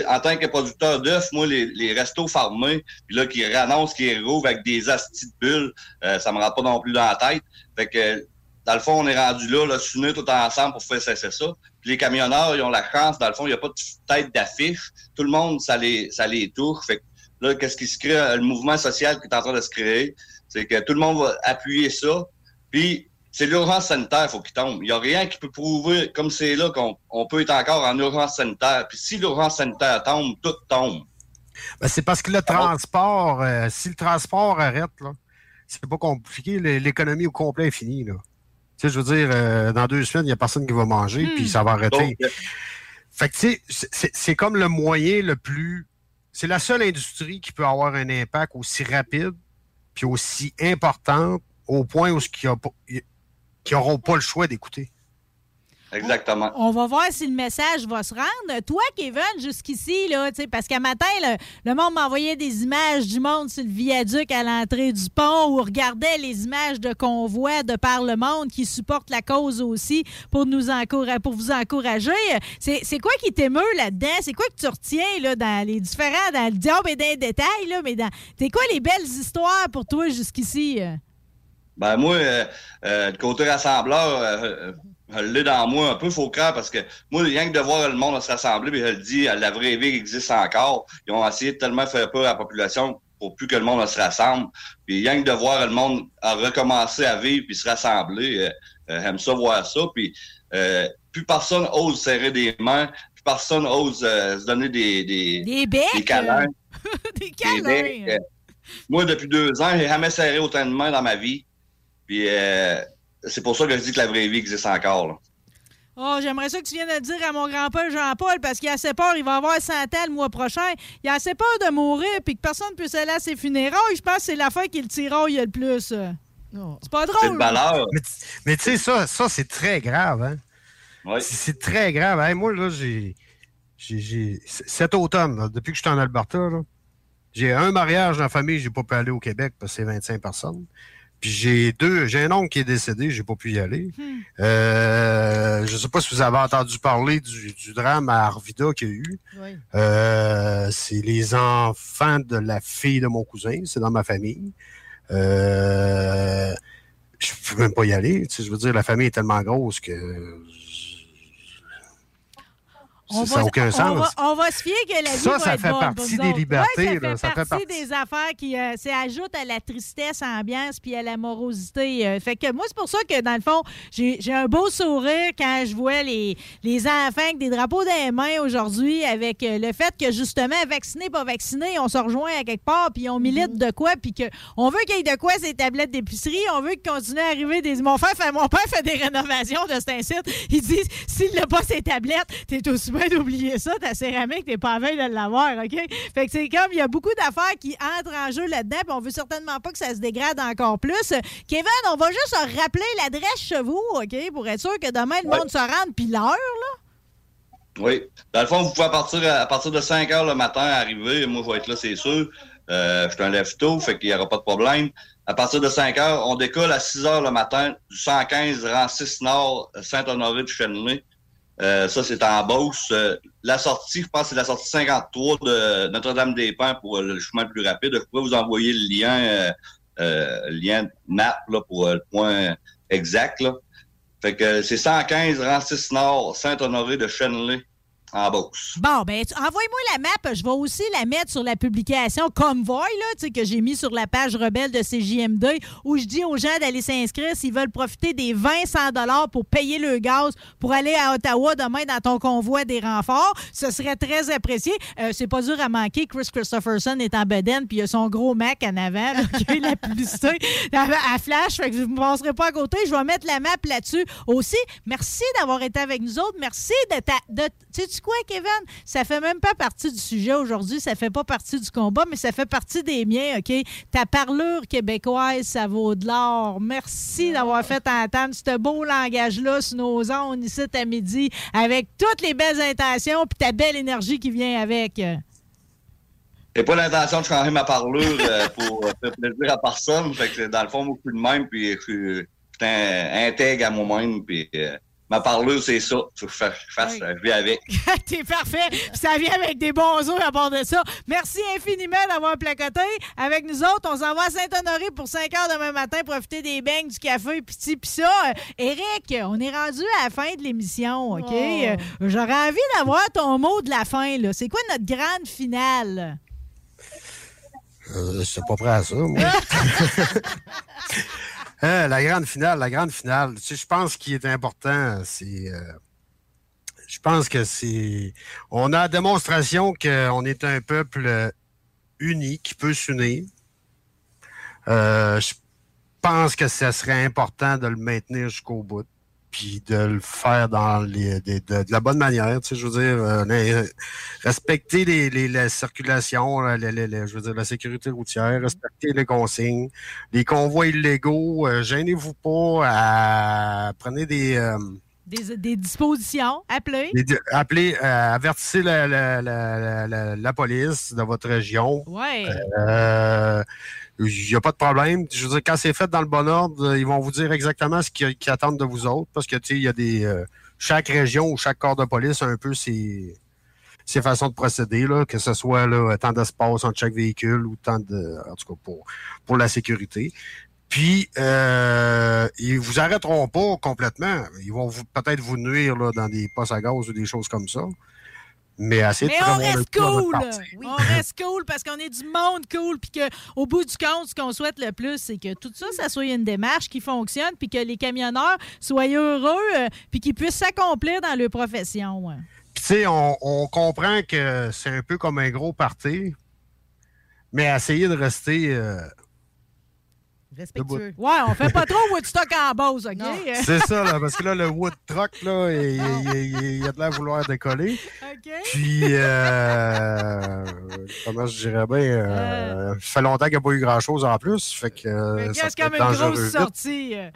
en tant que producteur d'œufs, moi, les, les restos farmés, puis là, qui annoncent qu'ils rouvrent avec des astis de bulles, euh, ça me rentre pas non plus dans la tête. Fait que, dans le fond, on est rendu là, là, s'unir tout ensemble pour faire cesser ça. Puis les camionneurs, ils ont la chance, dans le fond, il n'y a pas de tête d'affiche. Tout le monde, ça les, ça les touche. Fait que là, qu'est-ce qui se crée? Le mouvement social qui est en train de se créer, c'est que tout le monde va appuyer ça. Puis c'est l'urgence sanitaire, faut qu'il tombe. Il n'y a rien qui peut prouver, comme c'est là, qu'on on peut être encore en urgence sanitaire. Puis si l'urgence sanitaire tombe, tout tombe. Ben, c'est parce que le transport, euh, si le transport arrête, là, c'est pas compliqué, l'économie au complet est finie. Là. Tu sais, je veux dire, euh, dans deux semaines, il n'y a personne qui va manger, puis ça va arrêter. Donc, euh, Fait que, tu sais, c'est- comme le moyen le plus. C'est la seule industrie qui peut avoir un impact aussi rapide puis aussi important au point où ils n'auront pas le choix d'écouter. Exactement. On va voir si le message va se rendre. Toi, Kevin, jusqu'ici, là, tu sais, parce qu'à matin, le, le monde m'envoyait des images du monde sur le viaduc à l'entrée du pont où on regardait les images de convois de par le monde qui supportent la cause aussi pour nous encourager, pour vous encourager. C'est c'est quoi qui t'émeut là-dedans? C'est quoi que tu retiens là, dans les différents, dans le diable et dans les détails, là, mais dans. C'est quoi les belles histoires pour toi jusqu'ici? euh? Ben moi, euh, euh, le côté rassembleur, euh, je l'ai dans moi un peu, faut croire, parce que moi, rien que de voir le monde se rassembler, puis je le dis, la vraie vie existe encore. Ils ont essayé de tellement faire peur à la population pour plus que le monde se rassemble. Puis rien que de voir le monde recommencer à vivre puis se rassembler, euh, euh, j'aime ça voir ça. Puis euh, plus personne ose serrer des mains, plus personne ose se donner des, des, Des becs, des câlins. des Des câlins. becs, moi, depuis deux ans, j'ai jamais serré autant de mains dans ma vie. Puis euh, c'est pour ça que je dis que la vraie vie existe encore. là. Oh, j'aimerais ça que tu viennes de le dire à mon grand-père Jean-Paul parce qu'il a assez peur, il va avoir 100 ans le mois prochain. Il a assez peur de mourir puis que personne ne puisse aller à ses funérailles. Je pense que c'est la fin qui le tiraille le plus. C'est pas drôle. Mais, tu- mais tu sais, ça, ça c'est très grave. Hein? C'est- C'est très grave. Hey, moi, là, j'ai. Cet automne, là, depuis que je suis en Alberta, là, j'ai un mariage dans la famille, j'ai pas pu aller au Québec parce que c'est 25 personnes. Puis j'ai deux, j'ai un oncle qui est décédé, j'ai pas pu y aller. Euh, je sais pas si vous avez entendu parler du, du drame à Arvida qu'il y a eu. Oui. Euh, c'est les enfants de la fille de mon cousin, c'est dans ma famille. Euh, je peux même pas y aller. tu sais, je veux dire, la famille est tellement grosse que On ça n'a va- aucun on sens. va, on va se fier que la vie Ça, va ça être fait bonne partie pour des libertés, Ouais, ça, là, fait ça fait partie des affaires qui euh, c'est ajoute à la tristesse ambiance puis à la morosité. euh. fait que moi, c'est pour ça que, dans le fond, j'ai un beau sourire quand je vois les, les enfants avec des drapeaux dans les mains aujourd'hui avec euh, le fait que, justement, vaccinés, pas vaccinés, on se rejoint à quelque part puis on milite de quoi puis qu'on veut qu'il y ait de quoi ces tablettes d'épicerie. On veut qu'il continue à arriver des... Mon, frère fait, mon père fait des rénovations de cet incite. Il dit, s'il n'a pas ses tablettes, t'es aussi d'oublier ça, ta céramique, t'es pas à veille de l'avoir, OK? Fait que c'est comme, il y a beaucoup d'affaires qui entrent en jeu là-dedans, puis on veut certainement pas que ça se dégrade encore plus. Kevin, on va juste rappeler l'adresse chez vous, OK? Pour être sûr que demain, le Ouais. monde se rende, puis l'heure, là. Oui. Dans le fond, vous pouvez à partir, à partir de 5 heures le matin arriver. Moi, je vais être là, c'est sûr. Euh, je suis un lève-tôt, fait qu'il n'y aura pas de problème. À partir de 5 heures, on décolle à 6 heures le matin du 115 rang 6 Nord, Saint-Honoré de Chenelay. Euh, ça, c'est en Beauce. Euh, la sortie, je pense c'est la sortie 53 de Notre-Dame-des-Pins pour euh, le chemin le plus rapide. Je pourrais vous envoyer le lien, euh, euh, lien map là, pour le point exact. Là. Fait que c'est 115 rang 6 Nord, Saint-Honoré de Chenelay, Bon, ben, envoie-moi la map. Je vais aussi la mettre sur la publication Convoy, là, que j'ai mis sur la page rebelle de CJM2, où je dis aux gens d'aller s'inscrire s'ils veulent profiter des 20-100 dollars pour payer le gaz pour aller à Ottawa demain dans ton convoi des renforts. Ce serait très apprécié. Euh, c'est pas dur à manquer. Chris Christopherson est en bedaine, puis il a son gros Mac en avant, qui est la publicité à, à flash. Fait que je ne passerai pas à côté. Je vais mettre la map là-dessus aussi. Merci d'avoir été avec nous autres. Merci de ta. De, sais-tu quoi, Kevin? Ça fait même pas partie du sujet aujourd'hui. Ça fait pas partie du combat, mais ça fait partie des miens, OK? Ta parlure québécoise, ça vaut de l'or. Merci d'avoir fait entendre ce beau langage-là sur nos ondes ici à midi avec toutes les belles intentions puis ta belle énergie qui vient avec. J'ai pas l'intention de changer ma parlure euh, pour faire plaisir à personne. Fait que dans le fond, moi, je suis de même, puis je suis intègre à moi-même, puis euh, ma parleuse, c'est ça. Faut que je fasse, je fasse, je vis avec. T'es parfait. Puis ça vient avec des bons os à part de ça. Merci infiniment d'avoir placoté avec nous autres. On s'en va à Saint-Honoré pour 5 heures demain matin, profiter des beignes, du café, puis ci, puis ça. Euh, Eric, on est rendu à la fin de l'émission, OK? Oh. Euh, J'aurais envie d'avoir ton mot de la fin, là. C'est quoi notre grande finale? Euh, je suis pas prêt à ça, moi. Euh, la grande finale, la grande finale. Tu sais, je pense qu'il est important, c'est. euh, je pense que c'est. On a la démonstration qu'on est un peuple euh, uni qui peut s'unir. Euh, je pense que ce serait important de le maintenir jusqu'au bout, puis de le faire dans les, de, de- de la bonne manière. Tu sais, je veux dire, euh, les- respecter les, les- la circulation, la- la- la- la- je veux dire, la sécurité routière, respecter les consignes, les convois illégaux, euh, gênez-vous pas à prenez des. euh, Des, des dispositions. Appelez. appelez, euh, avertissez la, la- la- la- police de votre région. Euh, Il n'y a pas de problème. Je veux dire, quand c'est fait dans le bon ordre, ils vont vous dire exactement ce qu'ils attendent de vous autres. Parce que, tu sais, il y a des. euh, chaque région ou chaque corps de police a un peu ses, façons de procéder, là, que ce soit là, tant d'espace entre chaque véhicule ou tant de. En tout cas, pour, pour la sécurité. Puis, euh, ils vous arrêteront pas complètement. Ils vont peut-être vous nuire là, dans des postes à gaz ou des choses comme ça. Mais assez Mais on reste cool! On reste cool parce qu'on est du monde cool puis qu'au bout du compte, ce qu'on souhaite le plus, c'est que tout ça, ça soit une démarche qui fonctionne puis que les camionneurs soient heureux euh, puis qu'ils puissent s'accomplir dans leur profession. ouais. Puis, tu sais, on, on comprend que c'est un peu comme un gros party, mais essayez de rester. euh, Respectueux. Ouais, on fait pas trop Woodstock en base, OK? c'est ça, là, parce que là, le wood truck, là, il, il- il- il a de l'air vouloir décoller. Puis, euh, comment je dirais bien, euh, ça fait longtemps qu'il n'y a pas eu grand-chose en plus. Fait que. euh, ça C'est peut comme une grosse vite. sortie. euh?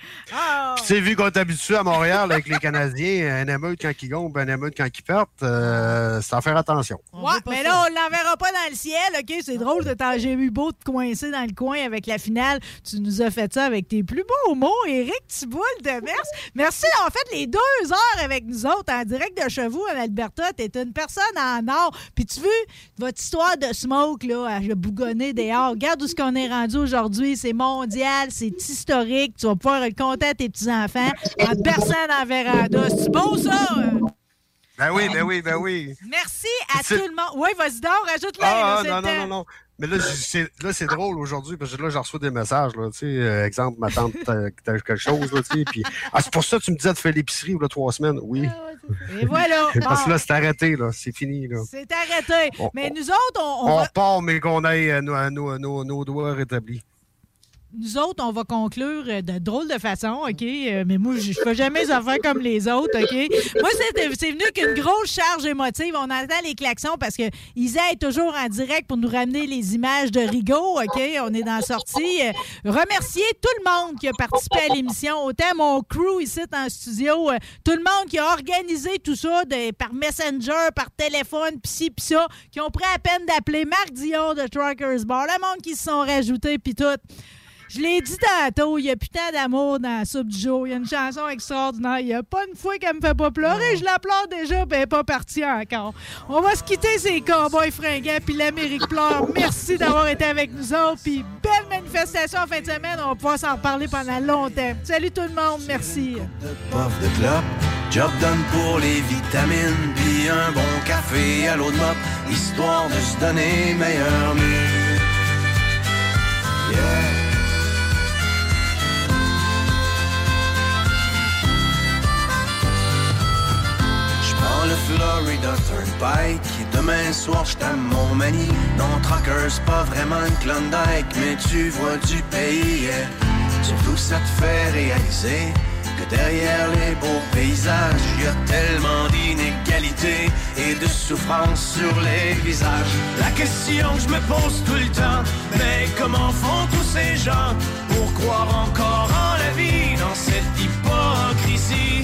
Puis, tu sais, vu qu'on est habitué à Montréal avec les Canadiens, un émeute quand ils gagnent, un émeute quand ils perdent, euh, c'est à faire attention. Ouais, mais là, on l'enverra pas dans le ciel, OK? C'est drôle de t'en- J'ai eu beau te coincer dans le coin avec la finale. Tu nous as fait ça avec tes plus beaux mots, Éric Thibault de Mers. Merci d'avoir fait les deux heures avec nous autres en direct de chez vous, en Alberta. T'es une personne en or. Puis tu veux, votre histoire de smoke, là, à bougonner dehors. Regarde où ce qu'on est rendu aujourd'hui. C'est mondial, c'est historique. Tu vas pouvoir le compter à tes petits-enfants en dans la véranda. C'est beau, ça? Ben oui, ben oui, ben oui. Merci à tout le monde. Oui, vas-y donc, rajoute-le. Ah, ah, non, non, non, non. Mais là, c'est, drôle aujourd'hui parce que là, j'en reçois des messages. Là, tu sais, euh, exemple, ma tante, t'as, t'as quelque chose. Là, tu sais, puis, ah, c'est pour ça que tu me disais de faire l'épicerie là, trois semaines. Oui. Et voilà. Parce que là, c'est arrêté. Là, c'est fini. Là. C'est arrêté. On- Mais nous autres, on, on On va, repart, mais qu'on ait euh, nos, nos, nos, nos doigts rétablis. Nous autres, on va conclure euh, de drôle de façon, OK? Euh, Mais moi, je je fais jamais les affaires comme les autres, OK? Moi, c'est c'est venu qu'une grosse charge émotive. On entend les klaxons parce que Isa est toujours en direct pour nous ramener les images de Rigaud, OK? On est dans la sortie. Euh, Remercier tout le monde qui a participé à l'émission, autant mon crew ici en studio, euh, tout le monde qui a organisé tout ça par Messenger, par téléphone, pis ci, pis ça, qui ont pris la peine d'appeler Marc Dion de Truckers Bar, le monde qui se sont rajoutés, puis tout. Je l'ai dit tantôt, il y a putain d'amour dans la soupe du jour. Il y a une chanson extraordinaire. Il n'y a pas une fois qu'elle me fait pas pleurer. Je la pleure déjà, puis elle n'est pas partie encore. On va se quitter, ces cowboys fringants, puis l'Amérique pleure. Merci d'avoir été avec nous autres, puis belle manifestation en fin de semaine. On va pouvoir s'en reparler pendant longtemps. Salut tout le monde, merci. puff de clope. Job done pour les vitamines, puis un bon café à l'eau de mop, histoire de se donner meilleur mieux. Yeah. Prends le Florida Turnpike et demain soir t'aime mon mani. Non, Trucker, c'est pas vraiment une Klondike, mais tu vois du pays. Surtout ça te fait réaliser que derrière les beaux paysages, y a tellement d'inégalités et de souffrance sur les visages. La question que je me pose tout le temps, mais comment font tous ces gens pour croire encore en la vie dans cette hypocrisie?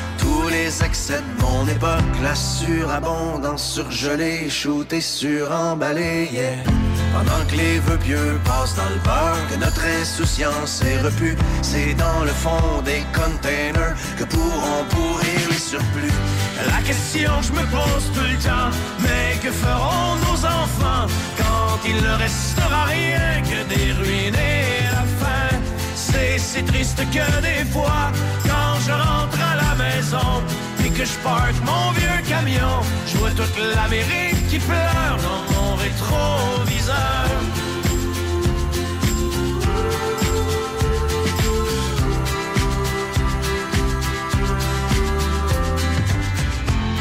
tous les excès de mon époque, la surabondance surgelée, shootée, suremballée. Pendant que les vœux pieux passent dans le beurre, que notre insouciance est repue, c'est dans le fond des containers que pourront pourrir les surplus. La question que je me pose tout le temps, mais que feront nos enfants quand il ne restera rien que des ruines et la faim? C'est si triste que des fois, je rentre à la maison et que je parque mon vieux camion, je vois toute l'Amérique qui pleure dans mon rétroviseur.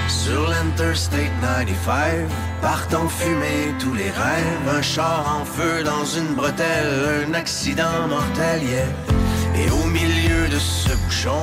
Sur l'Interstate 95, partent en fumée tous les rêves. Un char en feu dans une bretelle, un accident mortel, yeah. Et au milieu de ce bouchon,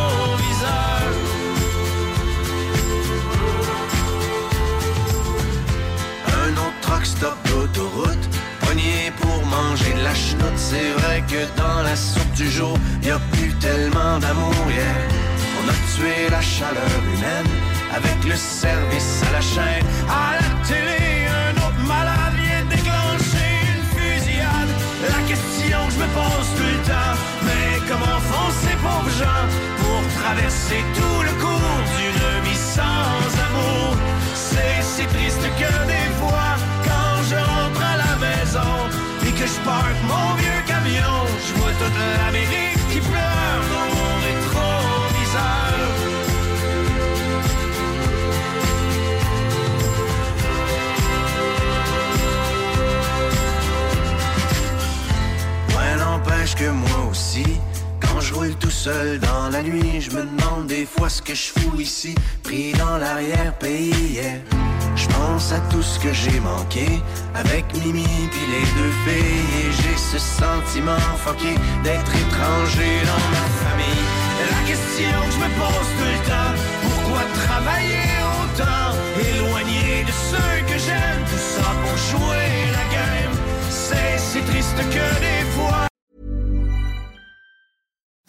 Truck stop d'autoroute, pogné pour manger de la chenoute. C'est vrai que dans la soupe du jour, y a plus tellement d'amour. On a tué la chaleur humaine avec le service à la chaîne. À un autre malade vient déclencher une fusillade. La question que je me pose tout le temps, mais comment font ces pauvres gens pour traverser tout le cours d'une vie sans amour? C'est si triste que des fois, que je parque mon vieux camion, je vois toute l'Amérique qui pleure dans mon rétroviseur. Ouais, n'empêche que moi aussi, quand je roule tout seul dans la nuit, je me demande des fois ce que je fous ici, pris dans l'arrière-pays. Je pense à tout ce que j'ai manqué avec Mimi puis les deux filles et j'ai ce sentiment fucké d'être étranger dans ma famille. La question que je me pose tout le temps, pourquoi travailler autant, éloigné de ceux que j'aime, tout ça pour jouer la game. C'est si triste que des.